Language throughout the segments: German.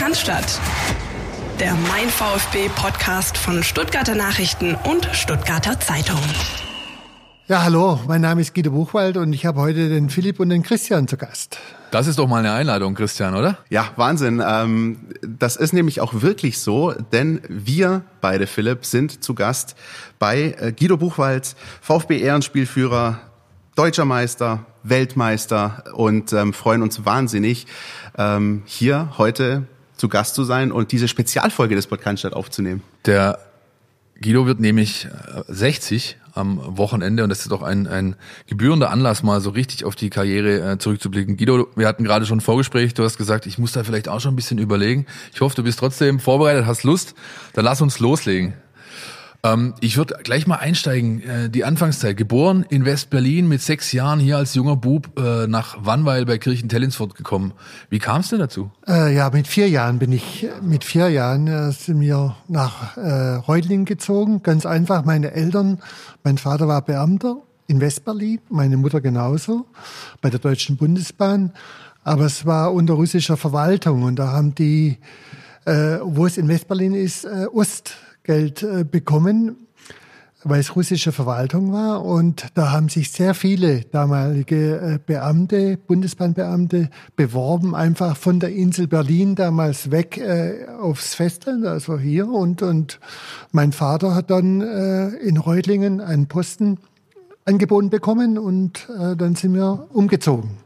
Cannstatt. Der Mein VfB Podcast von Stuttgarter Nachrichten und Stuttgarter Zeitung. Ja, hallo, mein Name ist Guido Buchwald und ich habe heute den Philipp und den Christian zu Gast. Das ist doch mal eine Einladung, Christian, oder? Ja, Wahnsinn. Ähm, das ist nämlich auch wirklich so, denn wir beide, Philipp, sind zu Gast bei äh, Guido Buchwald, VfB Ehrenspielführer, deutscher Meister, Weltmeister und ähm, freuen uns wahnsinnig, ähm, hier heute zu Gast zu sein und diese Spezialfolge des Podcast aufzunehmen. Der Guido wird nämlich 60 äh, am Wochenende und das ist doch ein, ein gebührender Anlass, mal so richtig auf die Karriere äh, zurückzublicken. Guido, wir hatten gerade schon ein Vorgespräch, du hast gesagt, ich muss da vielleicht auch schon ein bisschen überlegen. Ich hoffe, du bist trotzdem vorbereitet, hast Lust. Dann lass uns loslegen. Ähm, ich würde gleich mal einsteigen. Äh, die Anfangszeit. Geboren in West-Berlin mit sechs Jahren hier als junger Bub äh, nach Wannweil bei Kirchen-Tellinsfort gekommen. Wie kam es denn dazu? Äh, ja, mit vier Jahren bin ich, mit vier Jahren äh, sind wir nach äh, Reutlingen gezogen. Ganz einfach, meine Eltern, mein Vater war Beamter in West-Berlin, meine Mutter genauso, bei der Deutschen Bundesbahn. Aber es war unter russischer Verwaltung und da haben die, äh, wo es in West-Berlin ist, äh, Ost Geld äh, bekommen, weil es russische Verwaltung war. Und da haben sich sehr viele damalige äh, Beamte, Bundesbahnbeamte, beworben, einfach von der Insel Berlin damals weg äh, aufs Festland, also hier. Und, und mein Vater hat dann äh, in Reutlingen einen Posten angeboten bekommen und äh, dann sind wir umgezogen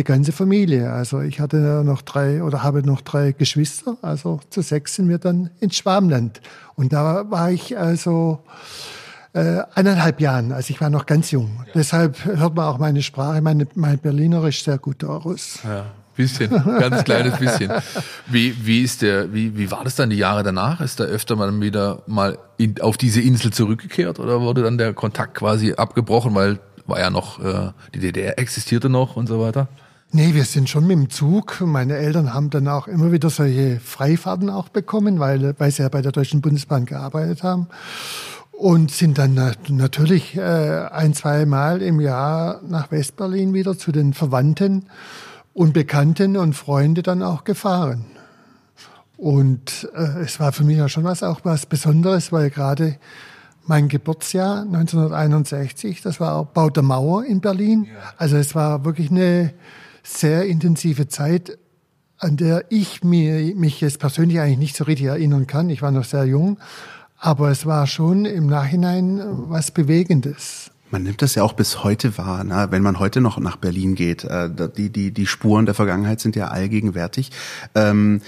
die ganze Familie. Also ich hatte noch drei oder habe noch drei Geschwister. Also zu sechs sind wir dann ins Schwabenland. Und da war ich also äh, eineinhalb Jahren. Also ich war noch ganz jung. Ja. Deshalb hört man auch meine Sprache, meine, mein Berlinerisch sehr gut daraus. Ja. Bisschen, ganz kleines bisschen. Wie, wie ist der, wie, wie war das dann die Jahre danach? Ist da öfter mal wieder mal in, auf diese Insel zurückgekehrt oder wurde dann der Kontakt quasi abgebrochen, weil war ja noch, äh, die DDR existierte noch und so weiter? Nee, wir sind schon mit dem Zug. Meine Eltern haben dann auch immer wieder solche Freifahrten auch bekommen, weil, weil sie ja bei der Deutschen Bundesbahn gearbeitet haben. Und sind dann natürlich äh, ein, zwei Mal im Jahr nach Westberlin wieder zu den Verwandten und Bekannten und Freunde dann auch gefahren. Und äh, es war für mich ja schon was auch was Besonderes, weil gerade mein Geburtsjahr 1961, das war auch Bau der Mauer in Berlin. Also es war wirklich eine sehr intensive Zeit, an der ich mir, mich jetzt persönlich eigentlich nicht so richtig erinnern kann. Ich war noch sehr jung, aber es war schon im Nachhinein was Bewegendes. Man nimmt das ja auch bis heute wahr, ne? wenn man heute noch nach Berlin geht. Äh, die, die, die Spuren der Vergangenheit sind ja allgegenwärtig. Ähm,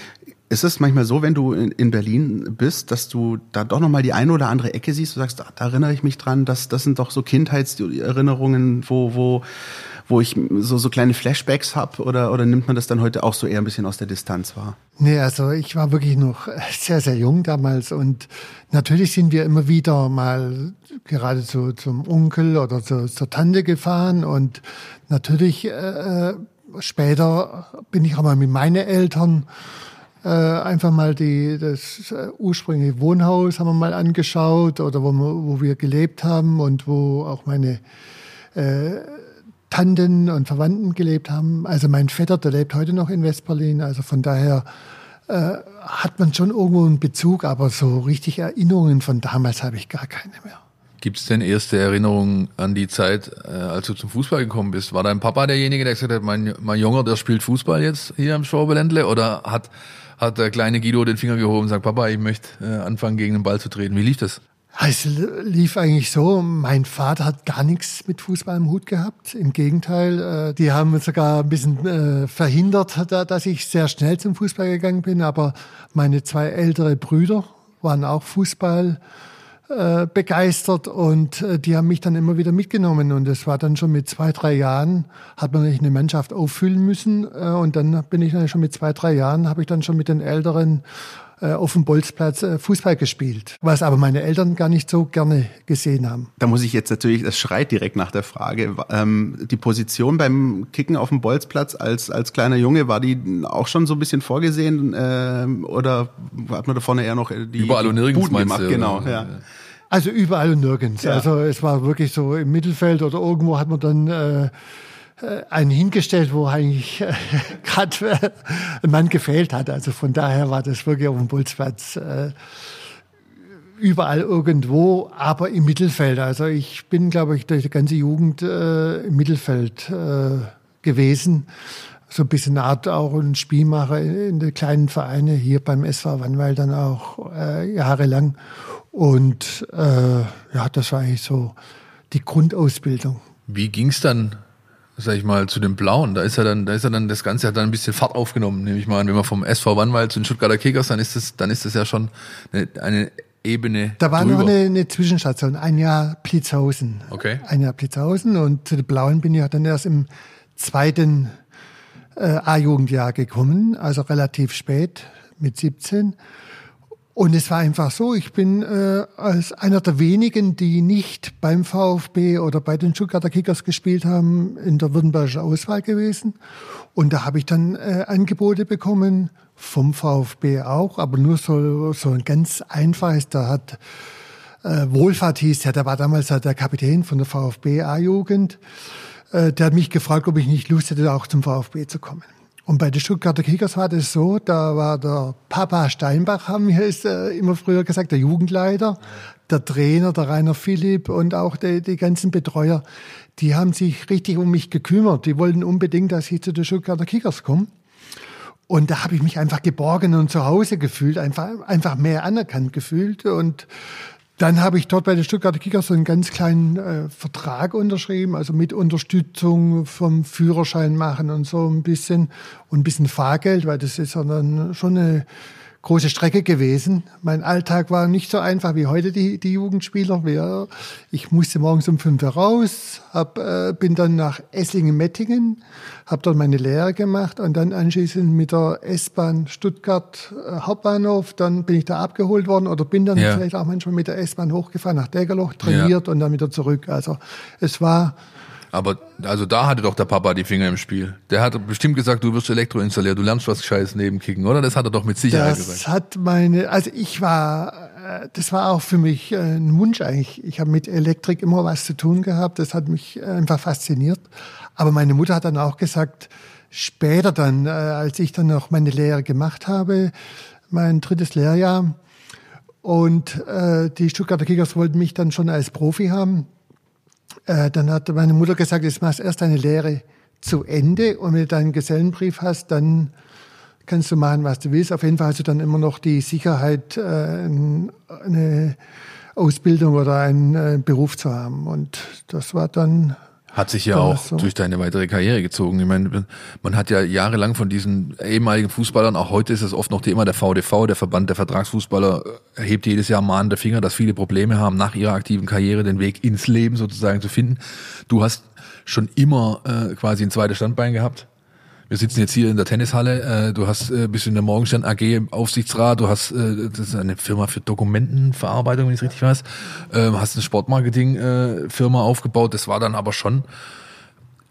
ist es manchmal so, wenn du in Berlin bist, dass du da doch nochmal die eine oder andere Ecke siehst, du sagst, da, da erinnere ich mich dran, dass das sind doch so Kindheitserinnerungen, wo, wo wo ich so, so kleine Flashbacks habe oder, oder nimmt man das dann heute auch so eher ein bisschen aus der Distanz wahr? Nee, also ich war wirklich noch sehr, sehr jung damals und natürlich sind wir immer wieder mal gerade zu, zum Onkel oder zu, zur Tante gefahren und natürlich äh, äh später bin ich auch mal mit meinen Eltern äh, einfach mal die, das äh, ursprüngliche Wohnhaus haben wir mal angeschaut oder wo, wir, wo wir gelebt haben und wo auch meine äh, Tanten und Verwandten gelebt haben. Also mein Vetter, der lebt heute noch in Westberlin. Also von daher äh, hat man schon irgendwo einen Bezug, aber so richtig Erinnerungen von damals habe ich gar keine mehr. Gibt es denn erste Erinnerungen an die Zeit, äh, als du zum Fußball gekommen bist? War dein Papa derjenige, der gesagt hat, mein, mein Junge, der spielt Fußball jetzt hier im Schwabeländle? Oder hat, hat der kleine Guido den Finger gehoben und sagt, Papa, ich möchte äh, anfangen, gegen den Ball zu treten? Wie lief das? Es lief eigentlich so, mein Vater hat gar nichts mit Fußball im Hut gehabt. Im Gegenteil, äh, die haben sogar ein bisschen äh, verhindert, dass ich sehr schnell zum Fußball gegangen bin. Aber meine zwei ältere Brüder waren auch Fußball äh, begeistert und die haben mich dann immer wieder mitgenommen. Und es war dann schon mit zwei, drei Jahren, hat man eine Mannschaft auffüllen müssen. Und dann bin ich dann schon mit zwei, drei Jahren, habe ich dann schon mit den Älteren auf dem Bolzplatz äh, Fußball gespielt, was aber meine Eltern gar nicht so gerne gesehen haben. Da muss ich jetzt natürlich, das schreit direkt nach der Frage, ähm, die Position beim Kicken auf dem Bolzplatz als, als kleiner Junge, war die auch schon so ein bisschen vorgesehen äh, oder hat man da vorne eher noch die Überall und nirgends Buden gemacht? Genau, ja. Also überall und nirgends. Ja. Also es war wirklich so im Mittelfeld oder irgendwo hat man dann äh, äh, einen hingestellt, wo eigentlich äh, gerade äh, ein Mann gefehlt hat. Also von daher war das wirklich auf dem Bolzplatz äh, überall irgendwo, aber im Mittelfeld. Also ich bin, glaube ich, durch die ganze Jugend äh, im Mittelfeld äh, gewesen. So ein bisschen Art auch ein Spielmacher in den kleinen Vereinen, hier beim SV Wannwald dann auch äh, jahrelang. Und äh, ja, das war eigentlich so die Grundausbildung. Wie ging's dann, sag ich mal, zu den Blauen? Da ist ja dann, da ist ja dann das Ganze hat dann ein bisschen Fahrt aufgenommen, nehme ich mal an. Wenn man vom SV Wannwald zu den Stuttgarter Kickers, dann ist das, dann ist das ja schon eine, eine Ebene. Da war drüber. noch eine, eine Zwischenstation, ein Jahr Plitzhausen. Okay. Ein Jahr Plitzhausen und zu den Blauen bin ich ja dann erst im zweiten äh, A-Jugendjahr gekommen, also relativ spät mit 17. Und es war einfach so, ich bin äh, als einer der wenigen, die nicht beim VfB oder bei den Stuttgarter Kickers gespielt haben, in der württembergischen Auswahl gewesen. Und da habe ich dann äh, Angebote bekommen, vom VfB auch, aber nur so, so ein ganz einfaches. Da hat äh, Wohlfahrt hieß ja, der war damals ja der Kapitän von der VfB A-Jugend. Äh, der hat mich gefragt, ob ich nicht Lust hätte, auch zum VfB zu kommen. Und bei den Stuttgarter Kickers war das so, da war der Papa Steinbach, haben wir es äh, immer früher gesagt, der Jugendleiter, der Trainer, der Rainer Philipp und auch die, die ganzen Betreuer, die haben sich richtig um mich gekümmert. Die wollten unbedingt, dass ich zu den Stuttgarter Kickers komme. Und da habe ich mich einfach geborgen und zu Hause gefühlt, einfach, einfach mehr anerkannt gefühlt. Und dann habe ich dort bei den Stuttgarter Kickers so einen ganz kleinen äh, Vertrag unterschrieben, also mit Unterstützung vom Führerschein machen und so ein bisschen und ein bisschen Fahrgeld, weil das ist ja dann schon eine große Strecke gewesen. Mein Alltag war nicht so einfach wie heute die, die Jugendspieler. Ich musste morgens um fünf Uhr raus, hab, äh, bin dann nach Esslingen-Mettingen, habe dort meine Lehre gemacht und dann anschließend mit der S-Bahn Stuttgart äh, Hauptbahnhof, dann bin ich da abgeholt worden oder bin dann Ja. vielleicht auch manchmal mit der S-Bahn hochgefahren nach Degerloch, trainiert und dann wieder zurück. Also es war Aber also da hatte doch der Papa die Finger im Spiel. Der hat bestimmt gesagt, du wirst Elektro installiert, du lernst was Gescheites neben Kicken, oder? Das hat er doch mit Sicherheit Das gesagt. hat meine, also ich war, äh, das war auch für mich äh, ein Wunsch eigentlich. Ich habe mit Elektrik immer was zu tun gehabt. Das hat mich einfach fasziniert. Aber meine Mutter hat dann auch gesagt, später dann, äh, als ich dann noch meine Lehre gemacht habe, mein drittes Lehrjahr, und äh, die Stuttgarter Kickers wollten mich dann schon als Profi haben. Äh, dann hat meine Mutter gesagt, jetzt machst erst deine Lehre zu Ende und wenn du deinen Gesellenbrief hast, dann kannst du machen, was du willst. Auf jeden Fall hast du dann immer noch die Sicherheit, äh, ein- eine Ausbildung oder einen äh, Beruf zu haben. Und das war dann Hat sich ja auch so. durch deine weitere Karriere gezogen. Ich meine, man hat ja jahrelang von diesen ehemaligen Fußballern, auch heute ist es oft noch Thema der VDV, der Verband der Vertragsfußballer, äh, erhebt jedes Jahr mahnende Finger, dass viele Probleme haben, nach ihrer aktiven Karriere den Weg ins Leben sozusagen zu finden. Du hast schon immer äh, quasi ein zweites Standbein gehabt. Wir sitzen jetzt hier in der Tennishalle. Äh, du hast äh, bist in der Morgenstern AG im Aufsichtsrat. Du hast äh, das ist eine Firma für Dokumentenverarbeitung, wenn ich es richtig weiß. Ähm, hast eine Sportmarketing äh, Firma aufgebaut. Das war dann aber schon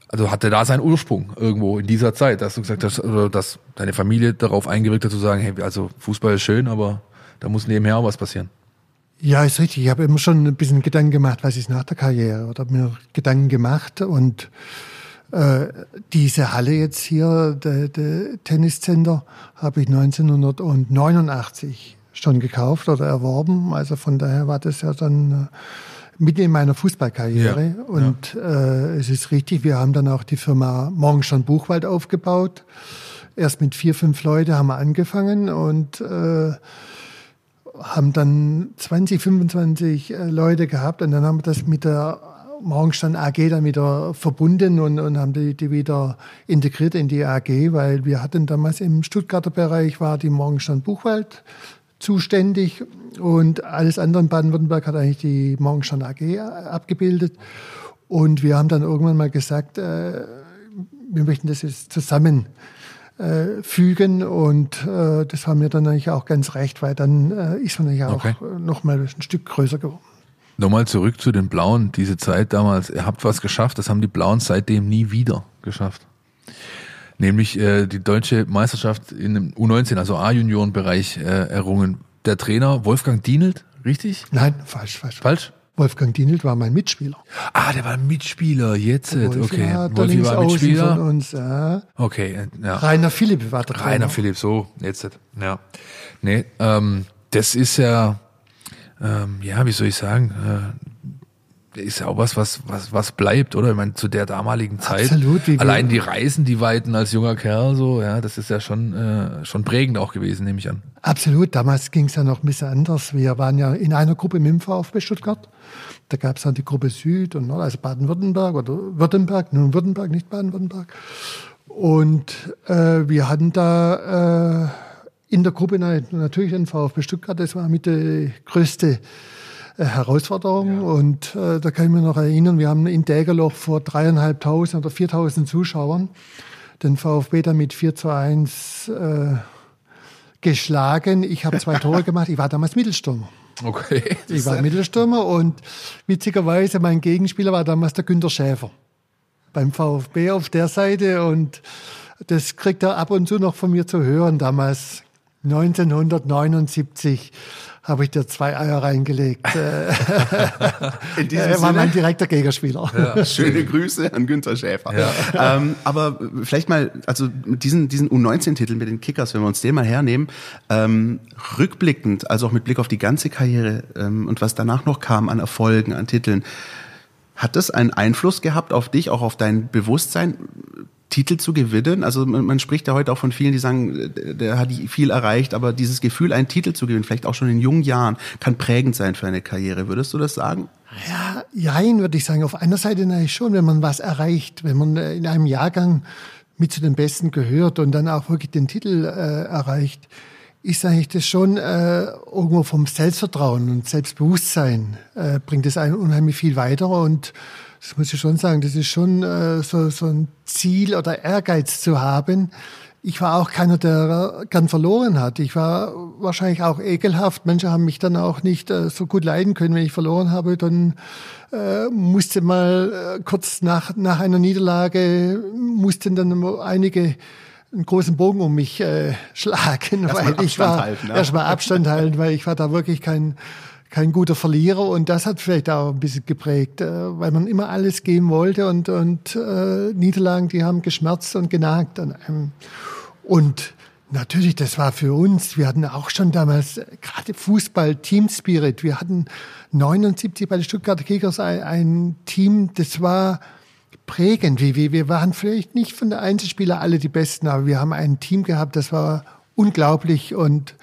also hatte da seinen Ursprung irgendwo in dieser Zeit, dass du gesagt hast, oder dass deine Familie darauf eingewirkt hat zu sagen, hey, also Fußball ist schön, aber da muss nebenher auch was passieren. Ja, ist richtig. Ich habe immer schon ein bisschen Gedanken gemacht, was ist nach der Karriere oder hab mir Gedanken gemacht und äh, diese Halle jetzt hier, der, der Tenniscenter, habe ich 1989 schon gekauft oder erworben. Also von daher war das ja dann äh, mitten in meiner Fußballkarriere. Ja, und Äh, es ist richtig, wir haben dann auch die Firma Morgenstern Buchwald aufgebaut. Erst mit vier, fünf Leute haben wir angefangen und äh, haben dann 20, 25 äh, Leute gehabt und dann haben wir das mit der Morgenstern AG dann wieder verbunden und, und haben die, die wieder integriert in die AG, weil wir hatten damals im Stuttgarter Bereich war die Morgenstern Buchwald zuständig und alles andere in Baden-Württemberg hat eigentlich die Morgenstern AG abgebildet und wir haben dann irgendwann mal gesagt, äh, wir möchten das jetzt zusammen äh, fügen und äh, das haben wir dann eigentlich auch ganz recht, weil dann äh, ist man auch Okay. äh, noch mal ein Stück größer geworden. Nochmal zurück zu den Blauen, diese Zeit damals. Ihr habt was geschafft, das haben die Blauen seitdem nie wieder geschafft. Nämlich äh, die deutsche Meisterschaft in dem U19, also A-Junioren-Bereich äh, errungen. Der Trainer Wolfgang Dienelt, richtig? Nein, falsch, falsch. Falsch? Wolfgang Dienelt war mein Mitspieler. Ah, der war Mitspieler, jetzt, Wolfi okay. war Wolfi war Mitspieler. Von uns, ja. Okay, ja. Rainer Philipp war der Rainer Trainer. Philipp, so, jetzt, ja. Nee, ähm, das ist ja, ähm, ja, wie soll ich sagen, äh, ist ja auch was, was, was, was bleibt, oder? Ich meine, zu der damaligen Zeit. Absolut, wie Allein die Reisen, die weiten als junger Kerl, so, ja, das ist ja schon, äh, schon prägend auch gewesen, nehme ich an. Absolut, damals ging es ja noch ein bisschen anders. Wir waren ja in einer Gruppe mit dem VfB Stuttgart. Da gab es dann die Gruppe Süd und Nord, also Baden-Württemberg oder Württemberg, nun Württemberg, nicht Baden-Württemberg. Und äh, wir hatten da äh, in der Gruppe na- natürlich den VfB Stuttgart, das war mit der größte äh, Herausforderung. Und äh, da kann ich mich noch erinnern, wir haben in Dägerloch vor dreieinhalbtausend oder viertausend Zuschauern den VfB dann mit 4 zu 1 äh, geschlagen. Ich habe zwei Tore gemacht. Ich war damals Mittelstürmer. Okay. Ich war Mittelstürmer und witzigerweise mein Gegenspieler war damals der Günter Schäfer beim VfB auf der Seite und das kriegt er ab und zu noch von mir zu hören. Damals 1979 habe ich dir zwei Eier reingelegt. In diesem er war Sinne, mein direkter Gegenspieler. schöne Grüße an Günther Schäfer. Ähm, aber vielleicht mal, also mit diesen, diesen U19-Titel mit den Kickers, wenn wir uns den mal hernehmen, ähm, rückblickend, also auch mit Blick auf die ganze Karriere ähm, und was danach noch kam an Erfolgen, an Titeln, hat das einen Einfluss gehabt auf dich, auch auf dein Bewusstsein? Titel zu gewinnen. Also man, man spricht ja heute auch von vielen, die sagen, der, der hat viel erreicht, aber dieses Gefühl, einen Titel zu gewinnen, vielleicht auch schon in jungen Jahren, kann prägend sein für eine Karriere. Würdest du das sagen? Ja, jein, würde ich sagen. Auf einer Seite natürlich schon, wenn man was erreicht, wenn man äh, in einem Jahrgang mit zu den Besten gehört und dann auch wirklich den Titel äh, erreicht, ist eigentlich das schon äh, irgendwo vom Selbstvertrauen und Selbstbewusstsein äh, bringt es einen unheimlich viel weiter und das muss ich schon sagen, das ist schon äh, so, so ein Ziel oder Ehrgeiz zu haben. Ich war auch keiner, der gern verloren hat. Ich war wahrscheinlich auch ekelhaft. Manche haben mich dann auch nicht äh, so gut leiden können, wenn ich verloren habe. Dann äh, musste mal äh, kurz nach, nach einer Niederlage, mussten dann einige einen großen Bogen um mich äh, schlagen, Erst weil ich war ne? erstmal Abstand halten, weil ich war da wirklich kein kein guter Verlierer und das hat vielleicht auch ein bisschen geprägt, äh, weil man immer alles geben wollte und und äh, Niederlagen, die haben geschmerzt und genagt an einem. Und natürlich, das war für uns, wir hatten auch schon damals äh, gerade Fußball, Team Spirit. Wir hatten 79 bei den Stuttgarter Kickers ein, ein Team, das war prägend. Wir, wir waren vielleicht nicht von der Einzelspieler alle die Besten, aber wir haben ein Team gehabt, das war unglaublich und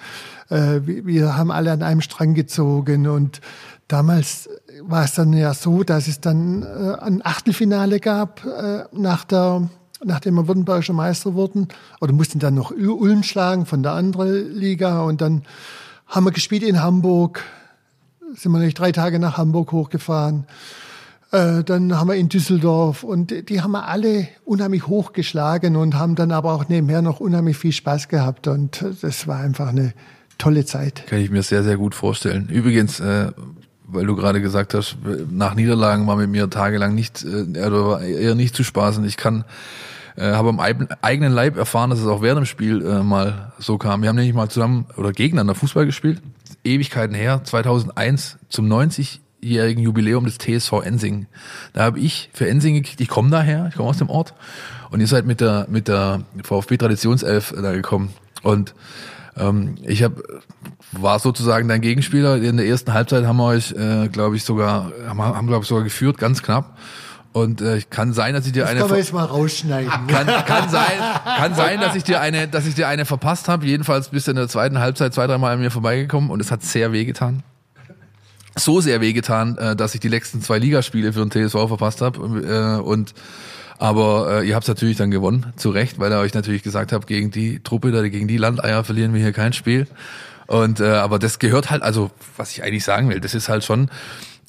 äh, wir, haben alle an einem Strang gezogen und damals war es dann ja so, dass es dann äh, ein Achtelfinale gab äh, nach der nachdem wir Württembergischer Meister wurden. Oder mussten dann noch Ulm schlagen von der anderen Liga und dann haben wir gespielt in Hamburg, sind wir nicht drei Tage nach Hamburg hochgefahren. Äh, dann haben wir in Düsseldorf und die haben wir alle unheimlich hochgeschlagen und haben dann aber auch nebenher noch unheimlich viel Spaß gehabt. Und das war einfach eine tolle Zeit. Kann ich mir sehr, sehr gut vorstellen. Übrigens, äh, weil du gerade gesagt hast, nach Niederlagen war mit mir tagelang nicht, äh, oder war eher nicht zu spaßen. Ich kann, äh, habe am eigenen Leib erfahren, dass es auch während dem Spiel äh, mal so kam. Wir haben nämlich mal zusammen oder gegeneinander Fußball gespielt, Ewigkeiten her, 2001 zum 90-jährigen Jubiläum des TSV Ensing. Da habe ich für Ensing gekickt. Ich komme daher, ich komme aus dem Ort und ihr seid mit der mit der VfB Traditionself da gekommen und ähm, ich habe war sozusagen dein Gegenspieler. In der ersten Halbzeit haben wir euch, äh, glaube ich, sogar haben, haben glaube ich sogar geführt, ganz knapp. Und äh, kann sein, dass ich dir Das eine kann jetzt mal rausschneiden. kann, kann sein, kann sein, dass ich dir eine, dass ich dir eine verpasst habe. Jedenfalls bist du in der zweiten Halbzeit zwei, dreimal an mir vorbeigekommen und es hat sehr wehgetan. So sehr wehgetan, äh, dass ich die letzten zwei Ligaspiele für den TSV verpasst habe. Äh, und aber äh, ihr habt natürlich dann gewonnen, zu Recht, weil ihr euch natürlich gesagt habt, gegen die Truppe, da gegen die Landeier verlieren wir hier kein Spiel. Und äh, aber das gehört halt, also was ich eigentlich sagen will, das ist halt schon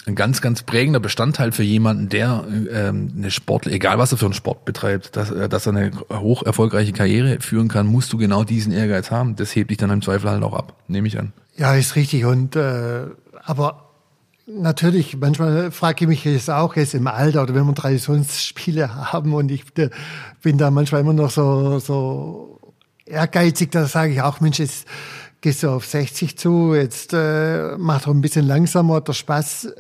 ein ganz, ganz prägender Bestandteil für jemanden, der ähm, eine Sport, egal was er für einen Sport betreibt, dass, äh, dass er eine hoch erfolgreiche Karriere führen kann, musst du genau diesen Ehrgeiz haben. Das hebt dich dann im Zweifel halt auch ab, nehme ich an. Ja, ist richtig. Und äh, aber natürlich, manchmal frage ich mich jetzt auch jetzt im Alter oder wenn wir Traditionsspiele haben und ich äh, bin da manchmal immer noch so, so ehrgeizig, da sage ich auch, Mensch, jetzt gehst du auf 60 zu, jetzt äh, mach doch ein bisschen langsamer, der Spaß äh,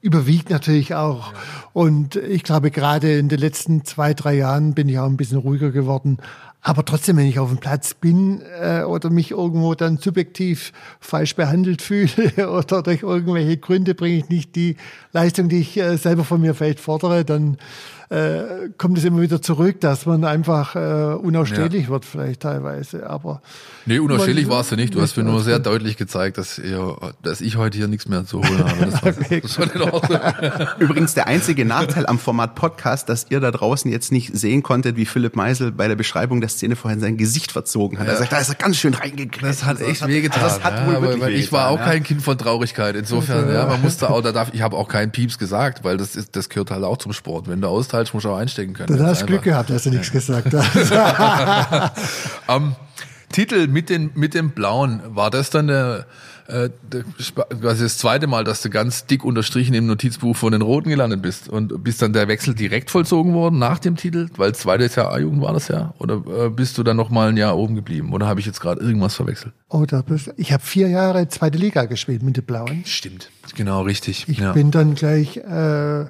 überwiegt natürlich auch. Ja. Und ich glaube, gerade in den letzten zwei, drei Jahren bin ich auch ein bisschen ruhiger geworden. Aber trotzdem, wenn ich auf dem Platz bin äh, oder mich irgendwo dann subjektiv falsch behandelt fühle oder durch irgendwelche Gründe bringe ich nicht die Leistung, die ich äh, selber von mir vielleicht fordere, dann äh, kommt es immer wieder zurück, dass man einfach äh, unausstehlich ja. wird vielleicht teilweise. Aber nee, unausstehlich warst du nicht. Du hast mir nur sehr deutlich gezeigt, dass, ihr, dass ich heute hier nichts mehr zu holen habe. Das, okay. das war Übrigens der einzige Nachteil am Format Podcast, dass ihr da draußen jetzt nicht sehen konntet, wie Philipp Meisel bei der Beschreibung der Szene vorhin sein Gesicht verzogen hat. Ja. Er sagt, da ist er ganz schön reingekriegt. Das hat echt wehgetan. Das hat ja, wohl wirklich Ich war auch kein Kind von Traurigkeit. Insofern, ja, man musste auch, da darf, ich habe auch keinen Pieps gesagt, weil das ist, das gehört halt auch zum Sport. Wenn du austeilst, musst du auch einstecken können. Du hast Glück gehabt, dass du nichts gesagt hast. um, Titel mit den mit dem blauen war das dann der, äh, quasi das zweite Mal, dass du ganz dick unterstrichen im Notizbuch von den Roten gelandet bist und bist dann der Wechsel direkt vollzogen worden nach dem Titel, weil zweites Jahr A-Jugend war das ja, oder äh, bist du dann noch mal ein Jahr oben geblieben oder habe ich jetzt gerade irgendwas verwechselt? Oh, da bist, ich habe vier Jahre zweite Liga gespielt mit den Blauen. Stimmt, genau richtig. Ich ja. bin dann gleich äh,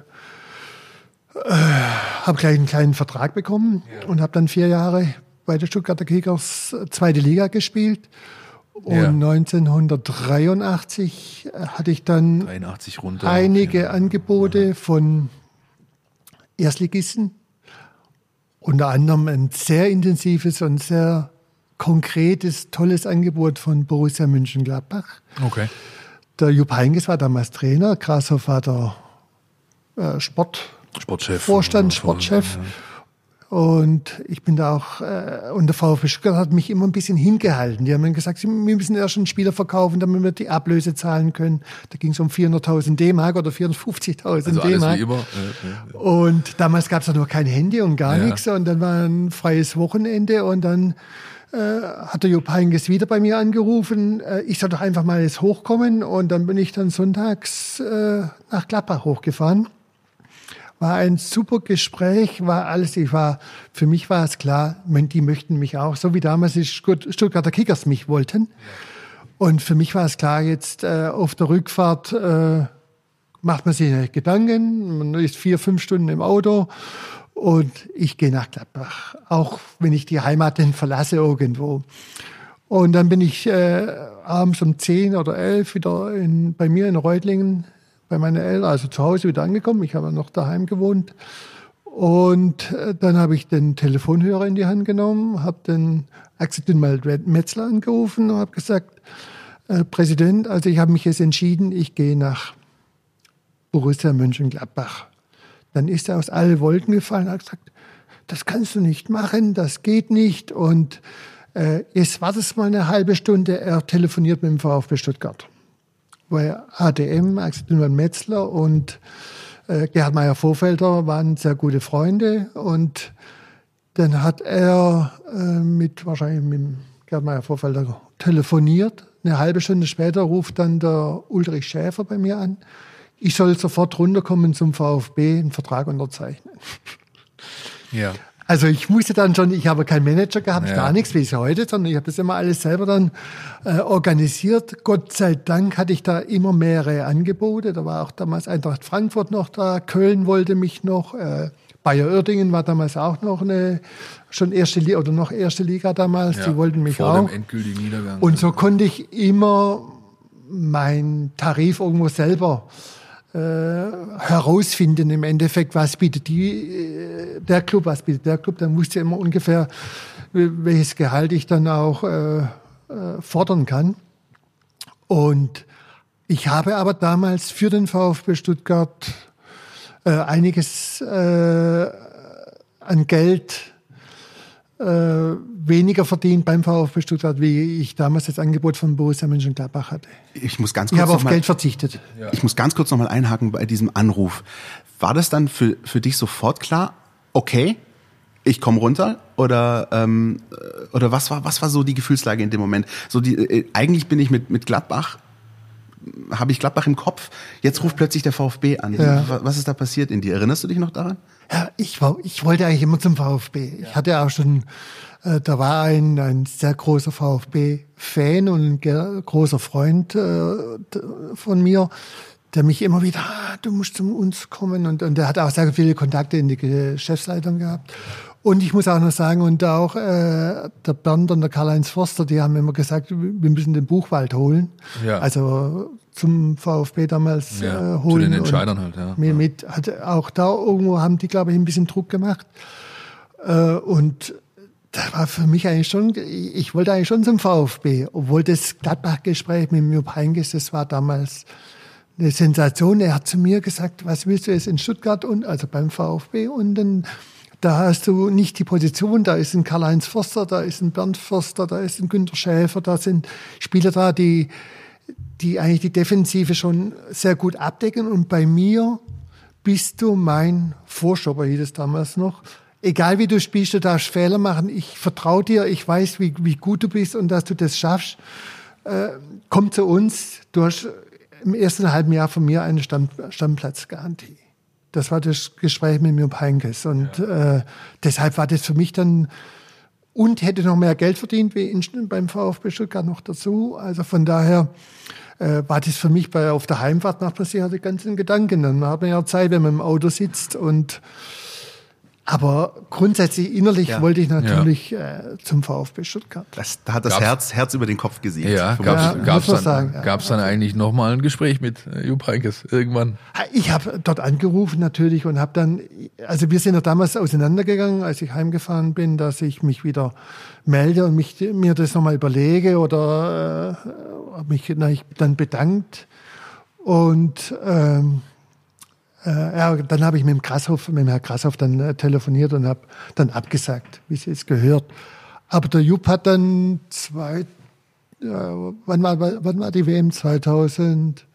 äh, habe gleich einen kleinen Vertrag bekommen ja. und habe dann vier Jahre bei der Stuttgarter Kickers äh, zweite Liga gespielt. Und ja. 1983 äh, hatte ich dann runter, einige ja. Angebote ja. von Erstligisten. Unter anderem ein sehr intensives und sehr konkretes, tolles Angebot von Borussia München-Gladbach. Okay. Der Jupp Heynckes war damals Trainer, Grashoff war der äh, Sport Sportchef. Vorstand, Sportchef. Und ich bin da auch, äh, und der VfB Stuttgart hat mich immer ein bisschen hingehalten. Die haben dann gesagt, wir müssen erst einen Spieler verkaufen, damit wir die Ablöse zahlen können. Da ging es um 400.000 D-Mark oder 450.000 also D-Mark. Ja, ja. Und damals gab es noch kein Handy und gar ja. nichts. Und dann war ein freies Wochenende und dann äh, hat der Jupp Heynckes wieder bei mir angerufen, äh, ich soll doch einfach mal jetzt hochkommen. Und dann bin ich dann sonntags äh, nach Gladbach hochgefahren war ein super Gespräch, war alles, ich war, für mich war es klar, die möchten mich auch, so wie damals die Stuttgarter Kickers mich wollten. Und für mich war es klar, jetzt äh, auf der Rückfahrt äh, macht man sich Gedanken, man ist vier, fünf Stunden im Auto und ich gehe nach Gladbach, auch wenn ich die Heimat dann verlasse irgendwo. Und dann bin ich äh, abends um zehn oder elf wieder in, bei mir in Reutlingen bei meinen Eltern, also zu Hause wieder angekommen. Ich habe noch daheim gewohnt. Und äh, dann habe ich den Telefonhörer in die Hand genommen, habe den Axel Dünmald Metzler angerufen und habe gesagt, äh, Präsident, also ich habe mich jetzt entschieden, ich gehe nach Borussia Mönchengladbach. Dann ist er aus allen Wolken gefallen und hat gesagt, das kannst du nicht machen, das geht nicht. Und äh, jetzt wartest mal eine halbe Stunde, er telefoniert mit dem VfB Stuttgart bei ADM, Axel Metzler und äh, Gerhard Meyer-Vorfelder waren sehr gute Freunde und dann hat er äh, mit wahrscheinlich mit Gerhard Meyer-Vorfelder telefoniert. Eine halbe Stunde später ruft dann der Ulrich Schäfer bei mir an. Ich soll sofort runterkommen zum VfB, einen Vertrag unterzeichnen. Ja. Also ich musste dann schon, ich habe keinen Manager gehabt, ja. gar nichts wie es heute, sondern ich habe das immer alles selber dann äh, organisiert. Gott sei Dank hatte ich da immer mehrere Angebote. Da war auch damals Eintracht Frankfurt noch da, Köln wollte mich noch, äh, Bayer Oerdingen war damals auch noch eine schon erste Liga oder noch erste Liga damals. Ja, die wollten mich vor auch. Dem endgültigen Niedergang. Und so konnte ich immer meinen Tarif irgendwo selber äh, herausfinden im Endeffekt, was bietet die, äh, der Club, was bietet der Club. Dann wusste ich immer ungefähr, welches Gehalt ich dann auch äh, äh, fordern kann. Und ich habe aber damals für den VfB Stuttgart äh, einiges äh, an Geld äh, weniger verdient beim VfB Stuttgart, wie ich damals das Angebot von Borussia Mönchengladbach hatte. Ich muss ganz kurz ich habe auf mal, Geld verzichtet. Ja. Ich muss ganz kurz noch mal einhaken bei diesem Anruf. War das dann für, für dich sofort klar, okay, ich komme runter oder ähm, oder was war was war so die Gefühlslage in dem Moment? So die äh, eigentlich bin ich mit mit Gladbach habe ich Gladbach im Kopf. Jetzt ruft plötzlich der VfB an. Ja. Was ist da passiert in dir? Erinnerst du dich noch daran? Ja, ich, war, ich wollte eigentlich immer zum VfB. Ja. Ich hatte auch schon, äh, da war ein, ein sehr großer VfB-Fan und ein großer Freund äh, von mir, der mich immer wieder, ah, du musst zu uns kommen. Und, und der hat auch sehr viele Kontakte in die Geschäftsleitung gehabt. Und ich muss auch noch sagen, und auch äh, der Bernd und der Karl-Heinz Forster, die haben immer gesagt, wir müssen den Buchwald holen. Ja. Also zum VfB damals Ja, äh, zu holen. den Entscheidern halt, ja. Mit, mit, hat, auch da irgendwo haben die, glaube ich, ein bisschen Druck gemacht. Äh, und da war für mich eigentlich schon, ich wollte eigentlich schon zum VfB, obwohl das Gladbach-Gespräch mit Jupp Heynckes, das war damals eine Sensation. Er hat zu mir gesagt, was willst du jetzt in Stuttgart und also beim VfB und dann da hast du nicht die Position, da ist ein Karl-Heinz Forster, da ist ein Bernd Forster, da ist ein Günter Schäfer, da sind Spieler da, die, die eigentlich die Defensive schon sehr gut abdecken. Und bei mir bist du mein Vorschopper, hieß es damals noch. Egal wie du spielst, du darfst Fehler machen. Ich vertraue dir, ich weiß, wie, wie gut du bist und dass du das schaffst. Äh, komm zu uns. Du hast im ersten halben Jahr von mir eine Stamm, Stammplatzgarantie. Das war das Gespräch mit mir Heinkes. Und äh, deshalb war das für mich dann und hätte noch mehr Geld verdient wie in, beim VfB Stuttgart noch dazu. Also von daher äh, war das für mich bei auf der Heimfahrt nach Brasilien die ganzen Gedanken. Dann hat man ja Zeit, wenn man im Auto sitzt und aber grundsätzlich innerlich Ja. wollte ich natürlich äh, zum VfB Stuttgart. Das, da hat das Gab's- Herz, Herz über den Kopf gesiegt. Ja, Für gab's, Ja, dann, sagen, ja. gab's dann eigentlich nochmal ein Gespräch mit äh, Jupp Heynckes irgendwann? Ich habe dort angerufen natürlich und habe dann, also wir sind ja damals auseinandergegangen, als ich heimgefahren bin, dass ich mich wieder melde und mich, mir das nochmal überlege oder äh, mich na, ich dann bedankt. Und ähm, äh, ja, dann habe ich mit dem Grasshoff, mit dem Herrn Grasshoff dann äh, telefoniert und habe dann abgesagt, wie es jetzt gehört. Aber der Jupp hat dann zwei, ja, wann, war, wann war die WM? 2000?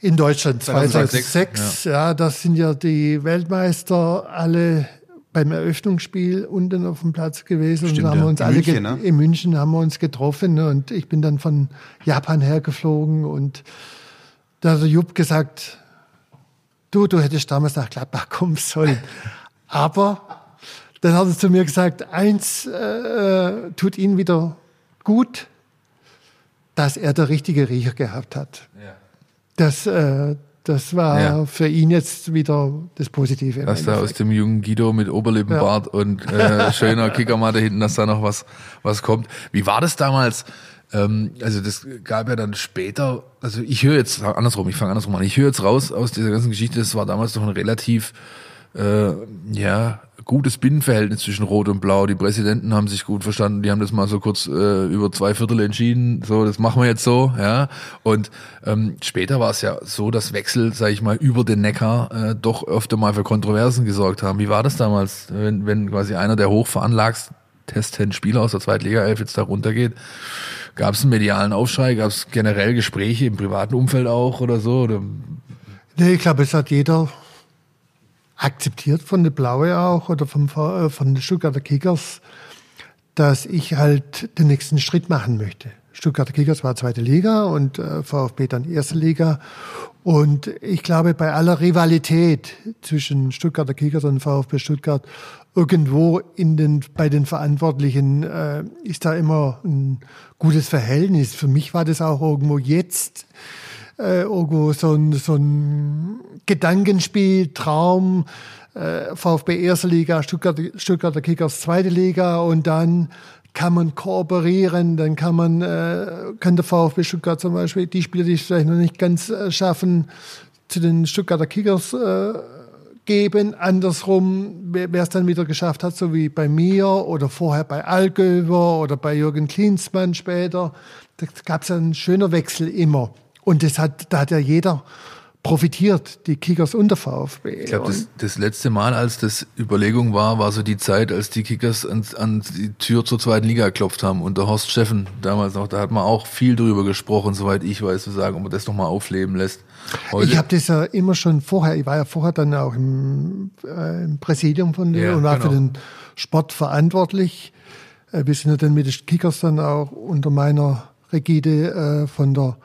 In Deutschland 2006, 2006, ja. das sind ja die Weltmeister alle beim Eröffnungsspiel unten auf dem Platz gewesen Stimmt, und haben ja. uns In alle München, ne? in München haben wir uns getroffen und ich bin dann von Japan hergeflogen und da hat der Jupp gesagt, du, du hättest damals nach Gladbach kommen sollen. Aber dann hat er zu mir gesagt, eins äh, tut ihn wieder gut, dass er der richtige Riecher gehabt hat. Das, äh, das war Ja. für ihn jetzt wieder das Positive. Dass da aus dem jungen Guido mit Oberlippenbart und äh, schöner Kickermatte hinten, dass da noch was, was kommt. Wie war das damals? Ähm, also das gab ja dann später, also ich höre jetzt andersrum, ich fange andersrum an. Ich höre jetzt raus aus dieser ganzen Geschichte, das war damals doch ein relativ äh, ja, gutes Binnenverhältnis zwischen Rot und Blau. Die Präsidenten haben sich gut verstanden, die haben das mal so kurz äh, über zwei Viertel entschieden, so, das machen wir jetzt so, ja. Und ähm, später war es ja so, dass Wechsel, sag ich mal, über den Neckar äh, doch öfter mal für Kontroversen gesorgt haben. Wie war das damals, wenn, wenn quasi einer der hochveranlagtesten Spieler aus der Zweitliga-Elf jetzt da runtergeht? Gab es einen medialen Aufschrei? Gab es generell Gespräche im privaten Umfeld auch oder so? Oder? Nee, ich glaube, es hat jeder akzeptiert von der Blaue auch oder vom, äh, von den Stuttgarter Kickers, dass ich halt den nächsten Schritt machen möchte. Stuttgarter Kickers war zweite Liga und äh, VfB dann erste Liga. Und ich glaube, bei aller Rivalität zwischen Stuttgarter Kickers und VfB Stuttgart, irgendwo in den, bei den Verantwortlichen äh, ist da immer ein gutes Verhältnis. Für mich war das auch irgendwo jetzt äh, irgendwo so ein, so ein Gedankenspiel, Traum, äh, VfB erste Liga, Stuttgart, Stuttgarter Kickers zweite Liga und dann kann man kooperieren, dann kann man, äh, kann der VfB Stuttgart zum Beispiel die Spieler, die es vielleicht noch nicht ganz äh, schaffen, zu den Stuttgarter Kickers äh, geben. Andersrum, wer es dann wieder geschafft hat, so wie bei mir oder vorher bei Algöver oder bei Jürgen Klinsmann später, da gab es einen schöner Wechsel immer. Und das hat, da hat ja jeder profitiert, die Kickers und der VfB. Ich glaube, das, das letzte Mal, als das Überlegung war, war so die Zeit, als die Kickers an, an die Tür zur zweiten Liga geklopft haben. Unter Horst Steffen damals noch, da hat man auch viel drüber gesprochen, soweit ich weiß, zu sagen, ob man das nochmal aufleben lässt. Heute, Ich habe das ja immer schon vorher, ich war ja vorher dann auch im, äh, im Präsidium von der Ja, und war genau. für den Sport verantwortlich. Äh, wir sind ja dann mit den Kickers dann auch unter meiner Rigide äh, von der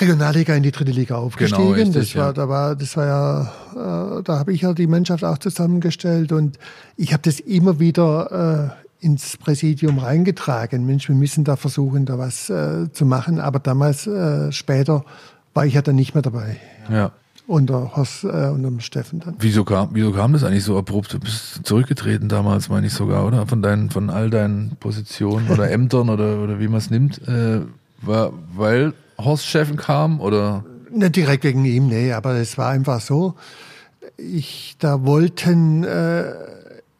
Regionalliga in die dritte Liga aufgestiegen. Genau, richtig, das war, ja. da war, das war ja, äh, da habe ich ja die Mannschaft auch zusammengestellt und ich habe das immer wieder äh, ins Präsidium reingetragen. Mensch, wir müssen da versuchen, da was äh, zu machen. Aber damals, äh, später, war ich ja dann nicht mehr dabei. Ja. Unter Horst, äh, unter dem Steffen dann. Wieso kam, wieso kam das eigentlich so abrupt? Du bist zurückgetreten damals, meine ich sogar, oder? Von deinen, von all deinen Positionen oder Ämtern oder, oder wie man es nimmt. Äh, war, weil Horst Steffen kam oder? Nicht direkt wegen ihm, nee, aber es war einfach so. Ich, da wollten, äh,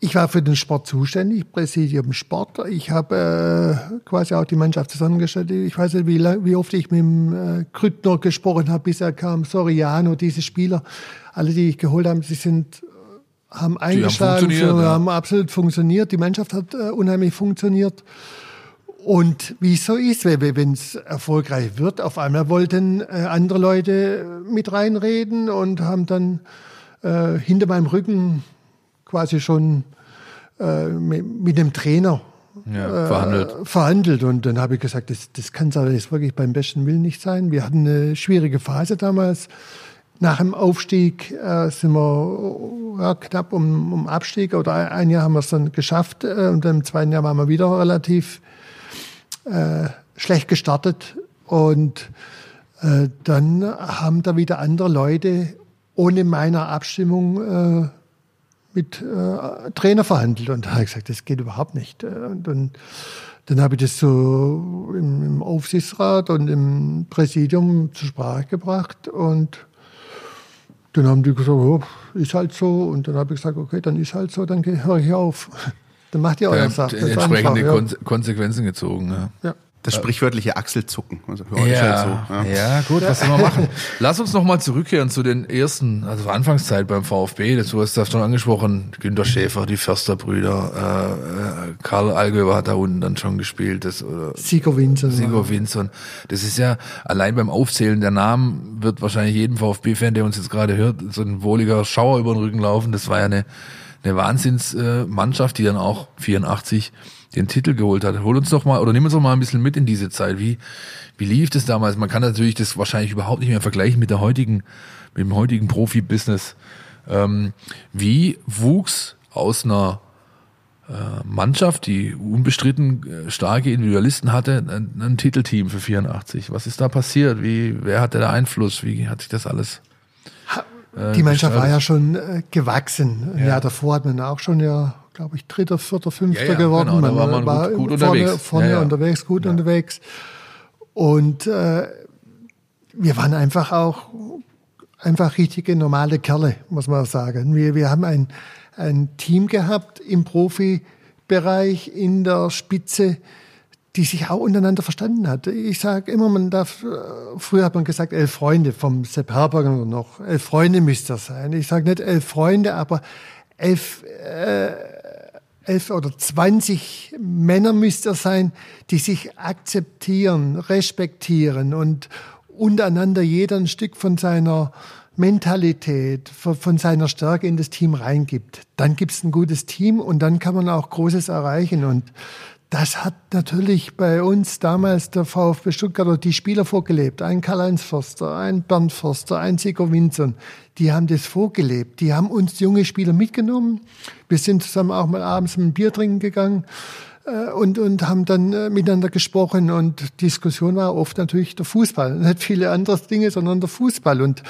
ich war für den Sport zuständig, Präsidium Sport. Ich habe äh, quasi auch die Mannschaft zusammengestellt. Ich weiß nicht, wie, wie oft ich mit dem äh, Grüttner gesprochen habe, bis er kam. Soriano, diese Spieler, alle, die ich geholt habe, sie sind haben eingeschlagen, funktioniert, so, ja. haben absolut funktioniert. Die Mannschaft hat äh, unheimlich funktioniert. Und wie es so ist, wenn es erfolgreich wird, auf einmal wollten äh, andere Leute mit reinreden und haben dann äh, hinter meinem Rücken quasi schon äh, mit, mit dem Trainer Ja, verhandelt. äh, verhandelt. Und dann habe ich gesagt, das, das kann es aber jetzt wirklich beim besten Willen nicht sein. Wir hatten eine schwierige Phase damals. Nach dem Aufstieg äh, sind wir ja, knapp um, um Abstieg oder ein- ein Jahr haben wir es dann geschafft äh, und im zweiten Jahr waren wir wieder relativ äh, schlecht gestartet und äh, dann haben da wieder andere Leute ohne meiner Abstimmung äh, mit äh, Trainer verhandelt und da habe ich gesagt, das geht überhaupt nicht. Äh, Und dann, dann habe ich das so im, im Aufsichtsrat und im Präsidium zur Sprache gebracht und dann haben die gesagt, oh, ist halt so. Und dann habe ich gesagt, okay, dann ist halt so, dann höre ich auf. Dann macht ihr euer Ja, Sache. entsprechende ja. Konse- Konsequenzen gezogen. Ja. ja. Das sprichwörtliche Achselzucken. Also, ja, halt so. Ja. ja, gut, was soll man machen? Lass uns noch mal zurückkehren zu den ersten, also Anfangszeit beim VfB. Das du hast das schon angesprochen. Günter Schäfer, die Försterbrüder, äh, äh, Karl Allgöwer hat da unten dann schon gespielt. Das, oder Sigo Winzer. Sigo Winson. Das ist ja allein beim Aufzählen der Namen wird wahrscheinlich jedem VfB-Fan, der uns jetzt gerade hört, so ein wohliger Schauer über den Rücken laufen. Das war ja eine, eine Wahnsinnsmannschaft, die dann auch 84 den Titel geholt hat. Hol uns doch mal oder nimm uns doch mal ein bisschen mit in diese Zeit. Wie, wie lief das damals? Man kann natürlich das wahrscheinlich überhaupt nicht mehr vergleichen mit der heutigen, mit dem heutigen Profibusiness. Ähm, wie wuchs aus einer äh, Mannschaft, die unbestritten äh, starke Individualisten hatte, ein, ein Titelteam für 84. Was ist da passiert? Wie, wer hatte da Einfluss? Wie hat sich das alles? Äh, Die Mannschaft war gestaltet? ja schon äh, gewachsen. Ein Jahr davor hat man auch schon ja, glaube ich, Dritter, Vierter, Fünfter Ja, ja, geworden. genau, da war man gut- gut vorne, unterwegs. Vorne Ja, ja. unterwegs, gut unterwegs. Und äh, wir waren einfach auch einfach richtige normale Kerle, muss man sagen. Wir, wir haben ein, ein Team gehabt im Profibereich, in der Spitze, die sich auch untereinander verstanden hat. Ich sage immer, man darf, äh, früher hat man gesagt, elf Freunde vom Sepp Herberger noch, elf Freunde müsste das sein. Ich sage nicht elf Freunde, aber elf, äh, elf oder zwanzig Männer müsste es sein, die sich akzeptieren, respektieren und untereinander jeder ein Stück von seiner Mentalität, von seiner Stärke in das Team reingibt. Dann gibt es ein gutes Team und dann kann man auch Großes erreichen. Und das hat natürlich bei uns damals der VfB Stuttgart oder die Spieler vorgelebt. Ein Karl-Heinz Förster, ein Bernd Förster, ein Sigurd Winzern. Die haben das vorgelebt. Die haben uns junge Spieler mitgenommen. Wir sind zusammen auch mal abends ein Bier trinken gegangen äh, und, und haben dann äh, miteinander gesprochen. Und Diskussion war oft natürlich der Fußball. Nicht viele andere Dinge, sondern der Fußball. Und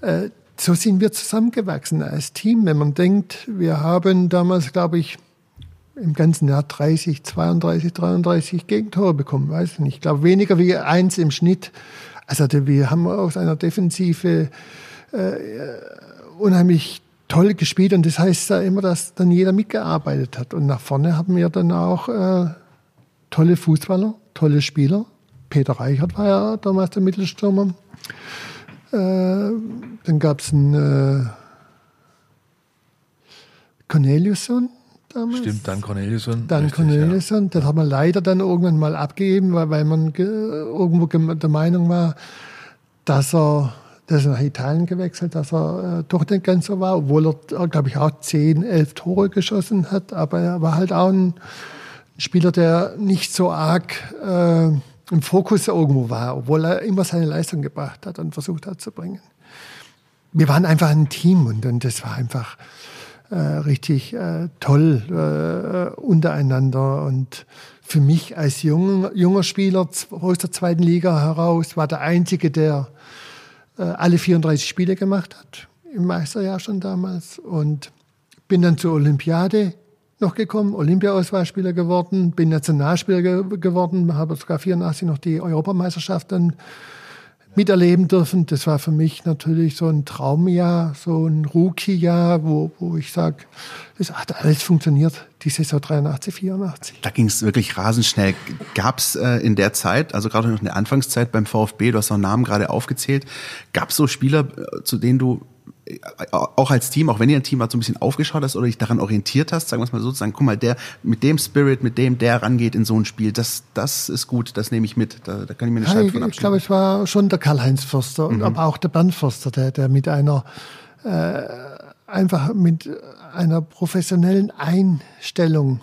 äh, so sind wir zusammengewachsen als Team. Wenn man denkt, wir haben damals, glaube ich, im ganzen Jahr 30, 32, 33 Gegentore bekommen, weiß ich nicht. Ich glaube weniger wie eins im Schnitt. Also wir haben aus einer Defensive äh, unheimlich toll gespielt und das heißt ja immer, dass dann jeder mitgearbeitet hat. Und nach vorne haben wir dann auch äh, tolle Fußballer, tolle Spieler. Peter Reichert war ja damals der Mittelstürmer. Äh, dann gab es einen äh, Corneliusson damals. Stimmt, dann Corneliusson. Dann richtig, Corneliusson, das haben wir leider dann irgendwann mal abgegeben, weil, weil man ge, irgendwo der Meinung war, dass er, dass er nach Italien gewechselt, dass er äh, doch nicht ganz so war, obwohl er, glaube ich, auch 10, 11 Tore geschossen hat. Aber er war halt auch ein Spieler, der nicht so arg äh, im Fokus irgendwo war, obwohl er immer seine Leistung gebracht hat und versucht hat zu bringen. Wir waren einfach ein Team und, und das war einfach äh, richtig äh, toll äh, untereinander. Und für mich als junger, junger Spieler aus der zweiten Liga heraus war der Einzige, der äh, alle 34 Spiele gemacht hat, im Meisterjahr schon damals. Und bin dann zur Olympiade noch gekommen, Olympia-Auswahlspieler geworden, bin Nationalspieler ge geworden, habe sogar 84 noch die Europameisterschaft dann miterleben dürfen. Das war für mich natürlich so ein Traumjahr, so ein Rookie-Jahr, wo, wo ich sage, das hat alles funktioniert, die Saison 83, 84. Da ging es wirklich rasend schnell. Gab es äh, in der Zeit, also gerade noch in der Anfangszeit beim VfB, du hast noch Namen gerade aufgezählt, gab es so Spieler, äh, zu denen du auch als Team, auch wenn ihr ein Team wart, so ein bisschen aufgeschaut hast oder dich daran orientiert hast, sagen wir es mal so, sagen, guck mal, der mit dem Spirit, mit dem der rangeht in so ein Spiel, das, das ist gut, das nehme ich mit, da, da kann ich mir eine Scheibe von abschneiden. Ich glaube, es war schon der Karl-Heinz Förster, mhm. aber auch der Bernd Förster, der, der mit einer äh, einfach mit einer professionellen Einstellung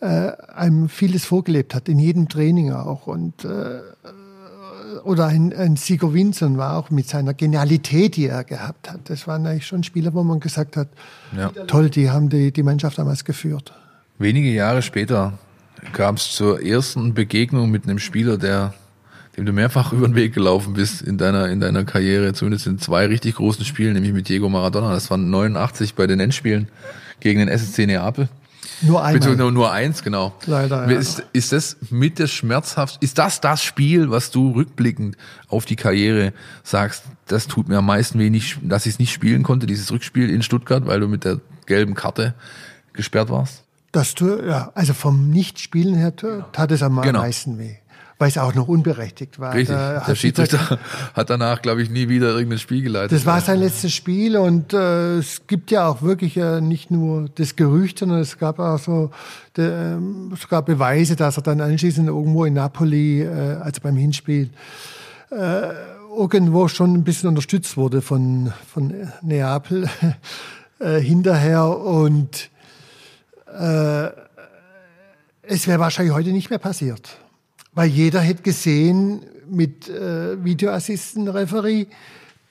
äh, einem vieles vorgelebt hat, in jedem Training auch und äh, oder ein, ein Sigo Winson war auch mit seiner Genialität, die er gehabt hat. Das waren eigentlich schon Spieler, wo man gesagt hat, ja. toll, die haben die, die Mannschaft damals geführt. Wenige Jahre später kam es zur ersten Begegnung mit einem Spieler, der, dem du mehrfach über den Weg gelaufen bist in deiner, in deiner Karriere, zumindest in zwei richtig großen Spielen, nämlich mit Diego Maradona. Das waren 89 bei den Endspielen gegen den SSC Neapel. Nur einmal. Beziehungsweise nur eins, genau. Leider, ja. Ist, ist das mit der schmerzhaft, ist das das Spiel, was du rückblickend auf die Karriere sagst, das tut mir am meisten wenig, dass ich es nicht spielen konnte, dieses Rückspiel in Stuttgart, weil du mit der gelben Karte gesperrt warst? Das du, ja, also vom Nichtspielen her tat es am genau. meisten weh weil es auch noch unberechtigt war. Richtig. Da der Schiedsrichter hat danach, glaube ich, nie wieder irgendein Spiel geleitet. Das war sein letztes Spiel und äh, es gibt ja auch wirklich äh, nicht nur das Gerücht, sondern es gab auch so de, äh, sogar Beweise, dass er dann anschließend irgendwo in Napoli, äh, also beim Hinspiel, äh, irgendwo schon ein bisschen unterstützt wurde von, von Neapel äh, hinterher und äh, es wäre wahrscheinlich heute nicht mehr passiert. Weil jeder hätte gesehen mit äh, Videoassistenreferie,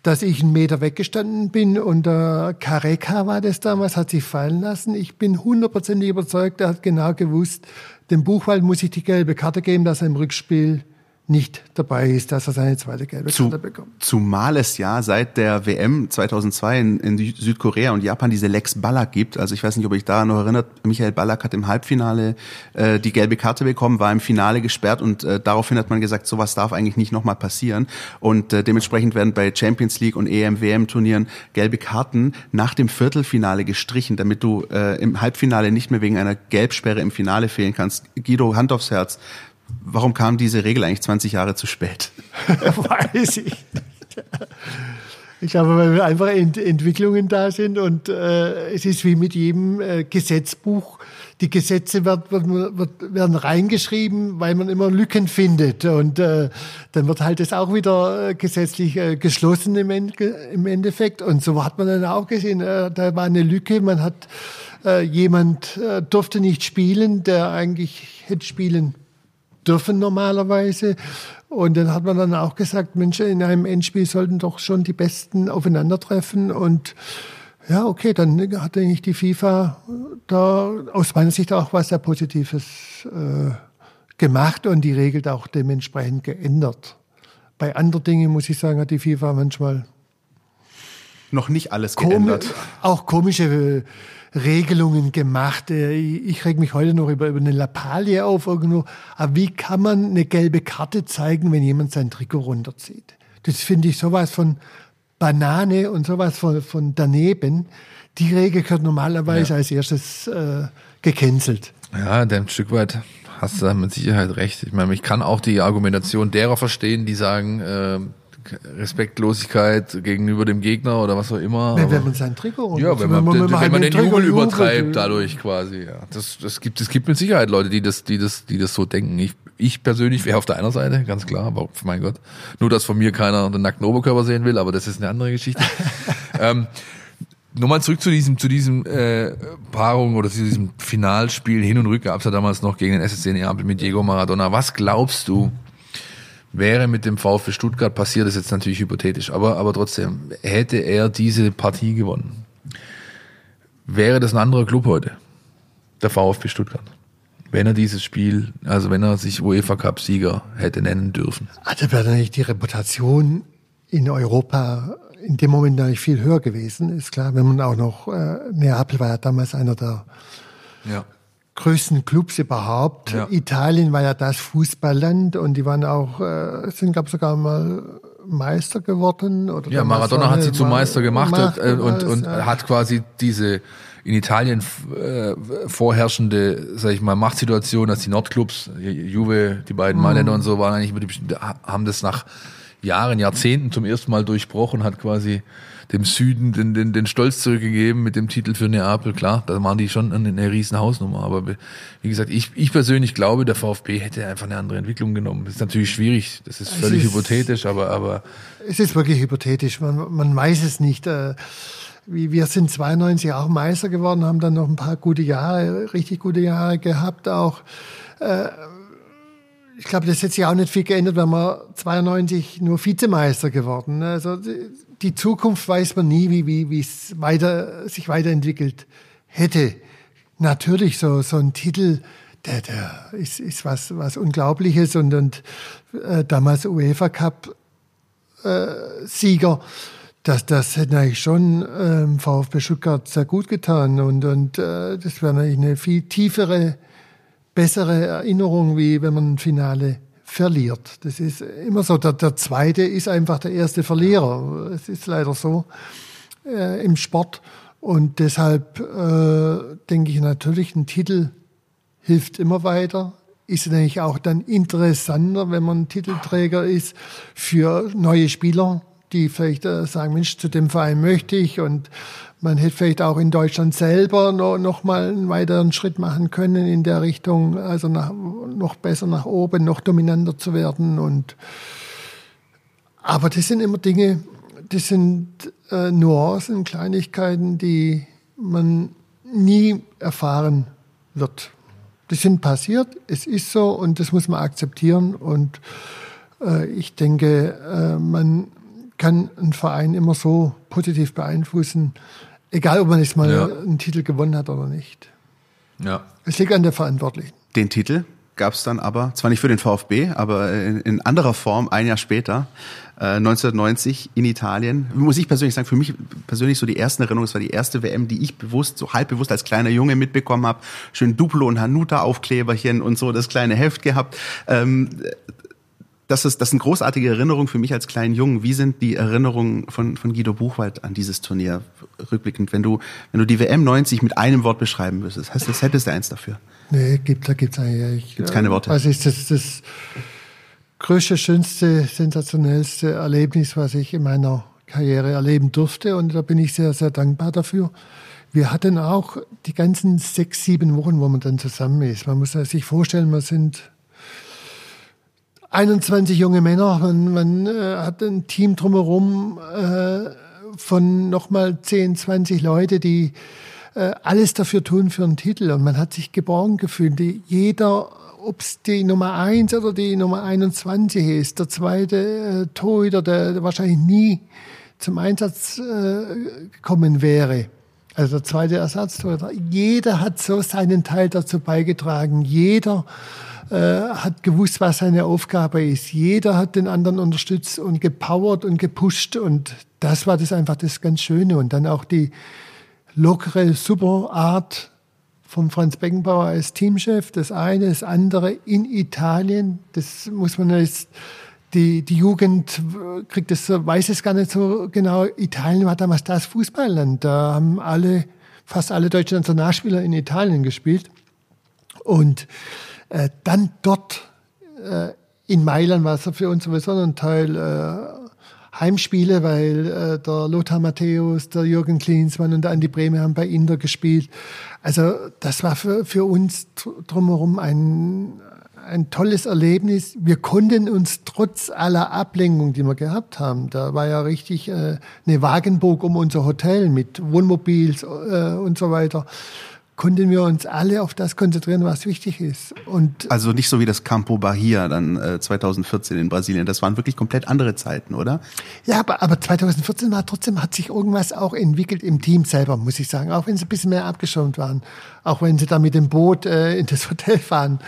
dass ich einen Meter weggestanden bin und der Kareka war das damals, hat sich fallen lassen. Ich bin hundertprozentig überzeugt, er hat genau gewusst, dem Buchwald muss ich die gelbe Karte geben, dass er im Rückspiel nicht dabei ist, dass er seine zweite gelbe Zu, Karte bekommt. Zumal es ja seit der WM 2002 in, in Südkorea und Japan diese Lex Ballack gibt. Also ich weiß nicht, ob ich da noch erinnert. Michael Ballack hat im Halbfinale äh, die gelbe Karte bekommen, war im Finale gesperrt und äh, daraufhin hat man gesagt, sowas darf eigentlich nicht nochmal passieren. Und äh, dementsprechend werden bei Champions League und EM, WM Turnieren gelbe Karten nach dem Viertelfinale gestrichen, damit du äh, im Halbfinale nicht mehr wegen einer Gelbsperre im Finale fehlen kannst. Guido, Hand aufs Herz Warum kam diese Regel eigentlich 20 Jahre zu spät? Weiß ich nicht. Ich glaube, weil einfach Ent Entwicklungen da sind und äh, es ist wie mit jedem äh, Gesetzbuch. Die Gesetze wird, wird, wird, werden reingeschrieben, weil man immer Lücken findet und äh, dann wird halt das auch wieder äh, gesetzlich äh, geschlossen im, End im Endeffekt. Und so hat man dann auch gesehen, äh, da war eine Lücke. Man hat äh, jemand äh, durfte nicht spielen, der eigentlich hätte spielen dürfen normalerweise. Und dann hat man dann auch gesagt, Mensch, in einem Endspiel sollten doch schon die Besten aufeinandertreffen. Und ja, okay, dann hat eigentlich die FIFA da aus meiner Sicht auch was sehr Positives äh, gemacht und die Regel auch dementsprechend geändert. Bei anderen Dingen, muss ich sagen, hat die FIFA manchmal noch nicht alles geändert. Auch komische Regelungen gemacht. Äh, ich reg mich heute noch über, über eine Lappalie auf irgendwo. Aber wie kann man eine gelbe Karte zeigen, wenn jemand sein Trikot runterzieht? Das finde ich sowas von Banane und sowas von, von daneben. Die Regel gehört normalerweise ja. als erstes äh, gecancelt. Ja, ein Stück weit hast du mit Sicherheit recht. Ich meine, ich kann auch die Argumentation derer verstehen, die sagen, äh, Respektlosigkeit gegenüber dem Gegner oder was auch immer. Wenn, wenn man sein Trikot Ja, wenn man, wenn man, wenn man den Jubel übertreibt dadurch quasi, ja. Das, das gibt, es gibt mit Sicherheit Leute, die das, die das, die das so denken. Ich, ich persönlich wäre auf der einen Seite, ganz klar, aber mein Gott. Nur, dass von mir keiner den nackten Oberkörper sehen will, aber das ist eine andere Geschichte. ähm, Nochmal zurück zu diesem, zu diesem äh, Paarung oder zu diesem Finalspiel hin und rück gab es ja damals noch gegen den SSC Neapel mit Diego Maradona. Was glaubst du, wäre mit dem VfB Stuttgart passiert, ist jetzt natürlich hypothetisch, aber, aber trotzdem, hätte er diese Partie gewonnen, wäre das ein anderer Club heute, der VfB Stuttgart. Wenn er dieses Spiel, also wenn er sich UEFA Cup Sieger hätte nennen dürfen. Also wäre natürlich die Reputation in Europa in dem Moment natürlich viel höher gewesen, ist klar. Wenn man auch noch, äh, Neapel war ja damals einer der Ja. Größten Clubs überhaupt. Ja. Italien war ja das Fußballland und die waren auch, äh, sind glaube sogar mal Meister geworden. Oder Ja, Maradona hat sie zum Meister gemacht gemacht und, äh, und, alles, und ja. hat quasi diese in Italien äh, vorherrschende, sag ich mal, Machtsituation, dass die Nordclubs, Ju- Juve, die Mhm. beiden Mailänder und so waren eigentlich haben das nach Jahren, Jahrzehnten zum ersten Mal durchbrochen, hat quasi dem Süden den, den, den Stolz zurückgegeben mit dem Titel für Neapel. Klar, da waren die schon eine, eine riesen Hausnummer. Aber be- wie gesagt, ich, ich persönlich glaube, der VfB hätte einfach eine andere Entwicklung genommen. Das ist natürlich schwierig, das ist völlig ist- hypothetisch, aber, aber Es ist wirklich hypothetisch, man, man weiß es nicht. Äh, Wir sind 92 auch Meister geworden, haben dann noch ein paar gute Jahre, richtig gute Jahre gehabt auch. Äh, Ich glaube, das hätte sich auch nicht viel geändert, wenn man 92 nur Vizemeister geworden. Also die- Zukunft weiß man nie, wie, wie, wie es weiter, sich weiterentwickelt hätte. Natürlich so, so ein Titel, der, der ist, ist was, was Unglaubliches und, und äh, damals UEFA Cup Sieger. Das, das hätte eigentlich schon ähm, VfB Stuttgart sehr gut getan und, und äh, das wäre natürlich eine viel tiefere, bessere Erinnerung, wie wenn man ein Finale verliert. Das ist immer so. Der, der zweite ist einfach der erste Verlierer. Es ist leider so äh, im Sport und deshalb äh, denke ich natürlich, ein Titel hilft immer weiter. Ist natürlich auch dann interessanter, wenn man Titelträger ist für neue Spieler, die vielleicht äh, sagen, Mensch, zu dem Verein möchte ich und man hätte vielleicht auch in Deutschland selber noch, noch mal einen weiteren Schritt machen können in der Richtung, also nach, noch besser nach oben, noch dominanter zu werden und aber das sind immer Dinge, das sind äh, Nuancen, Kleinigkeiten, die man nie erfahren wird. Das sind passiert, es ist so und das muss man akzeptieren. Und äh, ich denke, äh, man kann einen Verein immer so positiv beeinflussen, egal ob man jetzt mal Ja. einen Titel gewonnen hat oder nicht. ja. Es liegt an der Verantwortlichen. Den Titel gab es dann aber, zwar nicht für den VfB, aber in, in anderer Form ein Jahr später, äh, 1990 in Italien. Muss ich persönlich sagen, für mich persönlich so die erste Erinnerung, es war die erste WM, die ich bewusst, so halb bewusst als kleiner Junge mitbekommen habe. Schön Duplo und Hanuta-Aufkleberchen und so, das kleine Heft gehabt. Ähm, das ist, das sind großartige Erinnerungen für mich als kleinen Jungen. Wie sind die Erinnerungen von, von Guido Buchwald an dieses Turnier rückblickend? Wenn du, wenn du die WM 90 mit einem Wort beschreiben müsstest, hast, das hättest du eins dafür. Nee, gibt, da gibt es eigentlich. Gibt's keine Worte? Was ist das, das größte, schönste, sensationellste Erlebnis, was ich in meiner Karriere erleben durfte. Und da bin ich sehr, sehr dankbar dafür. Wir hatten auch die ganzen sechs, sieben Wochen, wo man dann zusammen ist. Man muss sich vorstellen, wir sind 21 junge Männer. Man, man äh, hat ein Team drumherum äh, von nochmal 10, 20 Leute, die äh, alles dafür tun für einen Titel. Und man hat sich geborgen gefühlt. Die, jeder, ob es die Nummer 1 oder die Nummer 21 ist, der zweite äh, Torhüter, der, wahrscheinlich nie zum Einsatz äh, gekommen wäre. Also der zweite Ersatztorhüter. Jeder hat so seinen Teil dazu beigetragen. Jeder äh, hat gewusst, was seine Aufgabe ist. Jeder hat den anderen unterstützt und gepowert und gepusht. Und das war das einfach das ganz Schöne. Und dann auch die lockere, super Art von Franz Beckenbauer als Teamchef. Das eine, das andere in Italien. Das muss man jetzt, die, die Jugend kriegt so- weiß es gar nicht so genau. Italien war damals das Fußballland. Da haben alle, fast alle deutschen Nationalspieler in Italien gespielt. Und äh, dann dort äh, in Mailand war es für uns sowieso ein Teil äh, Heimspiele, weil äh, der Lothar Matthäus, der Jürgen Klinsmann und der Andi Brehme haben bei Inter gespielt. Also das war für, für uns dr- drumherum ein, ein tolles Erlebnis. Wir konnten uns trotz aller Ablenkung, die wir gehabt haben, da war ja richtig äh, eine Wagenburg um unser Hotel mit Wohnmobils äh, und so weiter, konnten wir uns alle auf das konzentrieren, was wichtig ist. Und Also nicht so wie das Campo Bahia dann äh, 2014 in Brasilien. Das waren wirklich komplett andere Zeiten, oder? Ja, aber, aber 2014 war trotzdem, hat sich irgendwas auch entwickelt im Team selber, muss ich sagen. Auch wenn sie ein bisschen mehr abgeschirmt waren. Auch wenn sie da mit dem Boot äh, in das Hotel fahren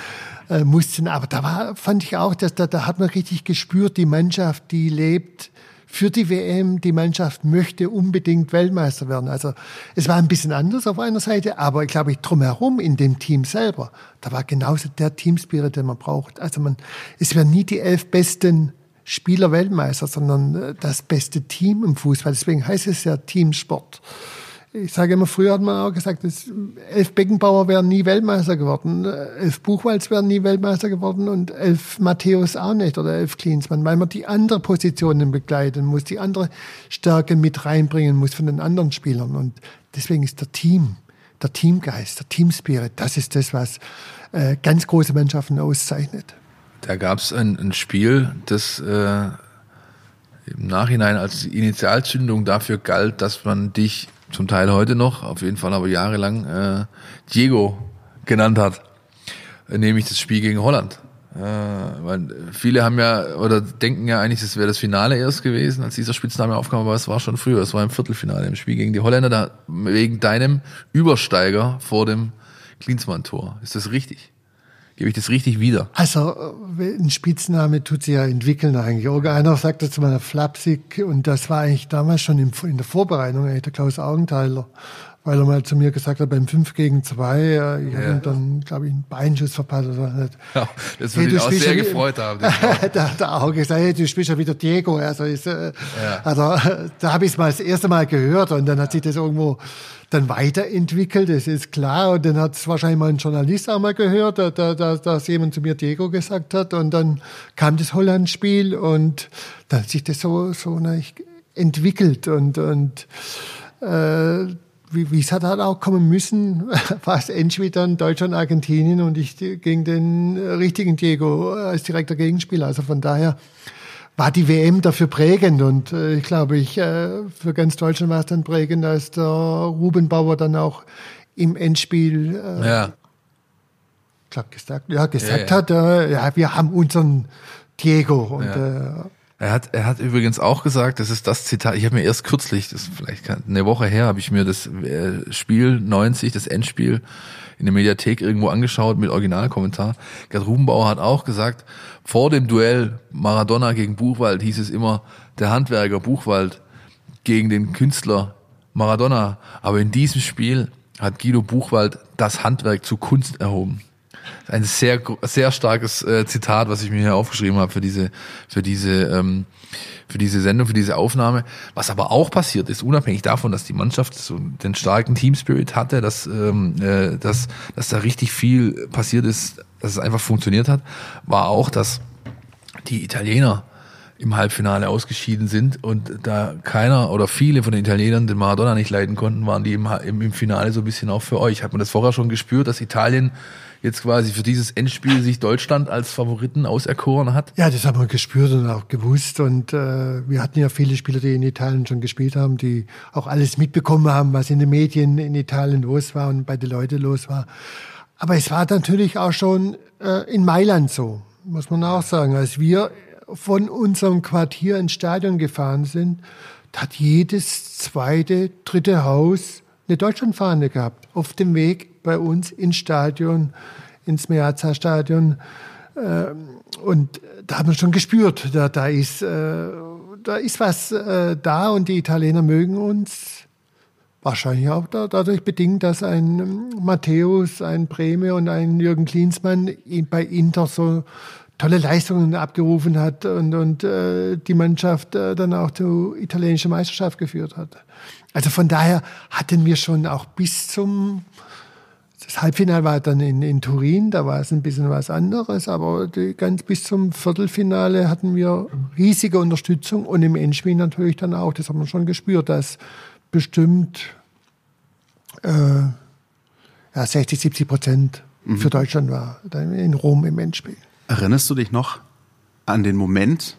äh, mussten. Aber da war, fand ich auch, dass da, da hat man richtig gespürt, die Mannschaft, die lebt für die WM. Die Mannschaft möchte unbedingt Weltmeister werden. Also es war ein bisschen anders auf einer Seite, aber ich glaube, drumherum in dem Team selber, da war genauso der Teamspirit, den man braucht. Also man, es werden nie die elf besten Spieler Weltmeister, sondern äh, das beste Team im Fußball. Deswegen heißt es ja Teamsport ich sage immer, früher hat man auch gesagt, dass elf Beckenbauer wären nie Weltmeister geworden, elf Buchwalds wären nie Weltmeister geworden und elf Matthäus auch nicht oder elf Klinsmann, weil man die andere Positionen begleiten muss, die andere Stärke mit reinbringen muss von den anderen Spielern. Und deswegen ist der Team, der Teamgeist, der Teamspirit, das ist das, was äh, ganz große Mannschaften auszeichnet. Da gab es ein, ein, Spiel, das äh, im Nachhinein als Initialzündung dafür galt, dass man dich zum Teil heute noch, auf jeden Fall aber jahrelang äh, Diego genannt hat, äh, nämlich das Spiel gegen Holland. Äh, weil viele haben ja oder denken ja eigentlich, das wäre das Finale erst gewesen, als dieser Spitzname aufkam, aber es war schon früher, es war im Viertelfinale im Spiel gegen die Holländer, da, wegen deinem Übersteiger vor dem Klinsmann-Tor. Ist das richtig? Gebe ich das richtig wieder? Also ein Spitzname tut sich ja entwickeln eigentlich. Irgendeiner sagte zu meiner Flapsig und das war eigentlich damals schon in der Vorbereitung eigentlich der Klaus Augenthaler, weil er mal zu mir gesagt hat, beim 5 gegen 2, äh, ich ja. habe ihm dann, glaube ich, einen Beinschuss verpasst. Oder nicht. Ja, das würde hey, ich auch sehr gefreut haben. da hat er auch gesagt, hey, du spielst ja wieder Diego. Also, ist, äh, ja. also da habe ich es mal das erste Mal gehört und dann hat sich das irgendwo dann weiterentwickelt, das ist klar. Und dann hat es wahrscheinlich mal ein Journalist auch mal gehört, da, da, da, dass jemand zu mir Diego gesagt hat. Und dann kam das Holland-Spiel und dann hat sich das so, so entwickelt. Und, und äh, wie, wie es hat halt auch kommen müssen, war es entweder dann Deutschland, Argentinien und ich gegen den richtigen Diego als direkter Gegenspieler. Also von daher war die WM dafür prägend und äh, ich glaube, ich äh, für ganz Deutschland war es dann prägend, als der Ruben Bauer dann auch im Endspiel äh, ja. glaub, gesagt, ja, gesagt ja, ja. hat, äh, ja, wir haben unseren Diego und ja. äh, er hat, er hat übrigens auch gesagt, das ist das Zitat, ich habe mir erst kürzlich, das vielleicht eine Woche her, habe ich mir das äh, Spiel 90, das Endspiel in der Mediathek irgendwo angeschaut mit Originalkommentar. Gerd Rubenbauer hat auch gesagt, vor dem Duell Maradona gegen Buchwald hieß es immer, der Handwerker Buchwald gegen den Künstler Maradona. Aber in diesem Spiel hat Guido Buchwald das Handwerk zu Kunst erhoben. Ein sehr, sehr starkes äh, Zitat, was ich mir hier aufgeschrieben habe für diese, für diese, ähm, für diese Sendung, für diese Aufnahme. Was aber auch passiert ist, unabhängig davon, dass die Mannschaft so den starken Team Spirit hatte, dass, ähm, äh, dass, dass da richtig viel passiert ist, dass es einfach funktioniert hat, war auch, dass die Italiener im Halbfinale ausgeschieden sind und da keiner oder viele von den Italienern den Maradona nicht leiden konnten, waren die im, im, im Finale so ein bisschen auch für euch. Hat man das vorher schon gespürt, dass Italien jetzt quasi für dieses Endspiel sich Deutschland als Favoriten auserkoren hat? Ja, das haben wir gespürt und auch gewusst. Und äh, wir hatten ja viele Spieler, die in Italien schon gespielt haben, die auch alles mitbekommen haben, was in den Medien in Italien los war und bei den Leuten los war. Aber es war natürlich auch schon äh, in Mailand so, muss man auch sagen. Als wir von unserem Quartier ins Stadion gefahren sind, hat jedes zweite, dritte Haus eine Deutschlandfahne gehabt. Auf dem Weg bei uns ins Stadion, ins Meazza-Stadion. Ähm, und da haben wir schon gespürt, da, da, ist, äh, da ist was äh, da und die Italiener mögen uns. Wahrscheinlich auch dadurch bedingt, dass ein Matthäus, ein Breme und ein Jürgen Klinsmann bei Inter so tolle Leistungen abgerufen hat und, und äh, die Mannschaft äh, dann auch zur italienischen Meisterschaft geführt hat. Also von daher hatten wir schon auch bis zum das Halbfinale war dann in, in Turin, da war es ein bisschen was anderes, aber die, ganz bis zum Viertelfinale hatten wir riesige Unterstützung und im Endspiel natürlich dann auch, das haben wir schon gespürt, dass bestimmt äh, ja, 60, 70 Prozent mhm. für Deutschland war, in Rom im Endspiel. Erinnerst du dich noch an den Moment,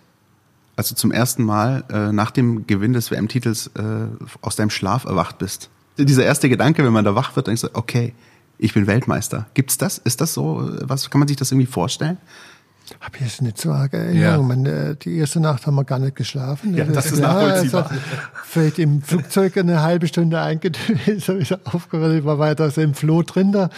als du zum ersten Mal äh, nach dem Gewinn des WM-Titels äh, aus deinem Schlaf erwacht bist? Dieser erste Gedanke, wenn man da wach wird, denkst du, okay, ich bin Weltmeister. Gibt's das? Ist das so? Was kann man sich das irgendwie vorstellen? Habe ich jetzt nicht so arg Erinnerung. Ja. Meine, die erste Nacht haben wir gar nicht geschlafen. Ja, das, das ist nachvollziehbar. Also, vielleicht im Flugzeug eine halbe Stunde eingetütet, so ist er aufgewacht, ich war weiter so im Floh drin da.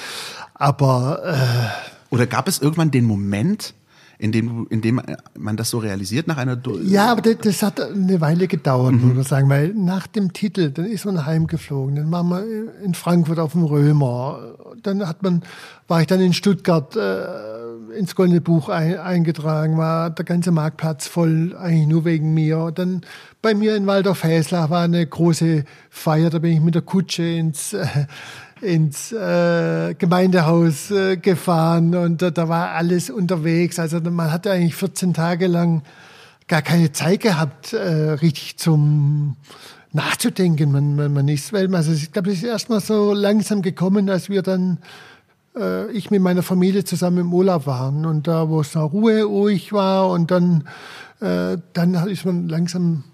Aber äh, oder gab es irgendwann den Moment, indem, indem man das so realisiert nach einer. Ja, aber das, das hat eine Weile gedauert, mhm. muss man sagen, weil nach dem Titel, dann ist man heimgeflogen, dann waren wir in Frankfurt auf dem Römer, dann hat man, war ich dann in Stuttgart äh, ins Goldene Buch ein, eingetragen, war der ganze Marktplatz voll, eigentlich nur wegen mir. Dann bei mir in Waldorf-Häslach war eine große Feier, da bin ich mit der Kutsche ins äh, ins äh, Gemeindehaus äh, gefahren und äh, da war alles unterwegs. Also man hatte eigentlich 14 Tage lang gar keine Zeit gehabt, äh, richtig zum nachzudenken. Man, man, man ist Weltmeister. Also ich glaube, es ist erst mal so langsam gekommen, als wir dann äh, ich mit meiner Familie zusammen im Urlaub waren und da, wo es noch Ruhe ruhig war und dann, äh, dann ist man langsam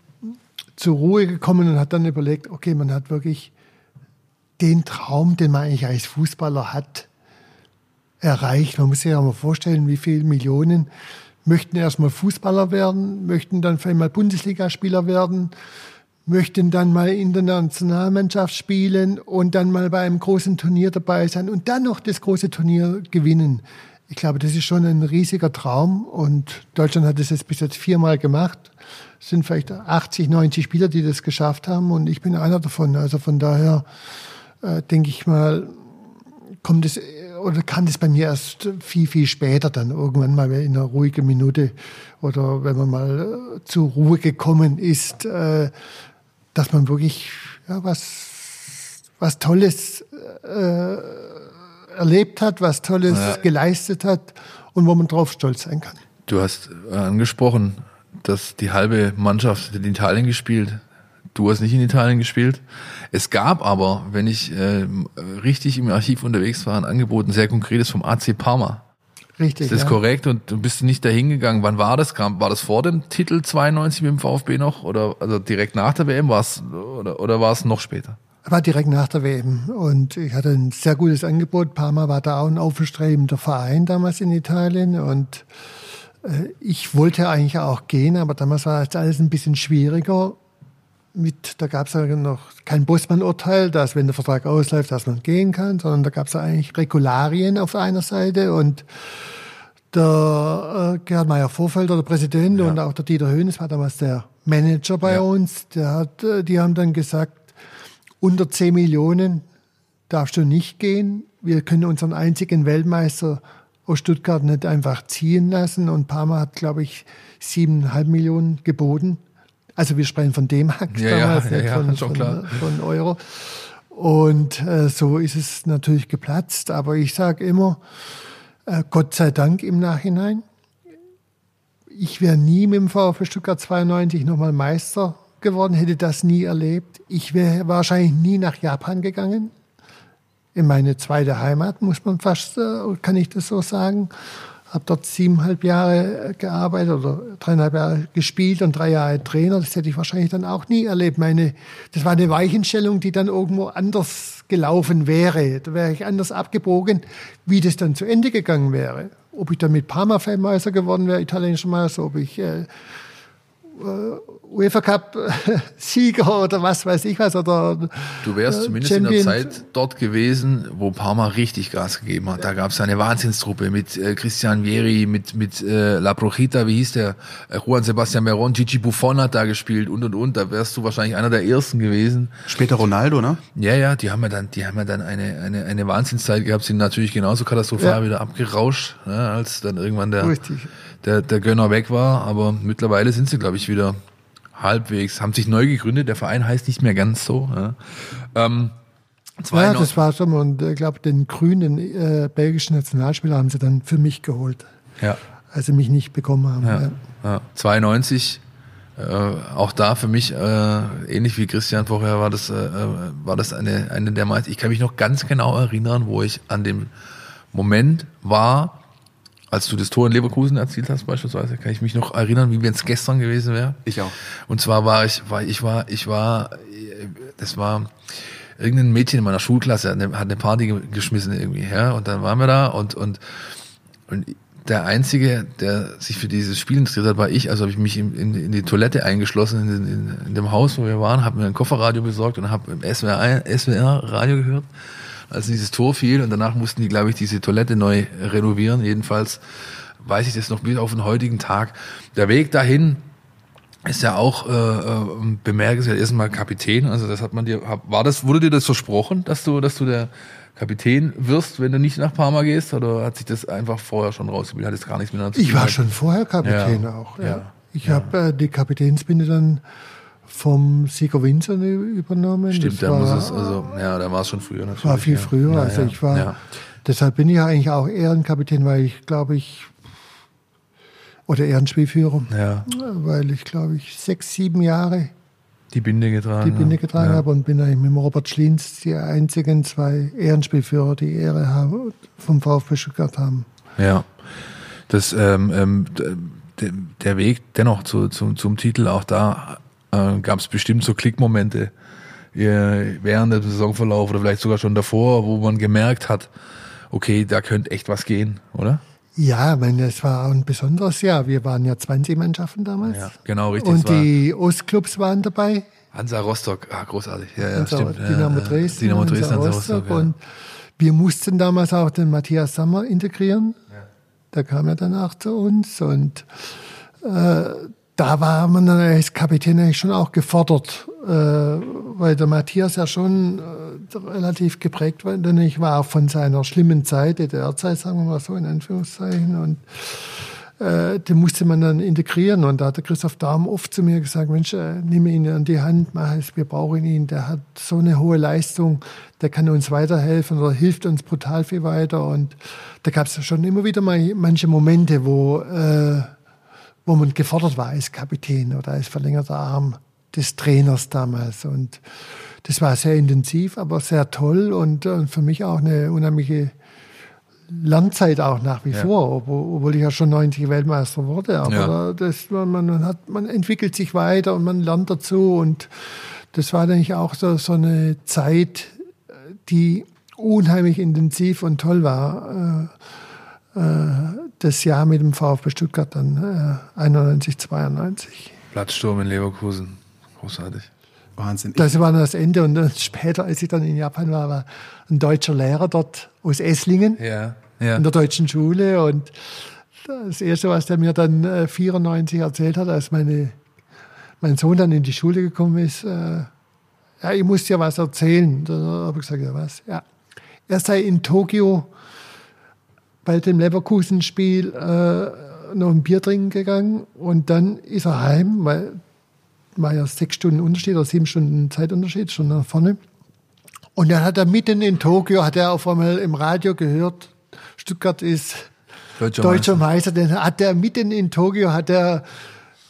zur Ruhe gekommen und hat dann überlegt, okay, man hat wirklich den Traum, den man eigentlich als Fußballer hat, erreicht. Man muss sich ja mal vorstellen, wie viele Millionen möchten erstmal Fußballer werden, möchten dann vielleicht mal Bundesligaspieler werden, möchten dann mal in der Nationalmannschaft spielen und dann mal bei einem großen Turnier dabei sein und dann noch das große Turnier gewinnen. Ich glaube, das ist schon ein riesiger Traum und Deutschland hat das jetzt bis jetzt viermal gemacht. Es sind vielleicht 80, 90 Spieler, die das geschafft haben und ich bin einer davon. Also von daher äh, denke ich mal, kommt es oder kann das bei mir erst viel, viel später dann irgendwann mal in einer ruhigen Minute oder wenn man mal äh, zur Ruhe gekommen ist, äh, dass man wirklich ja, was, was Tolles äh, erlebt hat, was Tolles ja. geleistet hat und wo man drauf stolz sein kann. Du hast angesprochen, dass die halbe Mannschaft in Italien gespielt Du hast nicht in Italien gespielt. Es gab aber, wenn ich äh, richtig im Archiv unterwegs war, ein Angebot, ein sehr konkretes vom AC Parma. Richtig. Ist das ja. korrekt? Und du bist nicht dahin gegangen. Wann war das? War das vor dem Titel 92 mit dem VfB noch? Oder also direkt nach der WM war es oder, oder war es noch später? War direkt nach der WM und ich hatte ein sehr gutes Angebot. Parma war da auch ein aufstrebender Verein damals in Italien und äh, ich wollte eigentlich auch gehen, aber damals war es alles ein bisschen schwieriger mit, da gab es ja noch kein Bosman-Urteil, dass wenn der Vertrag ausläuft, dass man gehen kann, sondern da gab es ja eigentlich Regularien auf einer Seite und der äh, Gerhard Meyer Vorfelder, der Präsident, ja. und auch der Dieter Höhnes war damals der Manager bei ja. uns. Der hat, äh, die haben dann gesagt, unter 10 Millionen darfst du nicht gehen. Wir können unseren einzigen Weltmeister aus Stuttgart nicht einfach ziehen lassen. Und Parma hat, glaube ich, siebeneinhalb Millionen geboten. Also wir sprechen von D-Mark ja, damals, ja, ja, nicht von, von, von, Euro. Und äh, so ist es natürlich geplatzt. Aber ich sage immer, äh, Gott sei Dank im Nachhinein. Ich wäre nie mit dem VfB Stuttgart 92 nochmal Meister geworden, hätte das nie erlebt. Ich wäre wahrscheinlich nie nach Japan gegangen. In meine zweite Heimat, muss man fast, äh, kann ich das so sagen habe dort siebeneinhalb Jahre gearbeitet oder dreieinhalb Jahre gespielt und drei Jahre Trainer. Das hätte ich wahrscheinlich dann auch nie erlebt. Meine, das war eine Weichenstellung, die dann irgendwo anders gelaufen wäre. Da wäre ich anders abgebogen, wie das dann zu Ende gegangen wäre. Ob ich dann mit Parma Meister geworden wäre, italienischer Meister, ob ich äh, äh, UEFA Cup Sieger oder was weiß ich was oder du wärst äh, zumindest Champion. in der Zeit dort gewesen, wo Parma richtig Gas gegeben hat. Da gab es eine Wahnsinnstruppe mit äh, Christian Vieri, mit mit äh, La Projita, wie hieß der? Äh, Juan Sebastian Meron, Gigi Buffon hat da gespielt und und und. Da wärst du wahrscheinlich einer der ersten gewesen. Später Ronaldo, ne? Ja, ja, die haben ja dann, die haben ja dann eine eine eine Wahnsinnszeit gehabt, sind natürlich genauso katastrophal ja. wieder abgerauscht, ne, als dann irgendwann der richtig der, der Gönner weg war. Aber mittlerweile sind sie, glaube ich, wieder halbwegs, haben sich neu gegründet. Der Verein heißt nicht mehr ganz so. Ja, ähm, ja das war schon. Und ich glaube, den grünen äh, belgischen Nationalspieler haben sie dann für mich geholt. Ja. Als sie mich nicht bekommen haben. Ja. ja. ja. 92 äh, auch da für mich, äh, ähnlich wie Christian vorher, war das, äh, äh, war das eine, eine der meisten. Ich kann mich noch ganz genau erinnern, wo ich an dem Moment war, als du das Tor in Leverkusen erzielt hast, beispielsweise, kann ich mich noch erinnern, wie wenn es gestern gewesen wäre. Ich auch. Und zwar war ich, war ich war, ich war, das war irgendein Mädchen in meiner Schulklasse hat eine, hat eine Party geschmissen irgendwie, ja. Und dann waren wir da und und und der einzige, der sich für dieses Spiel interessiert hat, war ich. Also habe ich mich in, in, in, die Toilette eingeschlossen in, in, in dem Haus, wo wir waren, habe mir ein Kofferradio besorgt und habe im SWR, SWR Radio gehört als dieses Tor fiel und danach mussten die, glaube ich, diese Toilette neu renovieren. Jedenfalls weiß ich das noch bis auf den heutigen Tag. Der Weg dahin ist ja auch äh, äh, bemerkenswert. Erstmal Kapitän, also das hat man dir, war das, wurde dir das versprochen, dass du, dass du der Kapitän wirst, wenn du nicht nach Parma gehst, oder hat sich das einfach vorher schon rausgebildet? Hat es gar nichts mehr dazu Ich war schon vorher Kapitän Ja. auch. Ja. Ja. Ich habe äh, die Kapitänsbinde dann vom Sieger Winzer übernommen. Stimmt, da muss es, also, ja, da war es schon früher natürlich. war viel ja. früher. Ja, also ja. ich war, Ja. deshalb bin ich ja eigentlich auch Ehrenkapitän, weil ich glaube ich, oder Ehrenspielführer, ja, weil ich glaube ich sechs, sieben Jahre die Binde getragen. die Binde getragen habe und bin eigentlich mit dem Robert Schliens die einzigen zwei Ehrenspielführer, die Ehre haben, vom VfB Stuttgart haben. Ja, das, ähm, ähm, der Weg dennoch zu, zum, zum Titel, auch da äh, gab es bestimmt so Klickmomente äh, während dem Saisonverlauf oder vielleicht sogar schon davor, wo man gemerkt hat, okay, da könnte echt was gehen, oder? Ja, ich meine, es war ein besonderes Jahr. Wir waren ja 20 Mannschaften damals. Ja, genau, richtig. Und die Ostclubs waren dabei. Hansa Rostock, ah, großartig. Ja, ja, Hansa- stimmt. Dynamo ja, ja. Dresden, Dynamo Hansa Dresden, Hansa Rostock. Rostock. ja. Und wir mussten damals auch den Matthias Sammer integrieren. Der kam ja danach zu uns. Und äh, da war man dann als Kapitän eigentlich schon auch gefordert, äh, weil der Matthias ja schon äh, relativ geprägt war. Denn ich war von seiner schlimmen Zeit, DDR-Zeit, sagen wir mal so in Anführungszeichen. Und äh, den musste man dann integrieren. Und da hat der Christoph Dahm oft zu mir gesagt, Mensch, äh, nimm ihn an die Hand, mach es, wir brauchen ihn. Der hat so eine hohe Leistung, der kann uns weiterhelfen oder hilft uns brutal viel weiter. Und da gab es schon immer wieder mal manche Momente, wo, äh, wo man gefordert war als Kapitän oder als verlängerter Arm des Trainers damals. Und das war sehr intensiv, aber sehr toll und, und für mich auch eine unheimliche Lernzeit auch nach wie Ja. vor, obwohl, ich ja schon 90 Weltmeister wurde. Aber Ja. da- das, man, man, hat, man entwickelt sich weiter und man lernt dazu. Und das war eigentlich auch so, so eine Zeit, äh, die unheimlich intensiv und toll war. Äh, äh, das Jahr mit dem VfB Stuttgart dann, äh, 91, 92. Platzsturm in Leverkusen, großartig. Wahnsinn. Das war dann das Ende. Und dann später, als ich dann in Japan war, war ein deutscher Lehrer dort aus Esslingen Ja, ja. in der deutschen Schule. Und das Erste, was der mir dann äh, 94 erzählt hat, als meine, mein Sohn dann in die Schule gekommen ist, äh, ja, ich muss dir was erzählen. Da habe ich gesagt, ja was? Ja. Er sei in Tokio bei dem Leverkusen-Spiel äh, noch ein Bier trinken gegangen und dann ist er heim, weil war ja sechs Stunden Unterschied oder sieben Stunden Zeitunterschied, schon nach vorne. Und dann hat er mitten in Tokio, hat er auf einmal im Radio gehört, Stuttgart ist Deutscher deutscher Meister. Dann hat er mitten in Tokio, hat er,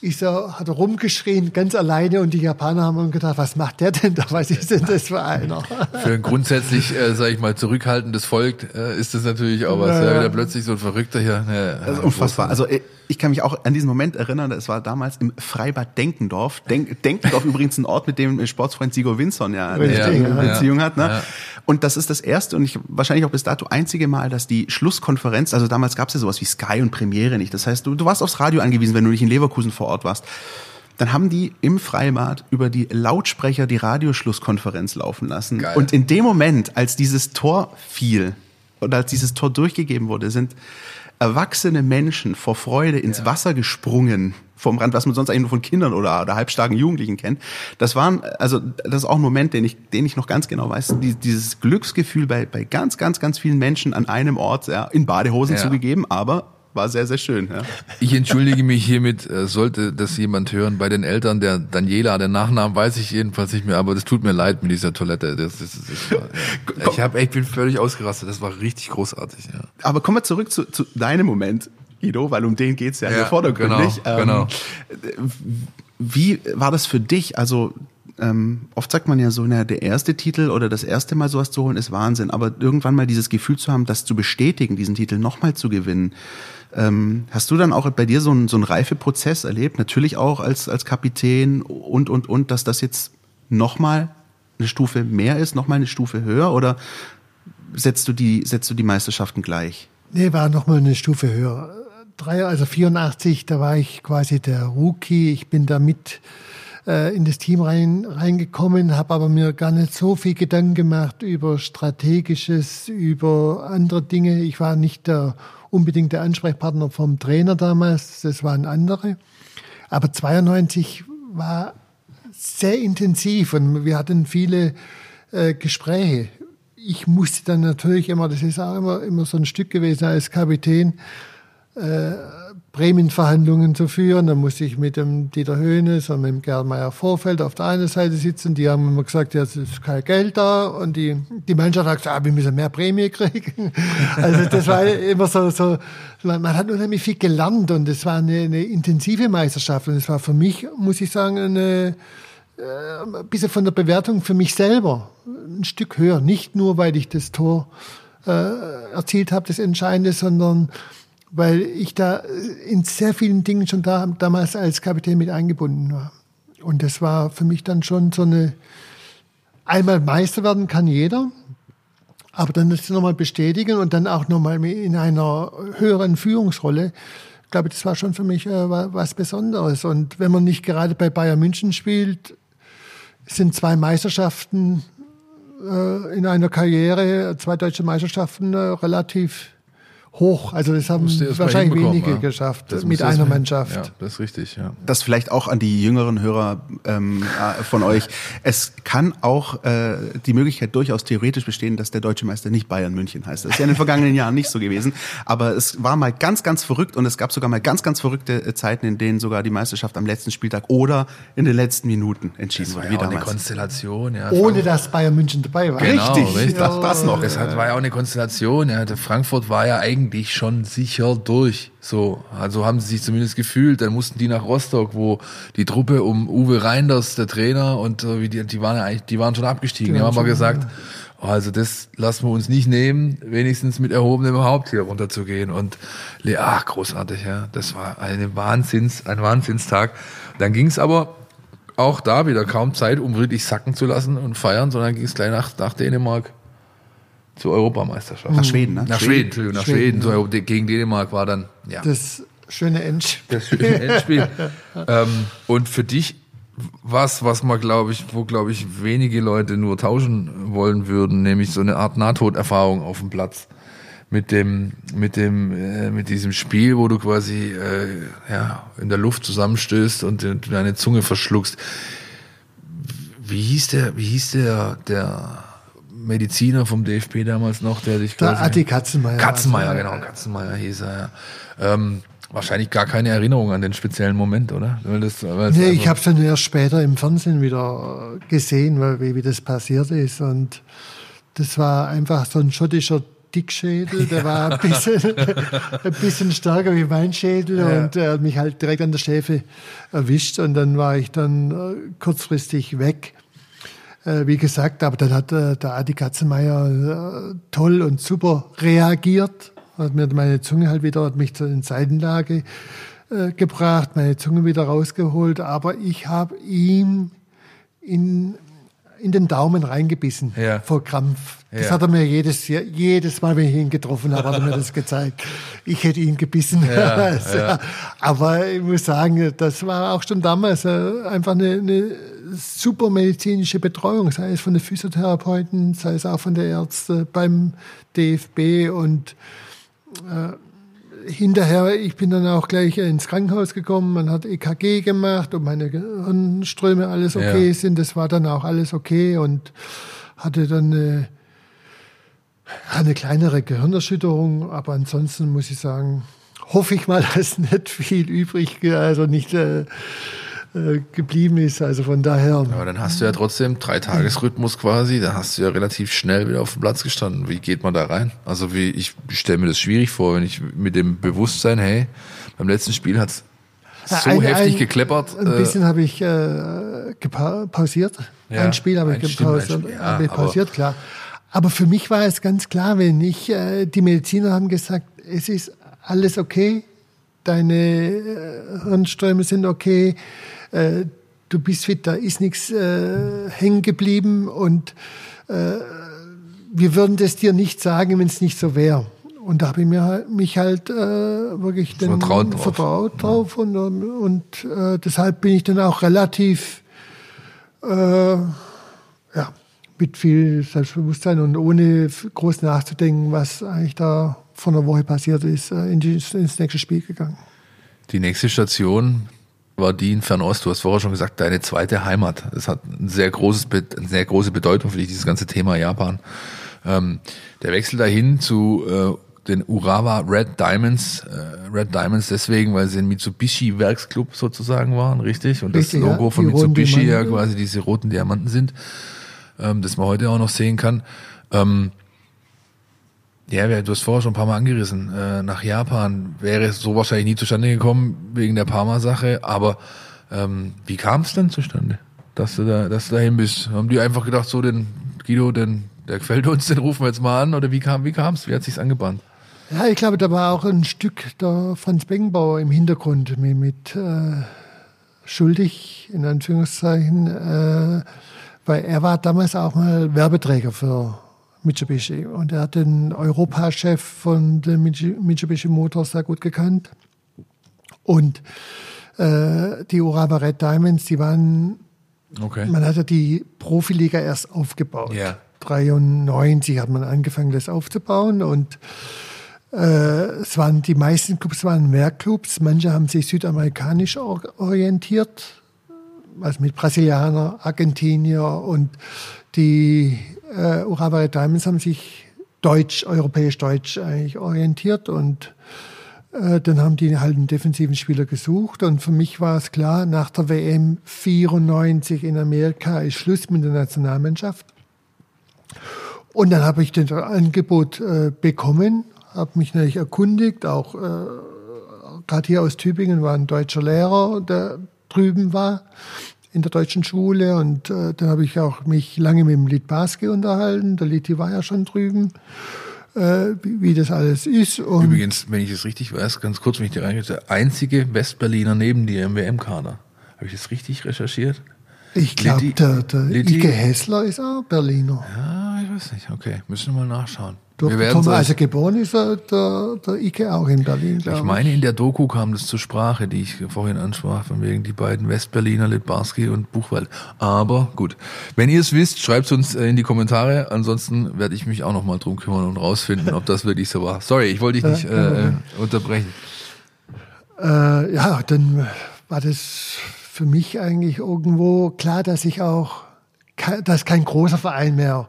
ist er, hat er rumgeschrien, ganz alleine. Und die Japaner haben gedacht, was macht der denn da? Was ist denn das für einer? Für ein grundsätzlich, äh, sage ich mal, zurückhaltendes Volk äh, ist das natürlich auch was. Ja, Ja, ja. wieder plötzlich so ein Verrückter hier. Ja, Das ist unfassbar. Also äh, ich kann mich auch an diesen Moment erinnern, es war damals im Freibad Denkendorf. Denk, Denkendorf übrigens ein Ort, mit dem Sportsfreund Sigur Winson ja eine ja. Beziehung hat. Ne? Ja. Und das ist das erste und ich wahrscheinlich auch bis dato einzige Mal, dass die Schlusskonferenz, also damals gab es ja sowas wie Sky und Premiere nicht. Das heißt, du, du warst aufs Radio angewiesen, wenn du nicht in Leverkusen vor Ort warst. Dann haben die im Freibad über die Lautsprecher die Radioschlusskonferenz laufen lassen. Geil. Und in dem Moment, als dieses Tor fiel und als dieses Tor durchgegeben wurde, sind erwachsene Menschen vor Freude ins Wasser gesprungen vom Rand, was man sonst eigentlich nur von Kindern oder, oder halbstarken Jugendlichen kennt. Das waren, also das ist auch ein Moment, den ich, den ich noch ganz genau weiß. Die, dieses Glücksgefühl bei, bei ganz, ganz, ganz vielen Menschen an einem Ort, ja, in Badehosen Ja. zugegeben, aber war sehr, sehr schön. Ja. Ich entschuldige mich hiermit, äh, sollte das jemand hören, bei den Eltern der Daniela, den Nachnamen weiß ich jedenfalls nicht mehr, aber das tut mir leid mit dieser Toilette. Das, das, das war, ja. Ich habe, ich bin völlig ausgerastet. Das war richtig großartig. Ja. Aber kommen wir zurück zu, zu deinem Moment, Guido, weil um den geht's ja, Ja, vordergründig. genau, genau. Wie war das für dich? Also ähm, oft sagt man ja so, na, der erste Titel oder das erste Mal sowas zu holen ist Wahnsinn, aber irgendwann mal dieses Gefühl zu haben, das zu bestätigen, diesen Titel nochmal zu gewinnen. Ähm, hast du dann auch bei dir so einen, so einen Reifeprozess erlebt? Natürlich auch als, als Kapitän und, und, und, dass das jetzt nochmal eine Stufe mehr ist, nochmal eine Stufe höher oder setzt du die, setzt du die Meisterschaften gleich? Nee, war noch mal eine Stufe höher. Drei, also 84, da war ich quasi der Rookie. Ich bin da mit äh, in das Team rein, reingekommen, habe aber mir gar nicht so viel Gedanken gemacht über Strategisches, über andere Dinge. Ich war nicht der unbedingt der Ansprechpartner vom Trainer damals, das waren andere. Aber 92 war sehr intensiv und wir hatten viele äh, Gespräche. Ich musste dann natürlich immer, das ist auch immer, immer so ein Stück gewesen als Kapitän, äh, Prämienverhandlungen zu führen. Da musste ich mit dem Dieter Höhnes und mit dem Gerd Meyer Vorfeld auf der einen Seite sitzen. Die haben immer gesagt, es ist kein Geld da. Und die, die Mannschaft hat gesagt, ah, wir müssen mehr Prämie kriegen. Also das war immer so, so man, man hat unheimlich viel gelernt und es war eine, eine intensive Meisterschaft. Und es war für mich, muss ich sagen, eine, äh, ein bisschen von der Bewertung für mich selber ein Stück höher. Nicht nur, weil ich das Tor äh, erzielt habe, das Entscheidende, sondern weil ich da in sehr vielen Dingen schon da, damals als Kapitän mit eingebunden war. Und das war für mich dann schon so eine, einmal Meister werden kann jeder, aber dann das nochmal bestätigen und dann auch nochmal in einer höheren Führungsrolle. Ich glaube, das war schon für mich äh, was Besonderes. Und wenn man nicht gerade bei Bayern München spielt, sind zwei Meisterschaften äh, in einer Karriere, zwei deutsche Meisterschaften äh, relativ hoch. Also das haben wahrscheinlich wenige ja. geschafft das mit einer Mannschaft. Ja, das ist richtig, ja. Das vielleicht auch an die jüngeren Hörer ähm, äh, von euch. Es kann auch äh, die Möglichkeit durchaus theoretisch bestehen, dass der deutsche Meister nicht Bayern München heißt. Das ist ja in den vergangenen Jahren nicht so gewesen. Aber es war mal ganz, ganz verrückt und es gab sogar mal ganz, ganz verrückte äh, Zeiten, in denen sogar die Meisterschaft am letzten Spieltag oder in den letzten Minuten entschieden wurde. Das war ja auch eine Konstellation, ja. Ohne dass Bayern München dabei war. Genau, richtig, richtig. Das, das noch. Es war ja auch eine Konstellation. Ja. Frankfurt war ja eigentlich eigentlich schon sicher durch. So, also haben sie sich zumindest gefühlt. Dann mussten die nach Rostock, wo die Truppe um Uwe Reinders, der Trainer, und äh, die, die waren ja eigentlich, die waren schon abgestiegen. Die, haben aber gesagt, oh, also das lassen wir uns nicht nehmen, wenigstens mit erhobenem Haupt hier runterzugehen. Und ach, großartig, ja. Das war eine Wahnsinns, ein Wahnsinnstag. Dann ging es aber auch da wieder kaum Zeit, um wirklich sacken zu lassen und feiern, sondern ging es gleich nach, nach Dänemark zur Europameisterschaft. Nach Schweden, ne? Nach Schweden, Schweden nach Schweden. Schweden. Ja. gegen Dänemark war dann, ja. Das schöne Endspiel. Das schöne Endspiel. ähm, und für dich was, was man, glaube ich, wo, glaube ich, wenige Leute nur tauschen wollen würden, nämlich so eine Art Nahtoderfahrung auf dem Platz. Mit dem, mit dem, äh, mit diesem Spiel, wo du quasi, äh, ja, in der Luft zusammenstößt und deine Zunge verschluckst. Wie hieß der, wie hieß der, der, Mediziner vom DFB damals noch, der sich quasi... Der Atti Katzenmeier. Katzenmeier, genau, Katzenmeier hieß er, ja. Ähm, wahrscheinlich gar keine Erinnerung an den speziellen Moment, oder? Weil das, weil nee, ich habe es dann erst später im Fernsehen wieder gesehen, weil, wie, wie das passiert ist. Und das war einfach so ein schottischer Dickschädel, der ja. war ein bisschen, ein bisschen stärker wie mein Schädel ja. und er hat mich halt direkt an der Schäfe erwischt und dann war ich dann äh, kurzfristig weg. Äh, wie gesagt, aber dann hat äh, der Adi Katzenmeier äh, toll und super reagiert, hat mir meine Zunge halt wieder, hat mich in Seitenlage äh, gebracht, meine Zunge wieder rausgeholt, aber ich habe ihm in in den Daumen reingebissen ja. vor Krampf. Das ja. hat er mir jedes, jedes Mal, wenn ich ihn getroffen habe, hat er mir das gezeigt. Ich hätte ihn gebissen. Ja, also, aber ich muss sagen, das war auch schon damals äh, einfach eine, eine super medizinische Betreuung, sei es von den Physiotherapeuten, sei es auch von der Ärzte beim DFB und äh, hinterher, ich bin dann auch gleich ins Krankenhaus gekommen, man hat EKG gemacht, ob meine Hirnströme alles okay ja. sind. Das war dann auch alles okay und hatte dann eine, eine kleinere Gehirnerschütterung, aber ansonsten muss ich sagen, hoffe ich mal, dass nicht viel übrig, also nicht äh, äh, geblieben ist. Also von daher. Aber dann hast du ja trotzdem drei Tagesrhythmus quasi, da hast du ja relativ schnell wieder auf dem Platz gestanden. Wie geht man da rein? Also wie ich stelle mir das schwierig vor, wenn ich mit dem Bewusstsein, hey, beim letzten Spiel hat's so ein, heftig ein, gekleppert. Ein bisschen äh, habe ich äh, pausiert. Ja, ein Spiel habe ich gepausiert, ja, hab ich pausiert, klar. Aber für mich war es ganz klar, wenn ich, äh, die Mediziner haben gesagt, es ist alles okay, deine äh, Hirnströme sind okay, äh, du bist fit, da ist nichts äh, hängen geblieben und äh, wir würden das dir nicht sagen, wenn es nicht so wäre. Und da habe ich mir halt, mich halt äh, wirklich vertraut drauf, vertraut drauf und, und äh, deshalb bin ich dann auch relativ äh, ja, mit viel Selbstbewusstsein und ohne groß nachzudenken, was eigentlich da vor einer Woche passiert ist, äh, ins nächste Spiel gegangen. Die nächste Station war die in Fernost. Du hast vorher schon gesagt, deine zweite Heimat. Das hat ein sehr großes, eine sehr große Bedeutung für dich, dieses ganze Thema Japan. Ähm, der Wechsel dahin zu äh, den Urawa Red Diamonds, äh, Red Diamonds deswegen, weil sie ein Mitsubishi-Werksclub sozusagen waren, richtig? Und Richtig, das Logo ja, von Mitsubishi ja quasi diese roten Diamanten sind, ähm, das man heute auch noch sehen kann. Ähm, ja, du hast vorher schon ein paar Mal angerissen. Äh, nach Japan wäre es so wahrscheinlich nie zustande gekommen wegen der Parma-Sache. Aber ähm, wie kam es denn zustande, dass du da, dass du dahin bist? Haben die einfach gedacht, so den Guido, den, der gefällt uns, den rufen wir jetzt mal an? Oder wie kam, wie kam's? Wie hat sich's angebahnt? Ja, ich glaube, da war auch ein Stück der Franz Beckenbauer im Hintergrund mit, mit äh, schuldig, in Anführungszeichen, äh, weil er war damals auch mal Werbeträger für Mitsubishi und er hat den Europachef von Mitsu- Mitsubishi Motors sehr gut gekannt. Und äh, die Urawa Red Diamonds, die waren Okay. man hat ja die Profiliga erst aufgebaut. Ja. 93 hat man angefangen, das aufzubauen und äh, es waren die meisten Clubs waren Werkclubs. Manche haben sich südamerikanisch or orientiert, also mit Brasilianer, Argentinier und die äh, Urawa Diamonds haben sich deutsch, europäisch-deutsch eigentlich orientiert und äh, dann haben die halt einen defensiven Spieler gesucht und für mich war es klar, nach der WM 94 in Amerika ist Schluss mit der Nationalmannschaft. Und dann habe ich das Angebot äh, bekommen, habe mich natürlich erkundigt, auch äh, gerade hier aus Tübingen war ein deutscher Lehrer, der drüben war in der deutschen Schule und äh, dann habe ich auch mich lange mit dem Litbarski unterhalten. Der Liti war ja schon drüben, äh, wie, wie das alles ist. Und Übrigens, wenn ich es richtig weiß, ganz kurz, wenn ich dir reingehe, der einzige Westberliner neben dir im WM-Kader. Habe ich das richtig recherchiert? Ich glaube, der, der Ike Hessler ist auch Berliner. Ja, ich weiß nicht. Okay, müssen wir mal nachschauen. Durch wir werden Thomas, so- also geboren ist er, der, der Ike auch in Berlin, glaube Ich meine, in der Doku kam das zur Sprache, die ich vorhin ansprach, von wegen die beiden Westberliner, Litbarski und Buchwald. Aber gut, wenn ihr es wisst, schreibt es uns äh, in die Kommentare. Ansonsten werde ich mich auch noch mal drum kümmern und rausfinden, ob das wirklich so war. Sorry, ich wollte dich nicht äh, äh, unterbrechen. Äh, ja, dann war das für mich eigentlich irgendwo klar, dass ich auch, dass kein großer Verein mehr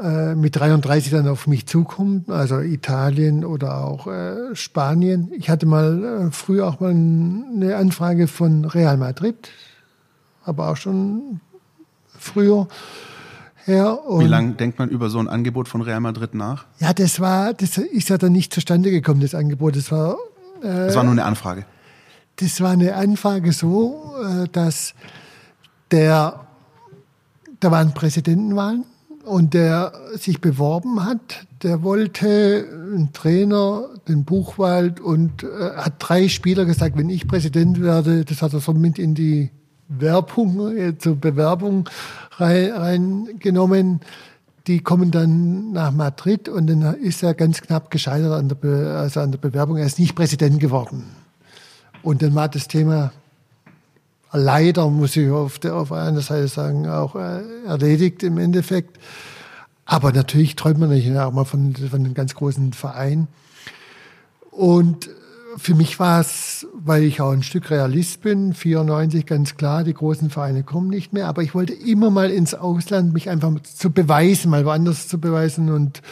äh, mit 33 dann auf mich zukommt, also Italien oder auch äh, Spanien. Ich hatte mal äh, früher auch mal eine Anfrage von Real Madrid, aber auch schon früher her. Wie Und- lange denkt man über so ein Angebot von Real Madrid nach? Ja, das war, das ist ja dann nicht zustande gekommen, das Angebot. Das war Das war nur eine Anfrage. Das war eine Anfrage so, äh, dass der, da waren Präsidentenwahlen und der sich beworben hat, der wollte einen Trainer, den Buchwald und äh, hat drei Spieler gesagt, wenn ich Präsident werde, das hat er so mit in die Werbung, äh, zur Bewerbung rein- reingenommen. Die kommen dann nach Madrid und dann ist er ganz knapp gescheitert an der, Be also an der Bewerbung. Er ist nicht Präsident geworden. Und dann war das Thema leider, muss ich auf der auf einer Seite sagen, auch äh, erledigt im Endeffekt. Aber natürlich träumt man nicht auch mal von, von einem ganz großen Verein. Und für mich war es, weil ich auch ein Stück Realist bin, 94 ganz klar, die großen Vereine kommen nicht mehr. Aber ich wollte immer mal ins Ausland mich einfach zu beweisen, mal woanders zu beweisen. Und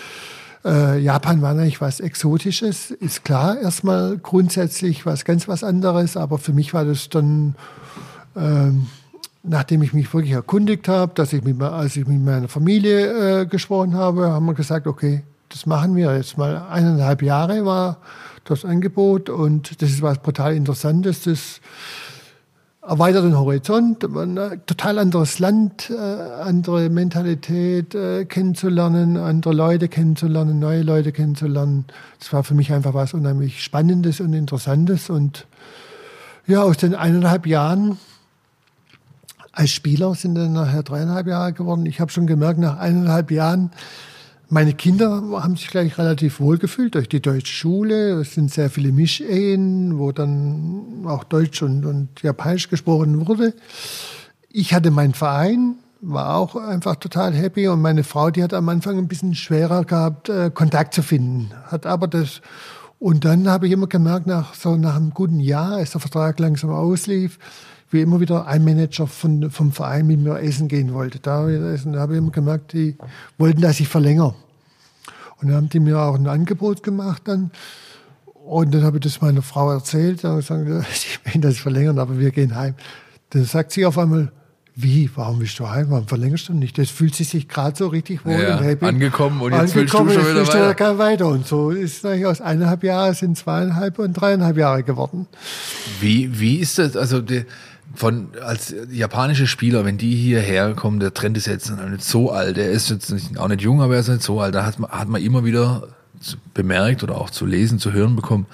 äh, Japan war eigentlich was Exotisches, ist klar, erstmal grundsätzlich was ganz was anderes. Aber für mich war das dann, ähm, nachdem ich mich wirklich erkundigt habe, dass ich mit, als ich mit meiner Familie äh, gesprochen habe, haben wir gesagt, okay, das machen wir jetzt mal. Eineinhalb Jahre war das Angebot und das ist was brutal Interessantes. Das erweitert den Horizont, ein äh, total anderes Land, äh, andere Mentalität äh, kennenzulernen, andere Leute kennenzulernen, neue Leute kennenzulernen. Das war für mich einfach was unheimlich Spannendes und Interessantes. Und ja, aus den eineinhalb Jahren als Spieler sind dann nachher dreieinhalb Jahre geworden. Ich habe schon gemerkt, nach eineinhalb Jahren, meine Kinder haben sich gleich relativ wohl gefühlt durch die deutsche Schule. Es sind sehr viele Mischehen, wo dann auch Deutsch und, und Japanisch gesprochen wurde. Ich hatte meinen Verein, war auch einfach total happy. Und meine Frau, die hat am Anfang ein bisschen schwerer gehabt, äh, Kontakt zu finden. Hat aber das, und dann habe ich immer gemerkt, nach so nach einem guten Jahr, als der Vertrag langsam auslief, wie immer wieder ein Manager von, vom Verein mit mir essen gehen wollte. Da habe ich immer gemerkt, die wollten, dass ich verlängere. Und dann haben die mir auch ein Angebot gemacht dann. Und dann habe ich das meiner Frau erzählt. Und gesagt, ich will das verlängern, aber wir gehen heim. Dann sagt sie auf einmal, wie, warum bist du heim? Warum verlängerst du nicht? Das fühlt sie sich gerade so richtig wohl Ja, und angekommen und jetzt Angekommen, willst du schon wieder willst du weiter. weiter. Und so ist eigentlich aus eineinhalb Jahren sind zweieinhalb und dreieinhalb Jahre geworden. Wie, wie ist das? Also die, von als japanische Spieler, wenn die hierher kommen, der Trend ist jetzt nicht so alt, der ist jetzt nicht, auch nicht jung, aber er ist nicht so alt. Da hat man, hat man immer wieder bemerkt oder auch zu lesen, zu hören bekommen,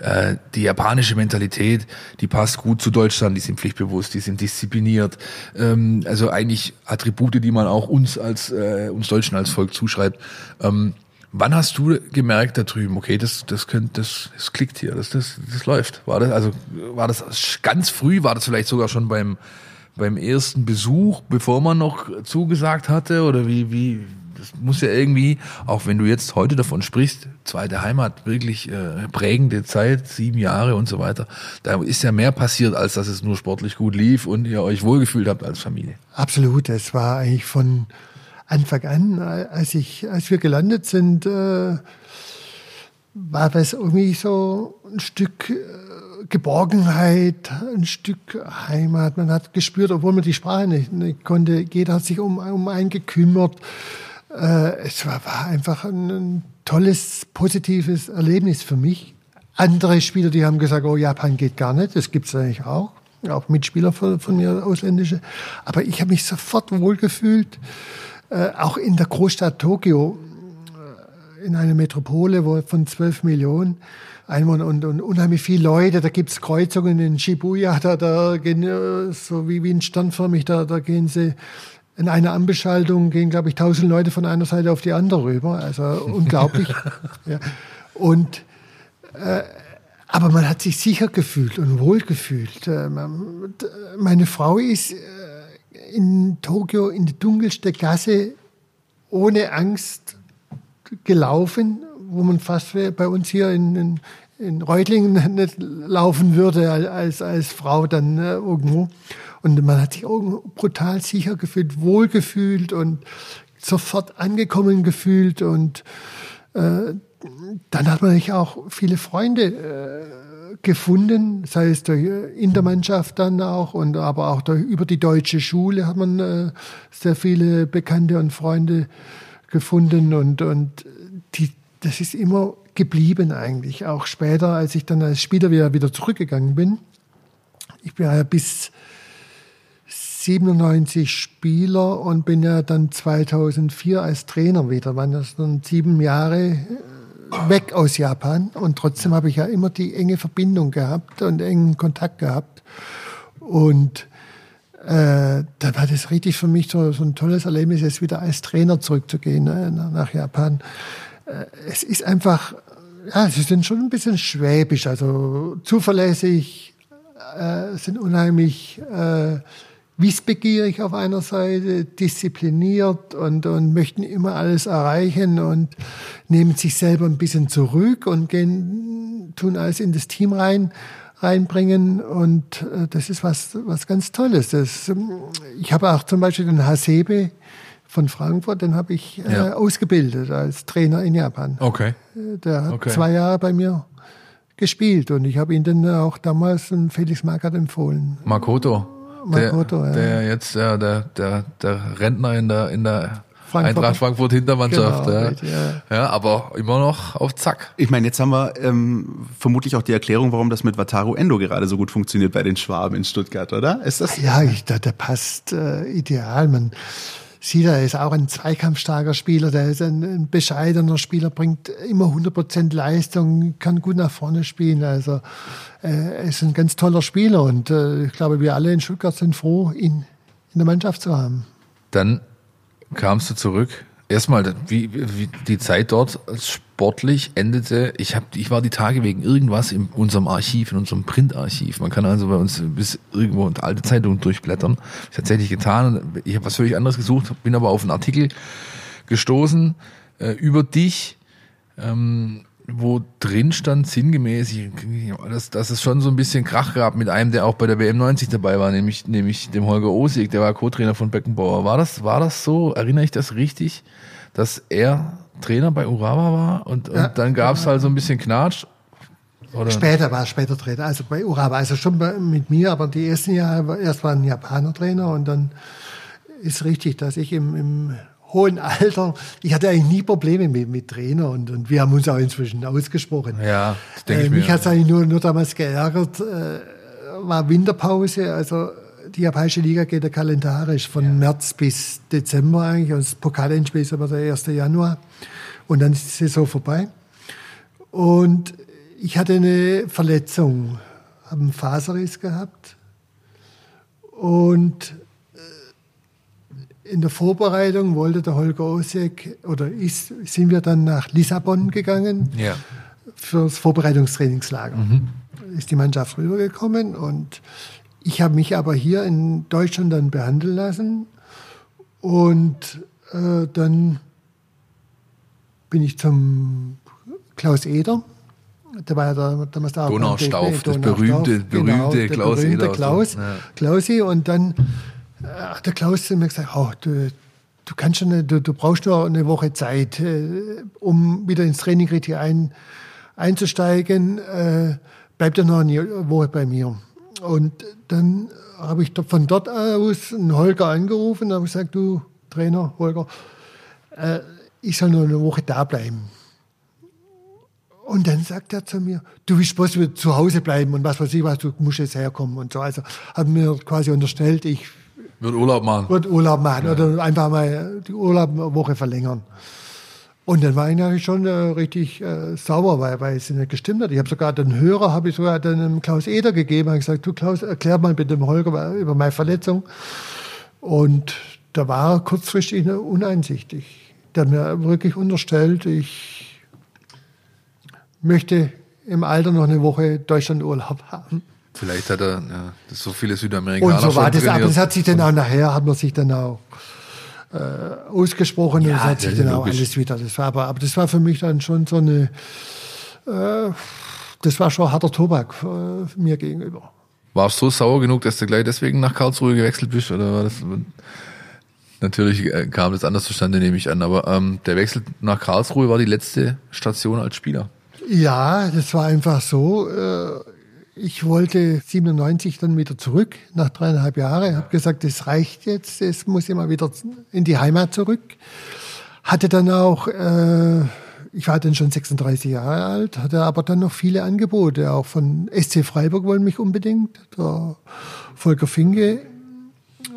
äh, die japanische Mentalität, die passt gut zu Deutschland, die sind pflichtbewusst, die sind diszipliniert. Ähm, also eigentlich Attribute, die man auch uns als äh, uns Deutschen als Volk zuschreibt. Ähm, wann hast du gemerkt da drüben, okay, das das könnte das, das klickt hier, das das das läuft. War das also war das ganz früh, war das vielleicht sogar schon beim beim ersten Besuch, bevor man noch zugesagt hatte oder wie wie das muss ja irgendwie, auch wenn du jetzt heute davon sprichst, zweite Heimat, wirklich äh, prägende Zeit, sieben Jahre und so weiter. Da ist ja mehr passiert, als dass es nur sportlich gut lief und ihr euch wohlgefühlt habt als Familie. Absolut, es war eigentlich von Anfang an, als ich, als wir gelandet sind, äh, war das irgendwie so ein Stück äh, Geborgenheit, ein Stück Heimat. Man hat gespürt, obwohl man die Sprache nicht, nicht konnte, jeder hat sich um, um einen gekümmert. Äh, es war, war einfach ein, ein tolles, positives Erlebnis für mich. Andere Spieler, die haben gesagt, oh, Japan geht gar nicht. Das gibt's eigentlich auch. Auch Mitspieler von, von mir, ausländische. Aber ich habe mich sofort wohlgefühlt. Äh, auch in der Großstadt Tokio, äh, in einer Metropole wo von 12 Millionen Einwohnern und, und unheimlich viele Leute. Da gibt's Kreuzungen in Shibuya, da, da gehen äh, so wie, wie ein sternförmig, da, da gehen sie in einer Anbeschaltung gehen, glaube ich, tausend Leute von einer Seite auf die andere rüber. Also unglaublich. ja. Und äh, aber man hat sich sicher gefühlt und wohl gefühlt. Meine Frau ist in Tokio in die dunkelste Gasse ohne Angst gelaufen, wo man fast bei uns hier in, in, in Reutlingen nicht laufen würde als, als Frau dann äh, irgendwo. Und man hat sich brutal sicher gefühlt, wohlgefühlt und sofort angekommen gefühlt und äh, dann hat man natürlich auch viele Freunde äh, gefunden, sei es durch, äh, in der Mannschaft dann auch und aber auch durch, über die deutsche Schule hat man äh, sehr viele Bekannte und Freunde gefunden und und die das ist immer geblieben eigentlich auch später, als ich dann als Spieler wieder wieder zurückgegangen bin. Ich bin ja bis 97 Spieler und bin ja dann 2004 als Trainer wieder. Waren das dann sieben Jahre weg aus Japan und trotzdem habe ich ja immer die enge Verbindung gehabt und engen Kontakt gehabt. Und äh, dann war das richtig für mich so, so ein tolles Erlebnis, jetzt wieder als Trainer zurückzugehen nach, nach Japan. Äh, es ist einfach, ja, sie sind schon ein bisschen schwäbisch, also zuverlässig, äh, sind unheimlich äh, wissbegierig auf einer Seite, diszipliniert und, und möchten immer alles erreichen und nehmen sich selber ein bisschen zurück und gehen, tun alles in das Team rein, reinbringen und äh, das ist was, was ganz Tolles. Das, ähm, ich habe auch zum Beispiel den Hasebe von Frankfurt, den habe ich äh, Ja. ausgebildet als Trainer in Japan. Okay. Der hat Okay. zwei Jahre bei mir gespielt und ich habe ihn dann auch damals an Felix Magath empfohlen. Makoto. Makoto, der, ja. der jetzt ja, der, der, der Rentner in der, in der Frankfurt. Eintracht Frankfurt Hintermannschaft. Genau, ja. richtig, ja. ja, aber immer noch auf Zack. Ich meine, jetzt haben wir ähm, vermutlich auch die Erklärung, warum das mit Wataru Endo gerade so gut funktioniert bei den Schwaben in Stuttgart, oder? Ist das? Ja, ich, der, der passt äh, ideal. Man er ist auch ein zweikampfstarker Spieler, der ist ein, ein bescheidener Spieler, bringt immer 100% Leistung, kann gut nach vorne spielen. Also äh, er ist ein ganz toller Spieler und äh, ich glaube, wir alle in Stuttgart sind froh, ihn in der Mannschaft zu haben. Dann kamst du zurück erstmal, wie, wie die Zeit dort sportlich endete. Ich hab, ich war die Tage wegen irgendwas in unserem Archiv, in unserem Printarchiv. Man kann also bei uns bis irgendwo und alte Zeitungen durchblättern. Ich tatsächlich getan. Ich habe was völlig anderes gesucht, bin aber auf einen Artikel gestoßen äh, über dich. Ähm, wo drin stand, sinngemäß, dass, dass es schon so ein bisschen Krach gab mit einem, der auch bei der WM 90 dabei war, nämlich, nämlich dem Holger Osig, der war Co-Trainer von Beckenbauer. War das, war das so? Erinnere ich das richtig, dass er Trainer bei Urawa war und, und ja. dann gab es halt so ein bisschen Knatsch? Oder? Später war er später Trainer, also bei Urawa, also schon bei, mit mir, aber die ersten Jahre, erst war ein Japaner Trainer und dann ist richtig, dass ich im, im hohen Alter. Ich hatte eigentlich nie Probleme mit, mit Trainer und, und wir haben uns auch inzwischen ausgesprochen. Ja, denke äh, ich mir. Mich hat es eigentlich nur, nur damals geärgert, äh, war Winterpause, also die japanische Liga geht ja kalendarisch von ja. März bis Dezember eigentlich und das Pokalendspiel ist aber der 1. Januar und dann ist die Saison vorbei. Und ich hatte eine Verletzung, habe einen Faserriss gehabt und in der Vorbereitung wollte der Holger Osek oder ist, sind wir dann nach Lissabon gegangen ja. fürs Vorbereitungstrainingslager. Mhm. Ist die Mannschaft rübergekommen und ich habe mich aber hier in Deutschland dann behandeln lassen und äh, dann bin ich zum Klaus Eder. Der war ja der, damals da Donaustauf, das berühmte, berühmte genau, Klaus berühmte Eder. Klaus, ja. Klausi und dann Ach, der Klaus hat mir gesagt, oh, du, du kannst schon, du, du brauchst nur eine Woche Zeit, äh, um wieder ins Training richtig ein, einzusteigen. Äh, bleib dann noch eine Woche bei mir. Und dann habe ich von dort aus einen Holger angerufen und habe gesagt, du Trainer, Holger, äh, ich soll nur eine Woche da bleiben. Und dann sagt er zu mir, du willst bloß zu Hause bleiben und was weiß ich was, du musst jetzt herkommen und so. Also haben mir quasi unterstellt, ich wird Urlaub machen. Wird Urlaub machen ja. oder einfach mal die Urlaubwoche verlängern. Und dann war ich natürlich schon äh, richtig äh, sauer, weil, weil es nicht gestimmt hat. Ich habe sogar den Hörer, habe ich sogar dann Klaus Eder gegeben, habe gesagt, du Klaus, erklär mal bitte dem Holger über meine Verletzung. Und da war er kurzfristig uneinsichtig. Der hat mir wirklich unterstellt, ich möchte im Alter noch eine Woche Deutschlandurlaub haben. Vielleicht hat er ja, so viele Südamerikaner. Und so war das, aber das hat sich dann auch nachher, hat man sich dann auch äh, ausgesprochen ja, und das hat sich dann auch alles wieder. Das war aber, aber das war für mich dann schon so eine, äh, das war schon harter Tobak äh, mir gegenüber. Warst du so sauer genug, dass du gleich deswegen nach Karlsruhe gewechselt bist? Oder war das, natürlich äh, kam das anders zustande, nehme ich an. Aber ähm, der Wechsel nach Karlsruhe war die letzte Station als Spieler. Ja, das war einfach so. Äh, ich wollte 97 dann wieder zurück, nach dreieinhalb Jahren. habe gesagt, das reicht jetzt, es muss immer wieder in die Heimat zurück. Hatte dann auch, äh, ich war dann schon 36 Jahre alt, hatte aber dann noch viele Angebote, auch von SC Freiburg wollen mich unbedingt, der Volker Finke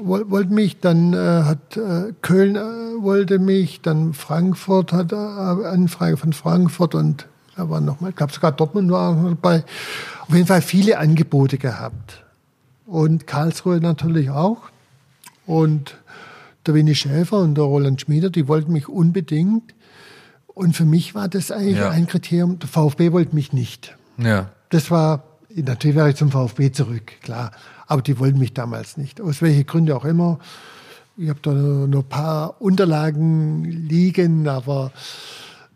wollte mich, dann äh, hat äh, Köln äh, wollte mich, dann Frankfurt hat äh, Anfrage von Frankfurt und da war nochmal, ich glaube sogar Dortmund war dabei. Auf jeden Fall viele Angebote gehabt. Und Karlsruhe natürlich auch. Und der Winnie Schäfer und der Roland Schmieder, die wollten mich unbedingt. Und für mich war das eigentlich ja. ein Kriterium. Der VfB wollte mich nicht. Ja. Das war, natürlich wäre ich zum VfB zurück, klar. Aber die wollten mich damals nicht. Aus welchen Gründen auch immer. Ich habe da noch ein paar Unterlagen liegen, aber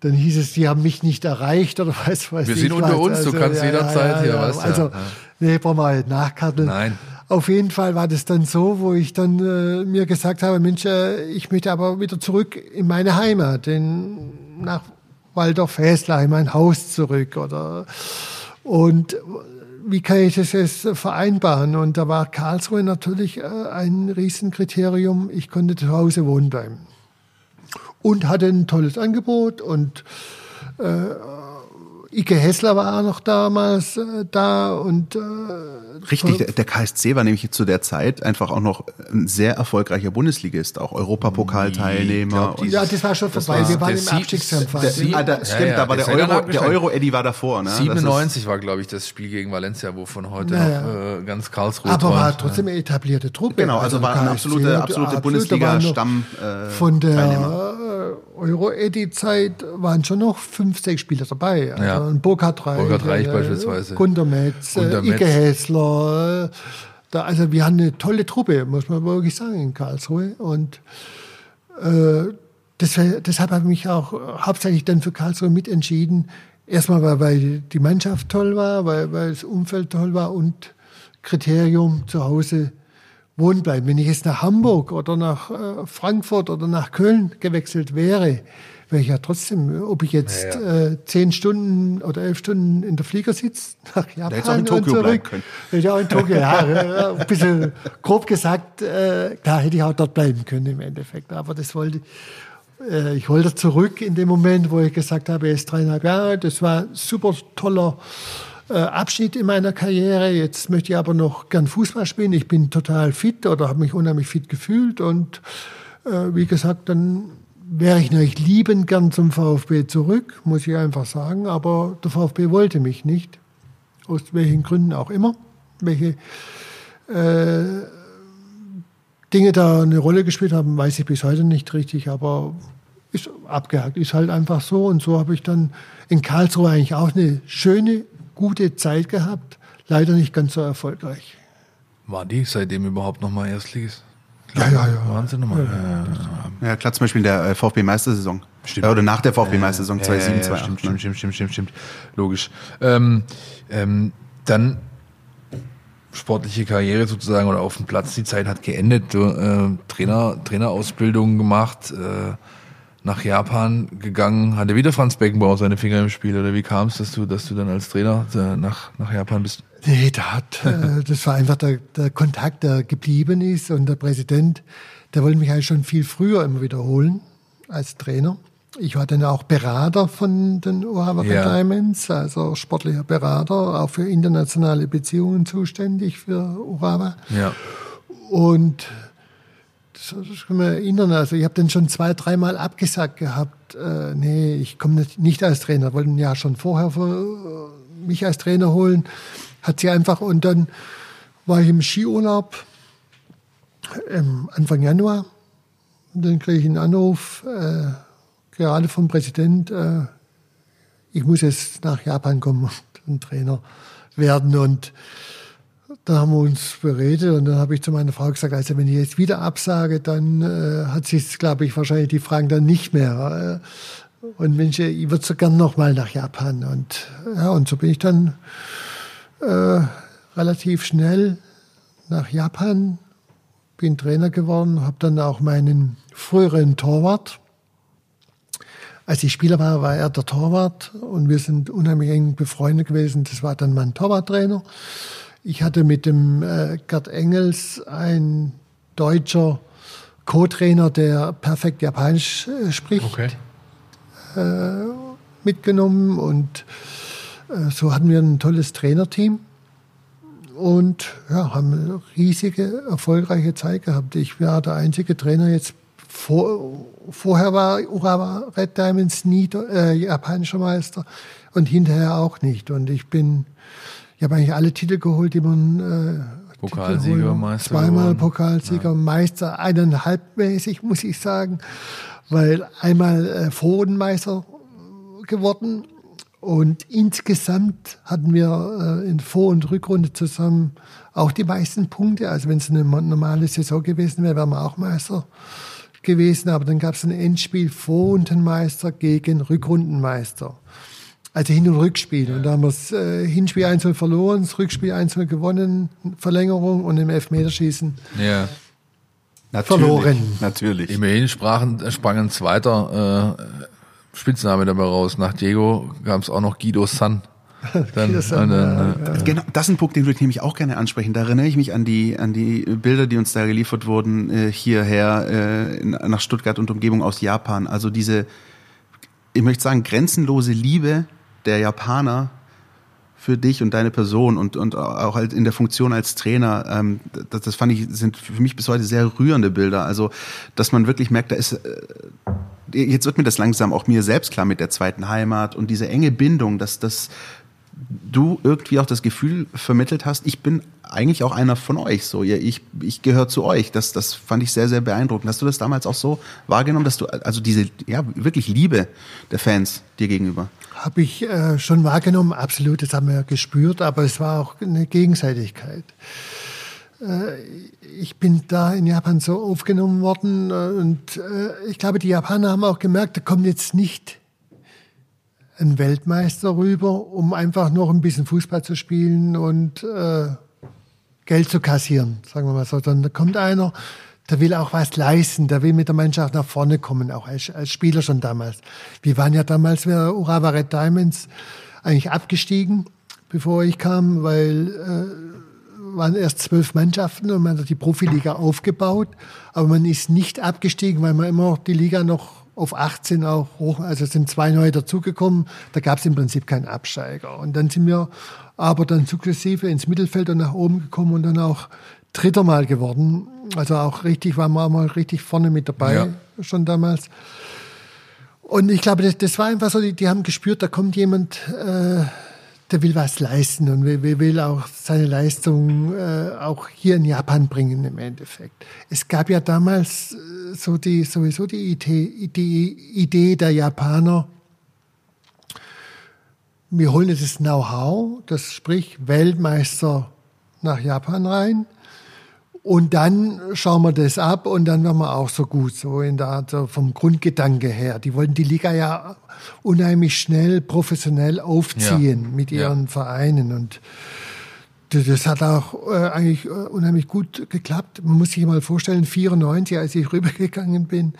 dann hieß es, die haben mich nicht erreicht oder was weiß wir ich. Wir sind unter uns, also, du kannst ja, jederzeit ja, ja, hier was. Also, nee, brauchen wir halt nachkarteln. Nein. Auf jeden Fall war das dann so, wo ich dann äh, mir gesagt habe, Mensch, äh, ich möchte aber wieder zurück in meine Heimat, in, nach Waldorf Häsler, in mein Haus zurück oder und wie kann ich das jetzt vereinbaren? Und da war Karlsruhe natürlich äh, ein Riesenkriterium. Ich konnte zu Hause wohnen bleiben und hatte ein tolles Angebot und äh, Ike Hessler war noch damals äh, da und äh, Richtig, der, der, KSC war nämlich zu der Zeit einfach auch noch ein sehr erfolgreicher Bundesligist, auch Europapokalteilnehmer. Ja, das war schon vorbei. War, wir waren im Abstiegskampf. Ah, da, stimmt, ja, ja, aber der Euro, der Euro Eddy war davor. Ne? 97 war, glaube ich, das Spiel gegen Valencia, wo von heute naja. noch äh, ganz Karlsruhe Aber war trotzdem eine etablierte Truppe. Genau, also, also war eine absolute, absolute Bundesliga-Stamm. Äh, von der Euro-Eddy-Zeit waren schon noch fünf, sechs Spieler dabei. Also Ja. Burkhard Reich, Burkhard Reich äh, beispielsweise. Gunter Metz, Gunter äh, Metz. Ike Häsler. Äh, da, also wir haben eine tolle Truppe, muss man wirklich sagen, in Karlsruhe. Und äh, deshalb, deshalb habe ich mich auch hauptsächlich dann für Karlsruhe mitentschieden. Erstmal, weil, weil die Mannschaft toll war, weil, weil das Umfeld toll war und Kriterium zu Hause wohnen bleiben. Wenn ich jetzt nach Hamburg oder nach äh, Frankfurt oder nach Köln gewechselt wäre, wäre ich ja trotzdem, ob ich jetzt Ja. Äh, zehn Stunden oder elf Stunden in der Flieger sitze, nach Japan auch in und Tokio zurück. bleiben können. Hätte ich auch in Tokio, ja, ein bisschen grob gesagt, äh, klar hätte ich auch dort bleiben können im Endeffekt. Aber das wollte, äh, ich wollte zurück in dem Moment, wo ich gesagt habe, jetzt dreieinhalb Jahre, das war ein super toller Abschnitt in meiner Karriere. Jetzt möchte ich aber noch gern Fußball spielen. Ich bin total fit oder habe mich unheimlich fit gefühlt und äh, wie gesagt, dann wäre ich natürlich liebend gern zum VfB zurück, muss ich einfach sagen. Aber der VfB wollte mich nicht, aus welchen Gründen auch immer. Welche äh, Dinge da eine Rolle gespielt haben, weiß ich bis heute nicht richtig, aber ist abgehakt, ist halt einfach so. Und so habe ich dann in Karlsruhe eigentlich auch eine schöne, gute Zeit gehabt. Leider nicht ganz so erfolgreich. War die seitdem überhaupt nochmal Erstligist? Ja, ja, ja. Wahnsinn nochmal. Ja, ja, ja. Ja, klar, zum Beispiel in der äh, VfB-Meistersaison. Äh, Oder nach der VfB-Meistersaison Ja, 2007, ja, ja, 2008. stimmt, stimmt, stimmt, stimmt, stimmt, Logisch. Ähm, ähm, dann sportliche Karriere sozusagen oder auf dem Platz, die Zeit hat geendet. Du, äh, Trainer, Trainerausbildung gemacht, äh, nach Japan gegangen. Hatte wieder Franz Beckenbauer seine Finger im Spiel oder wie kam es, dass du, dass du dann als Trainer äh, nach, nach Japan bist? Nee, da hat, äh, das war einfach der, der Kontakt, der geblieben ist. Und der Präsident, der wollte mich eigentlich schon viel früher immer wiederholen als Trainer. Ich war dann auch Berater von den Urawa Ja. Diamonds, also sportlicher Berater, auch für internationale Beziehungen zuständig für Urawa. Ja. Und das kann man erinnern, also ich habe dann schon zwei, dreimal abgesagt gehabt, äh, nee, ich komme nicht, nicht als Trainer, wollten ja schon vorher für, äh, mich als Trainer holen, hat sie einfach, und dann war ich im Skiurlaub ähm, Anfang Januar, und dann kriege ich einen Anruf, äh, gerade vom Präsident, äh, ich muss jetzt nach Japan kommen und Trainer werden. Und da haben wir uns beredet und dann habe ich zu meiner Frau gesagt, also wenn ich jetzt wieder absage, dann äh, hat sich, glaube ich, wahrscheinlich die Fragen dann nicht mehr. Äh, und Mensch, ich würde so gern noch mal nach Japan. Und ja, und so bin ich dann äh, relativ schnell nach Japan, bin Trainer geworden, habe dann auch meinen früheren Torwart. Als ich Spieler war, war er der Torwart und wir sind unheimlich eng befreundet gewesen. Das war dann mein Torwarttrainer. Ich hatte mit dem äh, Gerd Engels ein deutscher Co-Trainer, der perfekt Japanisch äh, spricht, Okay. mitgenommen und äh, so hatten wir ein tolles Trainerteam und ja, haben eine riesige, erfolgreiche Zeit gehabt. Ich war der einzige Trainer jetzt. Vor, vorher war Urawa Red Diamonds nie äh, japanischer Meister und hinterher auch nicht. Und ich bin, ich habe eigentlich alle Titel geholt, die man äh, Pokalsieger. Meister zweimal. Pokalsieger, Meister, eineinhalbmäßig muss ich sagen, weil einmal äh, Vorrundenmeister geworden und insgesamt hatten wir äh, in Vor- und Rückrunde zusammen auch die meisten Punkte. Also wenn es eine normale Saison gewesen wäre, wären wir auch Meister gewesen. Aber dann gab es ein Endspiel Vorrundenmeister gegen Rückrundenmeister. Also Hin- und Rückspiel. Und da haben wir das äh, Hinspiel 1-0 verloren, das Rückspiel 1-0 gewonnen, Verlängerung und im Elfmeterschießen Ja. Natürlich, Verloren. Natürlich. Immerhin sprachen, sprang ein zweiter äh, Spitzname dabei raus. Nach Diego gab es auch noch Guido San. Dann, Guido San, dann, ja, äh, Genau, das ist ein Punkt, den würde ich nämlich auch gerne ansprechen. Da erinnere ich mich an die, an die Bilder, die uns da geliefert wurden, äh, hierher äh, nach Stuttgart und Umgebung aus Japan. Also diese, ich möchte sagen, grenzenlose Liebe der Japaner für dich und deine Person und, und auch halt in der Funktion als Trainer, ähm, das, das fand ich, sind für mich bis heute sehr rührende Bilder. Also, dass man wirklich merkt, da ist, äh, jetzt wird mir das langsam auch mir selbst klar mit der zweiten Heimat und diese enge Bindung, dass das, du irgendwie auch das Gefühl vermittelt hast, ich bin eigentlich auch einer von euch. So, ich, ich gehöre zu euch. Das, das fand ich sehr, sehr beeindruckend. Hast du das damals auch so wahrgenommen, dass du also diese ja wirklich Liebe der Fans dir gegenüber? Habe ich äh, schon wahrgenommen, absolut. Das haben wir gespürt, aber es war auch eine Gegenseitigkeit. Äh, ich bin da in Japan so aufgenommen worden äh, und äh, ich glaube, die Japaner haben auch gemerkt, da kommt jetzt nicht ein Weltmeister rüber, um einfach noch ein bisschen Fußball zu spielen und Geld zu kassieren, sagen wir mal so. Dann kommt einer, der will auch was leisten, der will mit der Mannschaft nach vorne kommen, auch als, als Spieler schon damals. Wir waren ja damals, wir Urawa Red Diamonds, eigentlich abgestiegen, bevor ich kam, weil äh, waren erst zwölf Mannschaften und man hat die Profiliga aufgebaut, aber man ist nicht abgestiegen, weil man immer die Liga noch auf 18 auch hoch, also sind zwei neue dazugekommen. Da gab es im Prinzip keinen Absteiger. Und dann sind wir aber dann sukzessive ins Mittelfeld und nach oben gekommen und dann auch Dritter Mal geworden. Also auch richtig, waren wir auch mal richtig vorne mit dabei, ja. schon damals. Und ich glaube, das, das war einfach so, die, die haben gespürt, da kommt jemand, äh, der will was leisten und will, will auch seine Leistung äh, auch hier in Japan bringen im Endeffekt. Es gab ja damals äh, so die, sowieso die Idee, die Idee der Japaner, wir holen das Know-how, das sprich Weltmeister nach Japan rein und dann schauen wir das ab und dann werden wir auch so gut, so in der Art vom Grundgedanke her. Die wollten die Liga ja unheimlich schnell professionell aufziehen ja. mit ihren ja. Vereinen und das hat auch äh, eigentlich äh, unheimlich gut geklappt. Man muss sich mal vorstellen, 94, als ich rübergegangen bin,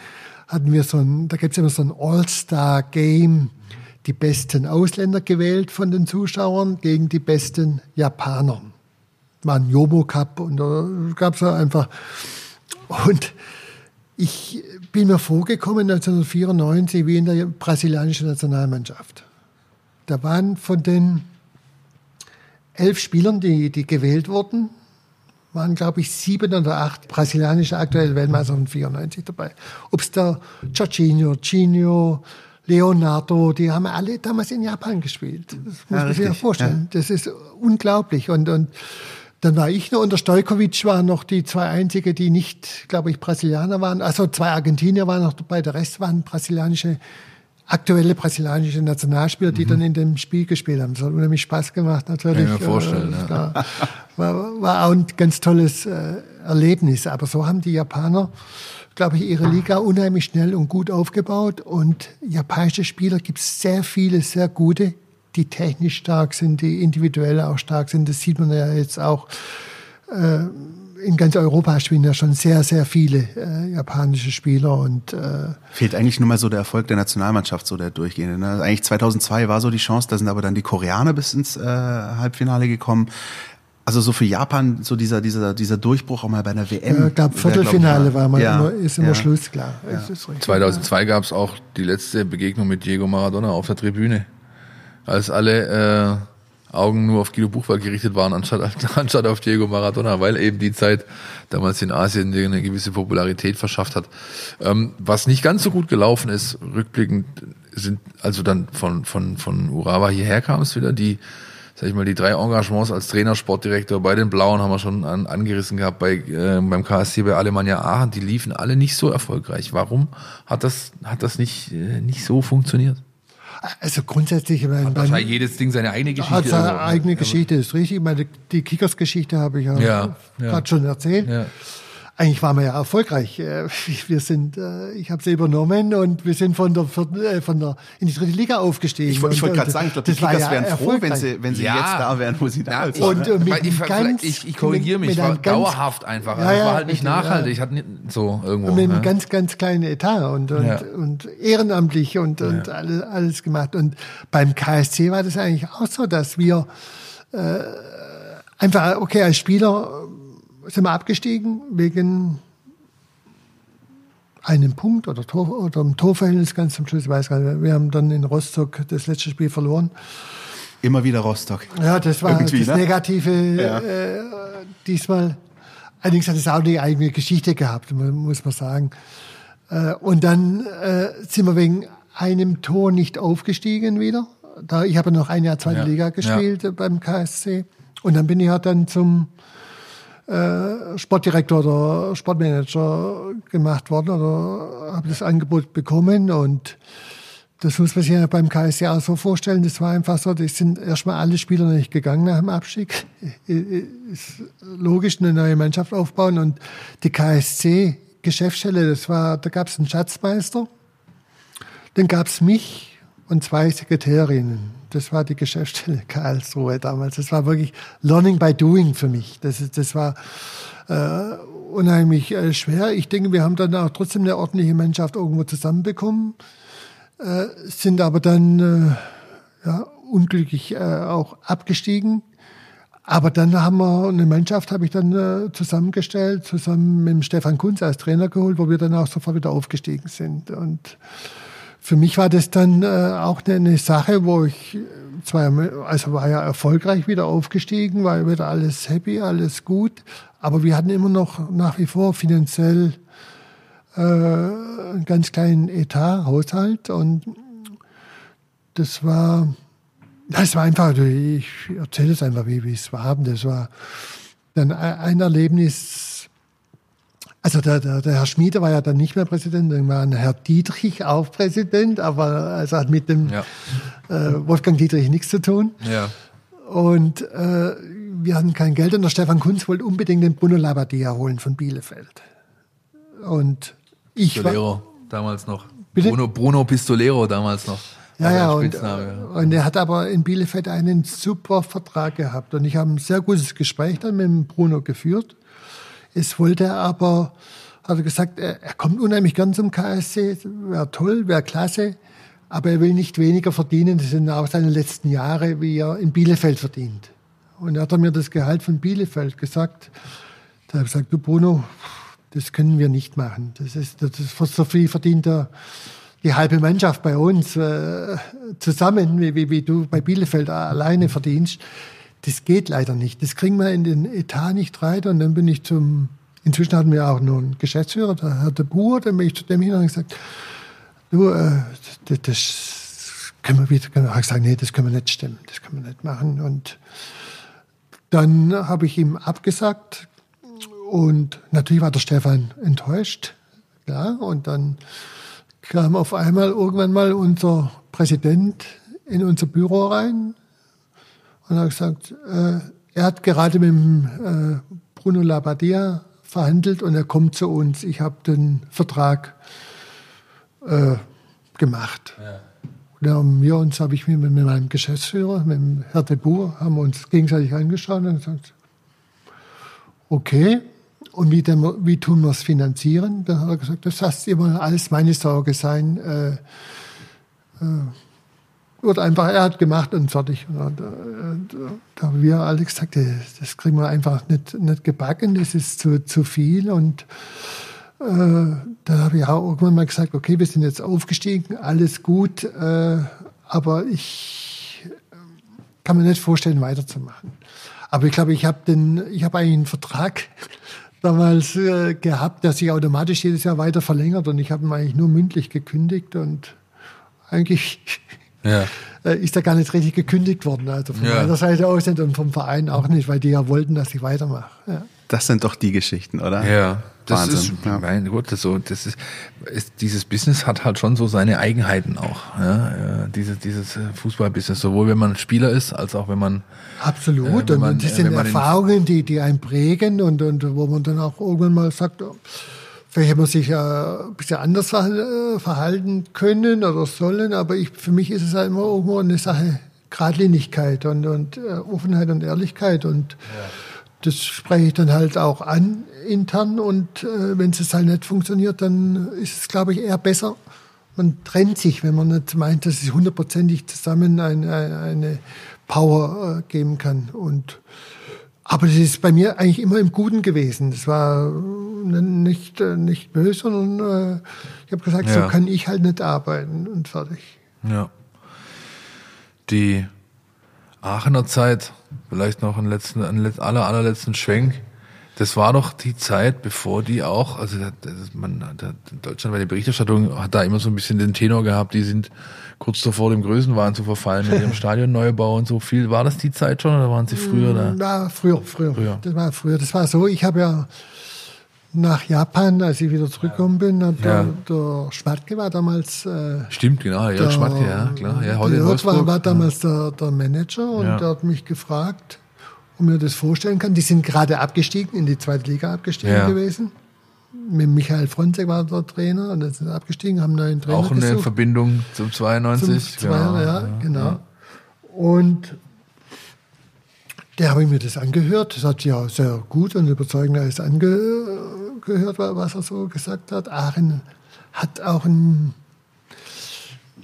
hatten wir so ein, da gibt es immer so ein All-Star-Game, die besten Ausländer gewählt von den Zuschauern gegen die besten Japaner war ein Jomo Cup und da gab es einfach. Und ich bin mir vorgekommen 1994 wie in der brasilianischen Nationalmannschaft. Da waren von den elf Spielern, die, die gewählt wurden, waren, glaube ich, sieben oder acht brasilianische aktuelle Weltmeister von 94 dabei. Ob es der Jorginho, Gino, Leonardo, die haben alle damals in Japan gespielt. Das muss ja, man sich ja vorstellen. Ja. Das ist unglaublich. Und, und dann war ich noch und der Stojkovic waren noch die zwei einzige, die nicht, glaube ich, Brasilianer waren. Also zwei Argentinier waren noch dabei, der Rest waren brasilianische, aktuelle brasilianische Nationalspieler, die mhm. dann in dem Spiel gespielt haben. Das hat unheimlich Spaß gemacht, natürlich. Kann ich mir vorstellen, äh, ja. war, war auch ein ganz tolles äh, Erlebnis. Aber so haben die Japaner, glaube ich, ihre Liga unheimlich schnell und gut aufgebaut. Und japanische Spieler gibt es sehr viele, sehr gute die technisch stark sind, die individuell auch stark sind. Das sieht man ja jetzt auch. Äh, in ganz Europa spielen ja schon sehr, sehr viele äh, japanische Spieler und äh, fehlt eigentlich nur mal so der Erfolg der Nationalmannschaft, so der durchgehende. Ne? Eigentlich 2002 war so die Chance, da sind aber dann die Koreaner bis ins äh, Halbfinale gekommen. Also so für Japan so dieser dieser dieser Durchbruch auch mal bei einer WM. Ich glaube Viertelfinale war mal ja, immer, ist immer ja, Schluss klar. Ja. 2002 gab es auch die letzte Begegnung mit Diego Maradona auf der Tribüne als alle äh, Augen nur auf Guido Buchwald gerichtet waren, anstatt, anstatt auf Diego Maradona, weil eben die Zeit damals in Asien eine gewisse Popularität verschafft hat. Ähm, was nicht ganz so gut gelaufen ist, rückblickend, sind also dann von, von, von Urawa hierher kam es wieder, die sag ich mal, die drei Engagements als Trainer, Sportdirektor bei den Blauen haben wir schon an, angerissen gehabt, bei, äh, beim KSC, bei Alemannia Aachen, die liefen alle nicht so erfolgreich. Warum hat das, hat das nicht, äh, nicht so funktioniert? Also grundsätzlich. Hat mein, wahrscheinlich jedes Ding seine eigene Geschichte. Hat seine eigene Geschichte, ist richtig. Meine, die Kickers-Geschichte habe ich ja, ja gerade ja. schon erzählt. Ja eigentlich waren wir ja erfolgreich. Äh, wir sind, äh, ich habe sie übernommen und wir sind von der, äh, von der in die dritte Liga aufgestiegen. Ich, ich wollte gerade sagen, ich glaube, die Kickers ja wären froh, wenn sie, wenn sie ja. jetzt da wären, wo sie da sind. Und äh, mit ich, ganz, ich, ich korrigiere mich, war dauerhaft einfach. Ja, ja, war halt nicht nachhaltig, Ich hatte nicht so irgendwo. mit einem ganz, ganz kleinen Etat und, und, und ehrenamtlich und, und alles, alles gemacht. Und beim KSC war das eigentlich auch so, dass wir äh, einfach, okay, als Spieler sind wir abgestiegen wegen einem Punkt oder, Tor, oder einem Torverhältnis ganz zum Schluss. Ich weiß gar nicht. Wir haben dann in Rostock das letzte Spiel verloren. Immer wieder Rostock. Ja, das war Irgendwie, das ne? Negative ja. äh, diesmal. Allerdings hat es auch eine eigene Geschichte gehabt, muss man sagen. Äh, und dann äh, sind wir wegen einem Tor nicht aufgestiegen wieder. da, ich habe noch ein Jahr zweite Ja. Liga gespielt äh, beim KSC. Und dann bin ich ja dann zum äh, Sportdirektor oder Sportmanager gemacht worden oder habe das Angebot bekommen und das muss man sich ja beim KSC auch so vorstellen. Das war einfach so, das sind erstmal alle Spieler nicht gegangen nach dem Abstieg. Ist logisch, eine neue Mannschaft aufbauen und die KSC Geschäftsstelle, das war, da gab es einen Schatzmeister, dann gab es mich und zwei Sekretärinnen. Das war die Geschäftsstelle Karlsruhe damals. Das war wirklich Learning by Doing für mich. Das, das war äh, unheimlich äh, schwer. Ich denke, wir haben dann auch trotzdem eine ordentliche Mannschaft irgendwo zusammenbekommen, äh, sind aber dann äh, ja, unglücklich äh, auch abgestiegen. Aber dann haben wir eine Mannschaft, habe ich dann äh, zusammengestellt, zusammen mit dem Stefan Kunz als Trainer geholt, wo wir dann auch sofort wieder aufgestiegen sind. Und für mich war das dann äh, auch eine, eine Sache, wo ich zwar, also war ja erfolgreich wieder aufgestiegen, war wieder alles happy, alles gut, aber wir hatten immer noch nach wie vor finanziell äh, einen ganz kleinen Etat, Haushalt und das war, das war einfach, ich erzähle es einfach, wie, wie es war. Das war dann ein Erlebnis, also der, der, der Herr Schmiede war ja dann nicht mehr Präsident, dann war ein Herr Dietrich auch Präsident, aber also hat mit dem Ja. äh, Wolfgang Dietrich nichts zu tun. Ja. Und äh, wir hatten kein Geld und der Stefan Kunz wollte unbedingt den Bruno Labbadia holen von Bielefeld. Und ich war, Pistolero damals noch. Bitte? Bruno, Bruno Pistolero damals noch. Ja, War ja, und, und er hat aber in Bielefeld einen super Vertrag gehabt. Und ich habe ein sehr gutes Gespräch dann mit dem Bruno geführt. Es wollte er aber, hat er gesagt, er, er kommt unheimlich gern zum KSC, wäre toll, wäre klasse, aber er will nicht weniger verdienen. Das sind auch seine letzten Jahre, wie er in Bielefeld verdient. Und er hat mir das Gehalt von Bielefeld gesagt. Da habe ich gesagt, du Bruno, das können wir nicht machen. Das ist, das ist so viel verdient er die halbe Mannschaft bei uns äh, zusammen, wie, wie, wie du bei Bielefeld alleine verdienst. Das geht leider nicht. Das kriegen wir in den Etat nicht rein. Und dann bin ich zum, inzwischen hatten wir auch noch einen Geschäftsführer, der Herr de Boer, dann bin ich zu dem hin und gesagt, du, äh, das, das können wir wieder, können wir, ich gesagt, nee, das können wir nicht stemmen, das können wir nicht machen. Und dann habe ich ihm abgesagt und natürlich war der Stefan enttäuscht, klar. Und dann kam auf einmal irgendwann mal unser Präsident in unser Büro rein und hat gesagt, äh, er hat gerade mit dem äh, Bruno Labbadia verhandelt und er kommt zu uns. Ich habe den Vertrag äh, gemacht. Und dann haben wir uns, habe ich mir mit meinem Geschäftsführer, mit dem Herr de Boer, haben wir uns gegenseitig angeschaut und gesagt, okay, und wie, denn, wie tun wir es finanzieren? Dann hat er gesagt, das heißt immer alles meine Sorge sein. Äh, äh, wird einfach, er hat gemacht und fertig. Und, äh, da haben wir alle gesagt, das, kriegen wir einfach nicht, nicht gebacken, das ist zu, zu viel. Und äh, da habe ich auch irgendwann mal gesagt, okay, wir sind jetzt aufgestiegen, alles gut, äh, aber ich äh, kann mir nicht vorstellen, weiterzumachen. Aber ich glaube, ich habe habe eigentlich einen Vertrag damals äh, gehabt, der sich automatisch jedes Jahr weiter verlängert und ich habe ihn eigentlich nur mündlich gekündigt und eigentlich Ja. äh, ist er gar nicht richtig gekündigt worden. Also von Ja. meiner Seite aus nicht und vom Verein auch nicht, weil die ja wollten, dass ich weitermache. Ja. Das sind doch die Geschichten, oder? Ja, das Wahnsinn. ist, ja. mein Gott, das, so, das ist, ist, dieses Business hat halt schon so seine Eigenheiten auch. Ja, ja, dieses, dieses äh, Fußballbusiness, sowohl wenn man Spieler ist, als auch wenn man, Absolut. Äh, wenn man- und das äh, sind Erfahrungen, die, die einen prägen und, und wo man dann auch irgendwann mal sagt, oh, vielleicht hätte man sich ja ein bisschen anders äh, verhalten können oder sollen, aber ich, für mich ist es halt immer irgendwo eine Sache Gradlinigkeit und, und äh, Offenheit und Ehrlichkeit und das spreche ich dann halt auch an intern und äh, wenn es halt nicht funktioniert, dann ist es, glaube ich, eher besser, man trennt sich, wenn man nicht meint, dass es hundertprozentig zusammen eine, eine Power äh, geben kann. Und, aber das ist bei mir eigentlich immer im Guten gewesen. Das war äh, nicht, äh, nicht böse, sondern äh, ich habe gesagt, Ja. so kann ich halt nicht arbeiten und fertig. ja, die Aachener Zeit, vielleicht noch einen letzten, einen aller, allerletzten Schwenk. Das war doch die Zeit, bevor die auch, also man, Deutschland bei der Berichterstattung hat da immer so ein bisschen den Tenor gehabt, die sind kurz davor dem Größenwahn zu verfallen mit ihrem Stadionneubau und so viel. War das die Zeit schon oder waren sie früher da? Na, früher, früher. früher. Das war früher. Das war so, ich habe ja nach Japan, als ich wieder zurückgekommen bin, ja. der, der Schmatke war damals. Äh, Stimmt, genau, Jörg Schmatke, ja, klar. Ja, heute Jörg war, war damals der, der Manager und ja. der hat mich gefragt, ob mir das vorstellen kann. Die sind gerade abgestiegen, in die zweite Liga abgestiegen ja. gewesen. Mit Michael Fronzek war der Trainer und dann sind sie abgestiegen, haben einen neuen Trainer Auch eine gesucht. Verbindung zum 92. Zum 2, ja, ja, genau. Und der habe ich mir das angehört. Das hat ja sehr gut und überzeugend alles angehört, was er so gesagt hat. Aachen hat auch ein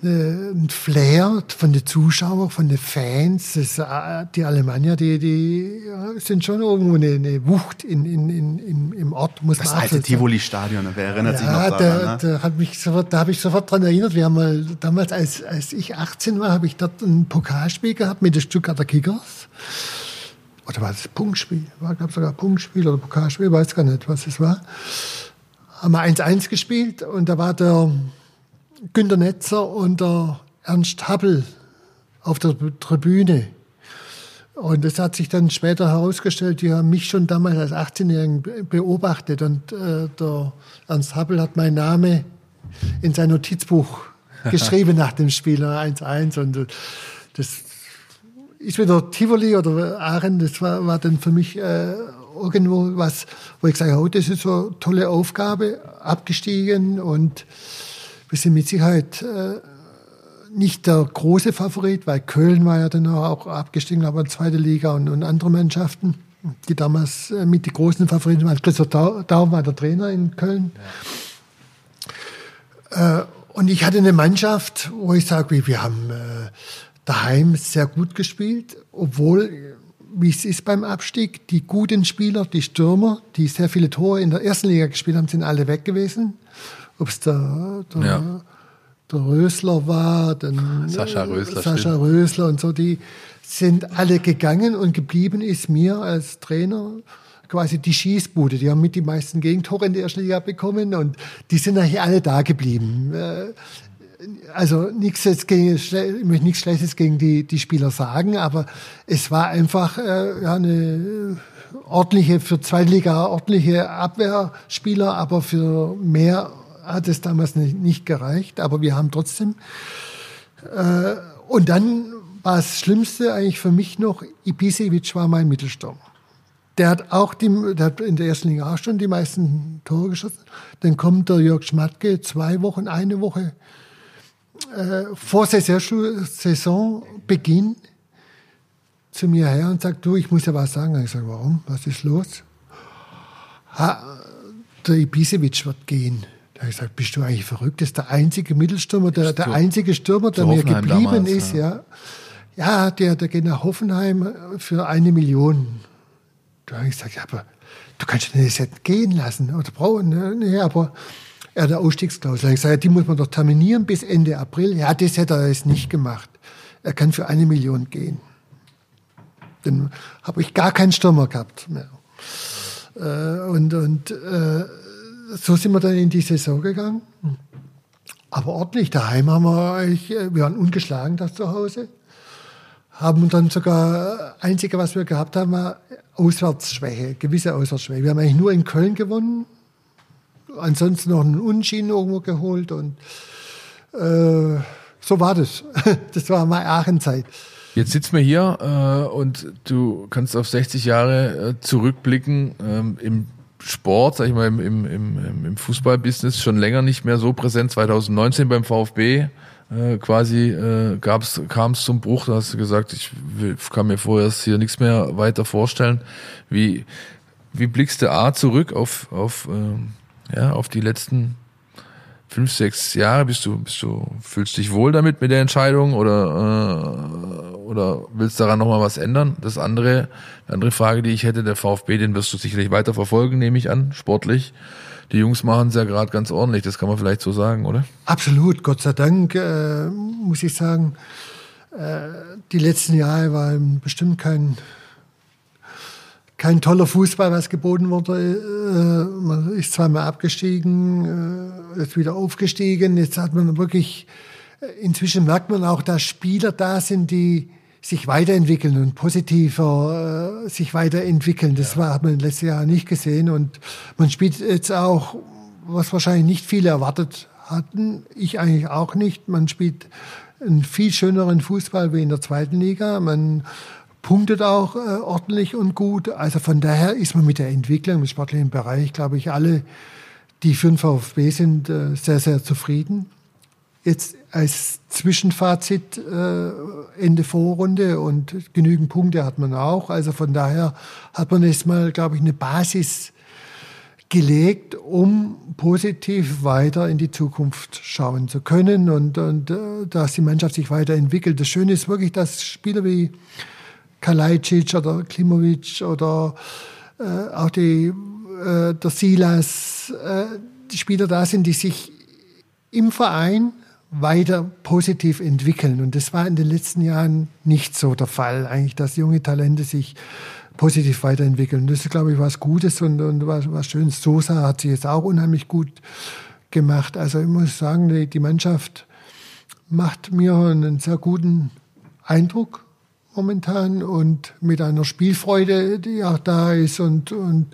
ein Flair von den Zuschauern, von den Fans. Das, äh, die Alemannier, die, die sind schon irgendwo eine, eine Wucht in, in, in, im Ort. Muss das alte Tivoli-Stadion, wer erinnert ja, sich noch daran? Da, ne? da, hat mich sofort, da habe ich sofort daran erinnert. Wir haben mal damals, als, als ich 18 war, habe ich dort ein Pokalspiel gehabt mit den Stuttgarter Kickers. Oder war das Punktspiel? War, glaube sogar Punktspiel oder Pokalspiel, weiß gar nicht, was es war. Haben wir 1-1 gespielt und da war der Günter Netzer und der Ernst Happel auf der Tribüne. Und das hat sich dann später herausgestellt, die haben mich schon damals als 18-Jährigen beobachtet. Und äh, der Ernst Happel hat meinen Namen in sein Notizbuch geschrieben nach dem Spiel 1-1. Und äh, das ist wieder Tivoli oder Aachen, das war, war dann für mich äh, irgendwo was, wo ich sage, oh, das ist so eine tolle Aufgabe, abgestiegen und wir sind mit Sicherheit äh, nicht der große Favorit, weil Köln war ja dann auch abgestiegen, aber zweite Liga und, und andere Mannschaften, die damals äh, mit die großen Favoriten waren. Christoph Daum war der Trainer in Köln. Ja. Äh, und ich hatte eine Mannschaft, wo ich sage, wir haben äh, daheim sehr gut gespielt, obwohl, wie es ist beim Abstieg, die guten Spieler, die Stürmer, die sehr viele Tore in der ersten Liga gespielt haben, sind alle weg gewesen ob es der, der, ja. der, Rösler war, dann Sascha Rösler, Sascha Rösler und so, die sind alle gegangen und geblieben ist mir als Trainer quasi die Schießbude. Die haben mit die meisten Gegentore in der ersten Liga bekommen und die sind eigentlich alle da geblieben. Äh, also nichts jetzt gegen, ich möchte nichts Schlechtes gegen die, die Spieler sagen, aber es war einfach äh, ja, eine ordentliche, für Zweitliga ordentliche Abwehrspieler, aber für mehr hat es damals nicht gereicht, aber wir haben trotzdem. Äh, und dann war das Schlimmste eigentlich für mich noch, Ibisevic war mein Mittelsturm. Der hat auch die, der hat in der ersten Liga auch schon die meisten Tore geschossen. Dann kommt der Jörg Schmatke zwei Wochen, eine Woche äh, vor Saisonbeginn zu mir her und sagt, du, ich muss ja was sagen. Ich sage, warum? Was ist los? Ha, der Ibisevic wird gehen. Habe ich gesagt, bist du eigentlich verrückt? Das ist der einzige Mittelstürmer, der, der einzige Stürmer, der mir geblieben damals, ist, ja. ja. der, der geht nach Hoffenheim für eine Million. Da habe ich gesagt, ja, aber du kannst ihn nicht gehen lassen oder brauchen. Ne? Nee, aber er hat eine Ausstiegsklausel. Ich sage, die muss man doch terminieren bis Ende April. Ja, das hätte er jetzt nicht gemacht. Er kann für eine Million gehen. Dann habe ich gar keinen Stürmer gehabt mehr. Äh, und und äh, so sind wir dann in die Saison gegangen. Aber ordentlich. Daheim haben wir eigentlich, äh, wir waren ungeschlagen das zu Hause. Haben dann sogar, äh, einzige, was wir gehabt haben, war Auswärtsschwäche, gewisse Auswärtsschwäche. Wir haben eigentlich nur in Köln gewonnen. Ansonsten noch einen Unschieden irgendwo geholt und äh, so war das. Das war meine Aachenzeit. Jetzt sitzen wir hier äh, und du kannst auf 60 Jahre äh, zurückblicken. Ähm, Im Sport, sag ich mal, im, im, im, im Fußballbusiness schon länger nicht mehr so präsent. 2019 beim VfB äh, quasi äh, kam es zum Bruch. Da hast du gesagt, ich will, kann mir vorher hier nichts mehr weiter vorstellen. Wie, wie blickst du A zurück auf, auf, äh, ja, auf die letzten fünf, sechs Jahre? Bist du, bist du, fühlst dich wohl damit mit der Entscheidung oder, äh, oder willst daran nochmal was ändern? Das andere, die andere Frage, die ich hätte, der VfB, den wirst du sicherlich weiter verfolgen, nehme ich an, sportlich. Die Jungs machen es ja gerade ganz ordentlich, das kann man vielleicht so sagen, oder? Absolut, Gott sei Dank, äh, muss ich sagen. Äh, die letzten Jahre waren bestimmt kein kein toller Fußball, was geboten wurde. Äh, man ist zweimal abgestiegen, äh, ist wieder aufgestiegen. Jetzt hat man wirklich, äh, inzwischen merkt man auch, dass Spieler da sind, die sich weiterentwickeln und positiver äh, sich weiterentwickeln. Das war, hat man letztes Jahr nicht gesehen. Und man spielt jetzt auch, was wahrscheinlich nicht viele erwartet hatten, ich eigentlich auch nicht. Man spielt einen viel schöneren Fußball wie in der zweiten Liga. Man punktet auch äh, ordentlich und gut. Also von daher ist man mit der Entwicklung im sportlichen Bereich, glaube ich, alle, die für den VfB sind, äh, sehr, sehr zufrieden. Jetzt als Zwischenfazit äh, Ende Vorrunde und genügend Punkte hat man auch. Also von daher hat man jetzt mal, glaube ich, eine Basis gelegt, um positiv weiter in die Zukunft schauen zu können und, und äh, dass die Mannschaft sich weiterentwickelt. Das Schöne ist wirklich, dass Spieler wie Kalajdzic oder Klimovic oder äh, auch die, äh, der Silas, äh, die Spieler da sind, die sich im Verein weiter positiv entwickeln. Und das war in den letzten Jahren nicht so der Fall, eigentlich, dass junge Talente sich positiv weiterentwickeln. Das ist, glaube ich, was Gutes und, und was, was Schönes. Sosa hat sich jetzt auch unheimlich gut gemacht. Also ich muss sagen, die, die Mannschaft macht mir einen sehr guten Eindruck momentan und mit einer Spielfreude, die auch da ist. Und, und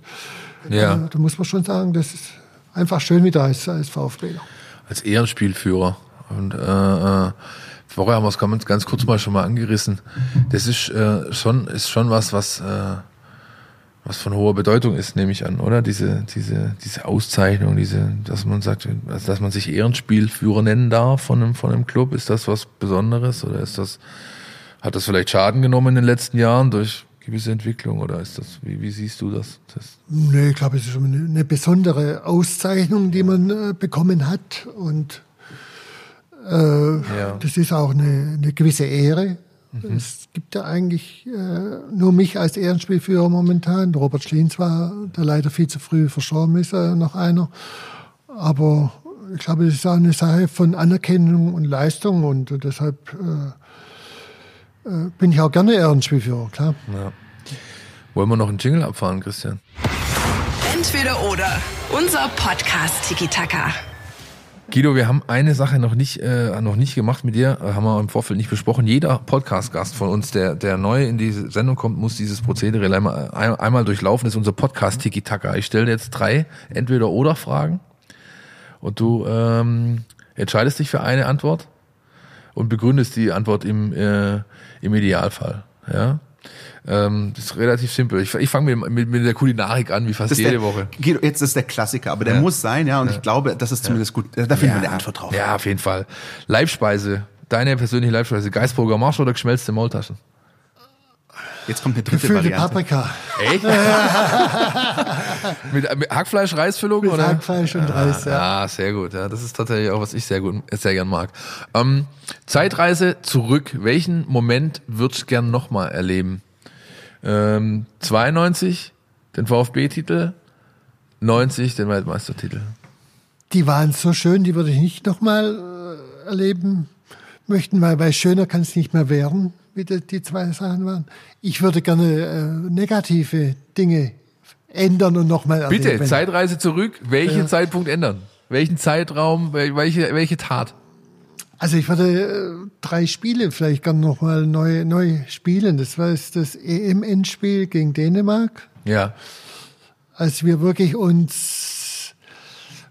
ja. da, da muss man schon sagen, das ist einfach schön wieder als, als VfB. Als Ehrenspielführer und äh, äh, vorher haben wir es ganz, ganz kurz mal schon mal angerissen. Das ist äh, schon ist schon was, was äh, was von hoher Bedeutung ist, nehme ich an, oder? Diese diese diese Auszeichnung, diese, dass man sagt, also dass man sich Ehrenspielführer nennen darf von einem von einem Club, ist das was Besonderes oder ist das hat das vielleicht Schaden genommen in den letzten Jahren durch gewisse Entwicklung oder ist das, wie, wie siehst du das? das? Nee, ich glaube, es ist schon eine, eine besondere Auszeichnung, die man äh, bekommen hat und äh, ja. Das ist auch eine, eine gewisse Ehre. Mhm. Es gibt ja eigentlich äh, nur mich als Ehrenspielführer momentan. Robert Schliens war, der leider viel zu früh verstorben ist, äh, noch einer. Aber ich glaube, es ist auch eine Sache von Anerkennung und Leistung und, und deshalb äh, bin ich auch gerne Ehrenspielführer, klar. Ja. Wollen wir noch einen Jingle abfahren, Christian? Entweder oder. Unser Podcast Tiki Taka. Guido, wir haben eine Sache noch nicht, äh, noch nicht gemacht mit dir, äh, haben wir im Vorfeld nicht besprochen. Jeder Podcast-Gast von uns, der, der neu in diese Sendung kommt, muss dieses Prozedere einmal, einmal durchlaufen. Das ist unser Podcast Tiki Taka. Ich stelle dir jetzt drei Entweder-Oder-Fragen und du ähm, entscheidest dich für eine Antwort und begründest die Antwort im, äh, im Idealfall. Ja? Ähm, das ist relativ simpel. Ich, ich fange mit, mit, mit der Kulinarik an, wie fast jede der, Woche. Jetzt ist der Klassiker, aber der ja. muss sein, ja. Und ja. ich glaube, das ist zumindest gut. Da finden ja. wir eine Antwort drauf. Ja, auf jeden Fall. Leibspeise. Deine persönliche Leibspeise. Geisburger Marsch oder geschmelzte Maultaschen? Jetzt kommt eine dritte Gefüllte Variante. Paprika. Echt? mit, mit Hackfleisch, Reisfüllung mit oder? Hackfleisch und Reis, ja. Ja, sehr gut. Ja, das ist tatsächlich auch was ich sehr gut, sehr gern mag. Ähm, Zeitreise zurück. Welchen Moment würdest du gern nochmal erleben? Ähm, 92 den VfB-Titel, 90 den Weltmeistertitel. Die waren so schön, die würde ich nicht nochmal äh, erleben möchten, weil, weil schöner kann es nicht mehr werden, wie die, zwei Sachen waren. Ich würde gerne äh, negative Dinge ändern und nochmal erleben. Bitte, Zeitreise zurück, welchen ja. Zeitpunkt ändern? Welchen Zeitraum, welche, welche Tat? Also ich würde äh, drei Spiele vielleicht gerne nochmal neu, neu spielen. Das war das EM-Endspiel gegen Dänemark. Ja. Als wir wirklich uns,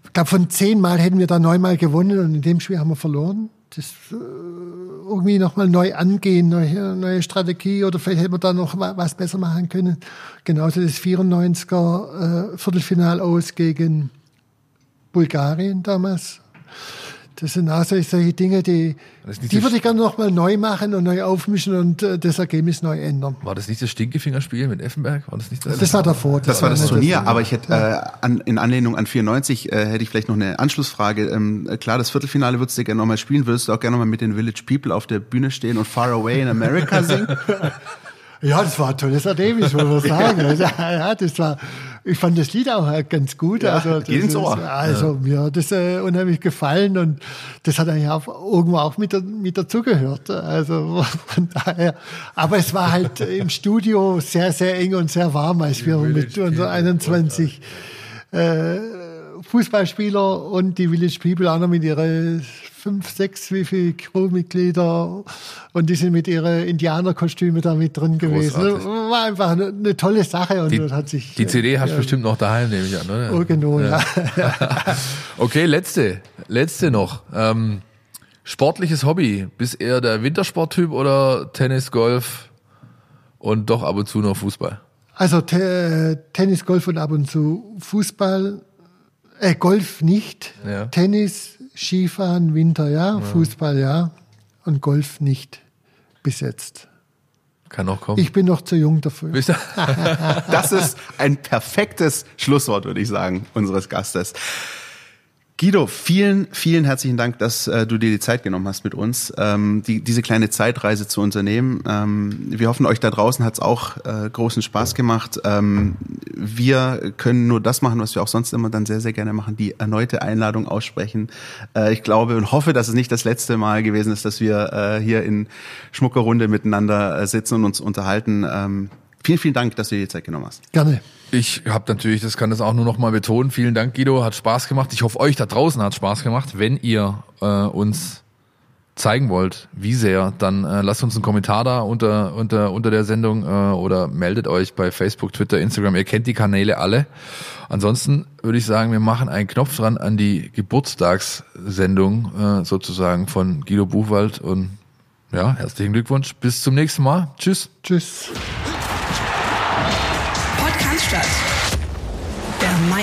ich glaube von zehnmal hätten wir da neunmal gewonnen und in dem Spiel haben wir verloren. Das äh, irgendwie nochmal neu angehen, neue, neue Strategie oder vielleicht hätten wir da noch was besser machen können. Genauso das 94er äh, Viertelfinal aus gegen Bulgarien damals. Das sind auch solche Dinge, die, die würde ich gerne nochmal neu machen und neu aufmischen und äh, das Ergebnis neu ändern. War das nicht das Stinkefingerspiel mit Effenberg? War das nicht das? Das war davor. Das, das war das Turnier, aber ich hätte äh, an, in Anlehnung an 94 äh, hätte ich vielleicht noch eine Anschlussfrage. Ähm, klar, das Viertelfinale würdest du gerne nochmal spielen. Würdest du auch gerne nochmal mit den Village People auf der Bühne stehen und Far Away in America singen? Ja, das war ein tolles Erlebnis, muss man sagen. ja, das war ich fand das Lied auch ganz gut. Ja, also, geht ins Ohr. Ist, also mir hat das äh, unheimlich gefallen und das hat eigentlich auch irgendwo auch mit, mit dazugehört. Also von daher. Aber es war halt im Studio sehr, sehr eng und sehr warm, als wir mit unseren 21 äh, Fußballspieler und die Village People auch noch mit ihren fünf, sechs, wie viele Crewmitglieder und die sind mit ihren Indianerkostüme da mit drin gewesen. Großartig. War einfach eine, eine tolle Sache und Die, das hat sich. die CD hast du ja, bestimmt noch daheim, nehme ich an, oder? Oh, genau, ja. Okay, letzte, letzte noch. Ähm, sportliches Hobby. Bist eher der Wintersporttyp oder Tennis, Golf und doch ab und zu noch Fußball? Also Te Tennis, Golf und ab und zu Fußball, äh, Golf nicht, Ja. Tennis, Skifahren, Winter ja, Fußball ja und Golf nicht bis jetzt. Kann noch kommen. Ich bin noch zu jung dafür. Das ist ein perfektes Schlusswort, würde ich sagen, unseres Gastes. Guido, vielen, vielen herzlichen Dank, dass äh, du dir die Zeit genommen hast mit uns, ähm, die, diese kleine Zeitreise zu unternehmen. Ähm, wir hoffen, euch da draußen hat es auch äh, großen Spaß gemacht. Ähm, wir können nur das machen, was wir auch sonst immer dann sehr, sehr gerne machen, die erneute Einladung aussprechen. Äh, ich glaube und hoffe, dass es nicht das letzte Mal gewesen ist, dass wir äh, hier in schmucker Runde miteinander äh, sitzen und uns unterhalten. Ähm, vielen, vielen Dank, dass du dir die Zeit genommen hast. Gerne. Ich habe natürlich, das kann das auch nur noch mal betonen. Vielen Dank, Guido, hat Spaß gemacht. Ich hoffe, euch da draußen hat Spaß gemacht. Wenn ihr äh, uns zeigen wollt, wie sehr, dann äh, lasst uns einen Kommentar da unter unter unter der Sendung äh, oder meldet euch bei Facebook, Twitter, Instagram. Ihr kennt die Kanäle alle. Ansonsten würde ich sagen, wir machen einen Knopf dran an die Geburtstagssendung äh, sozusagen von Guido Buchwald und ja, herzlichen Glückwunsch. Bis zum nächsten Mal. Tschüss. Tschüss.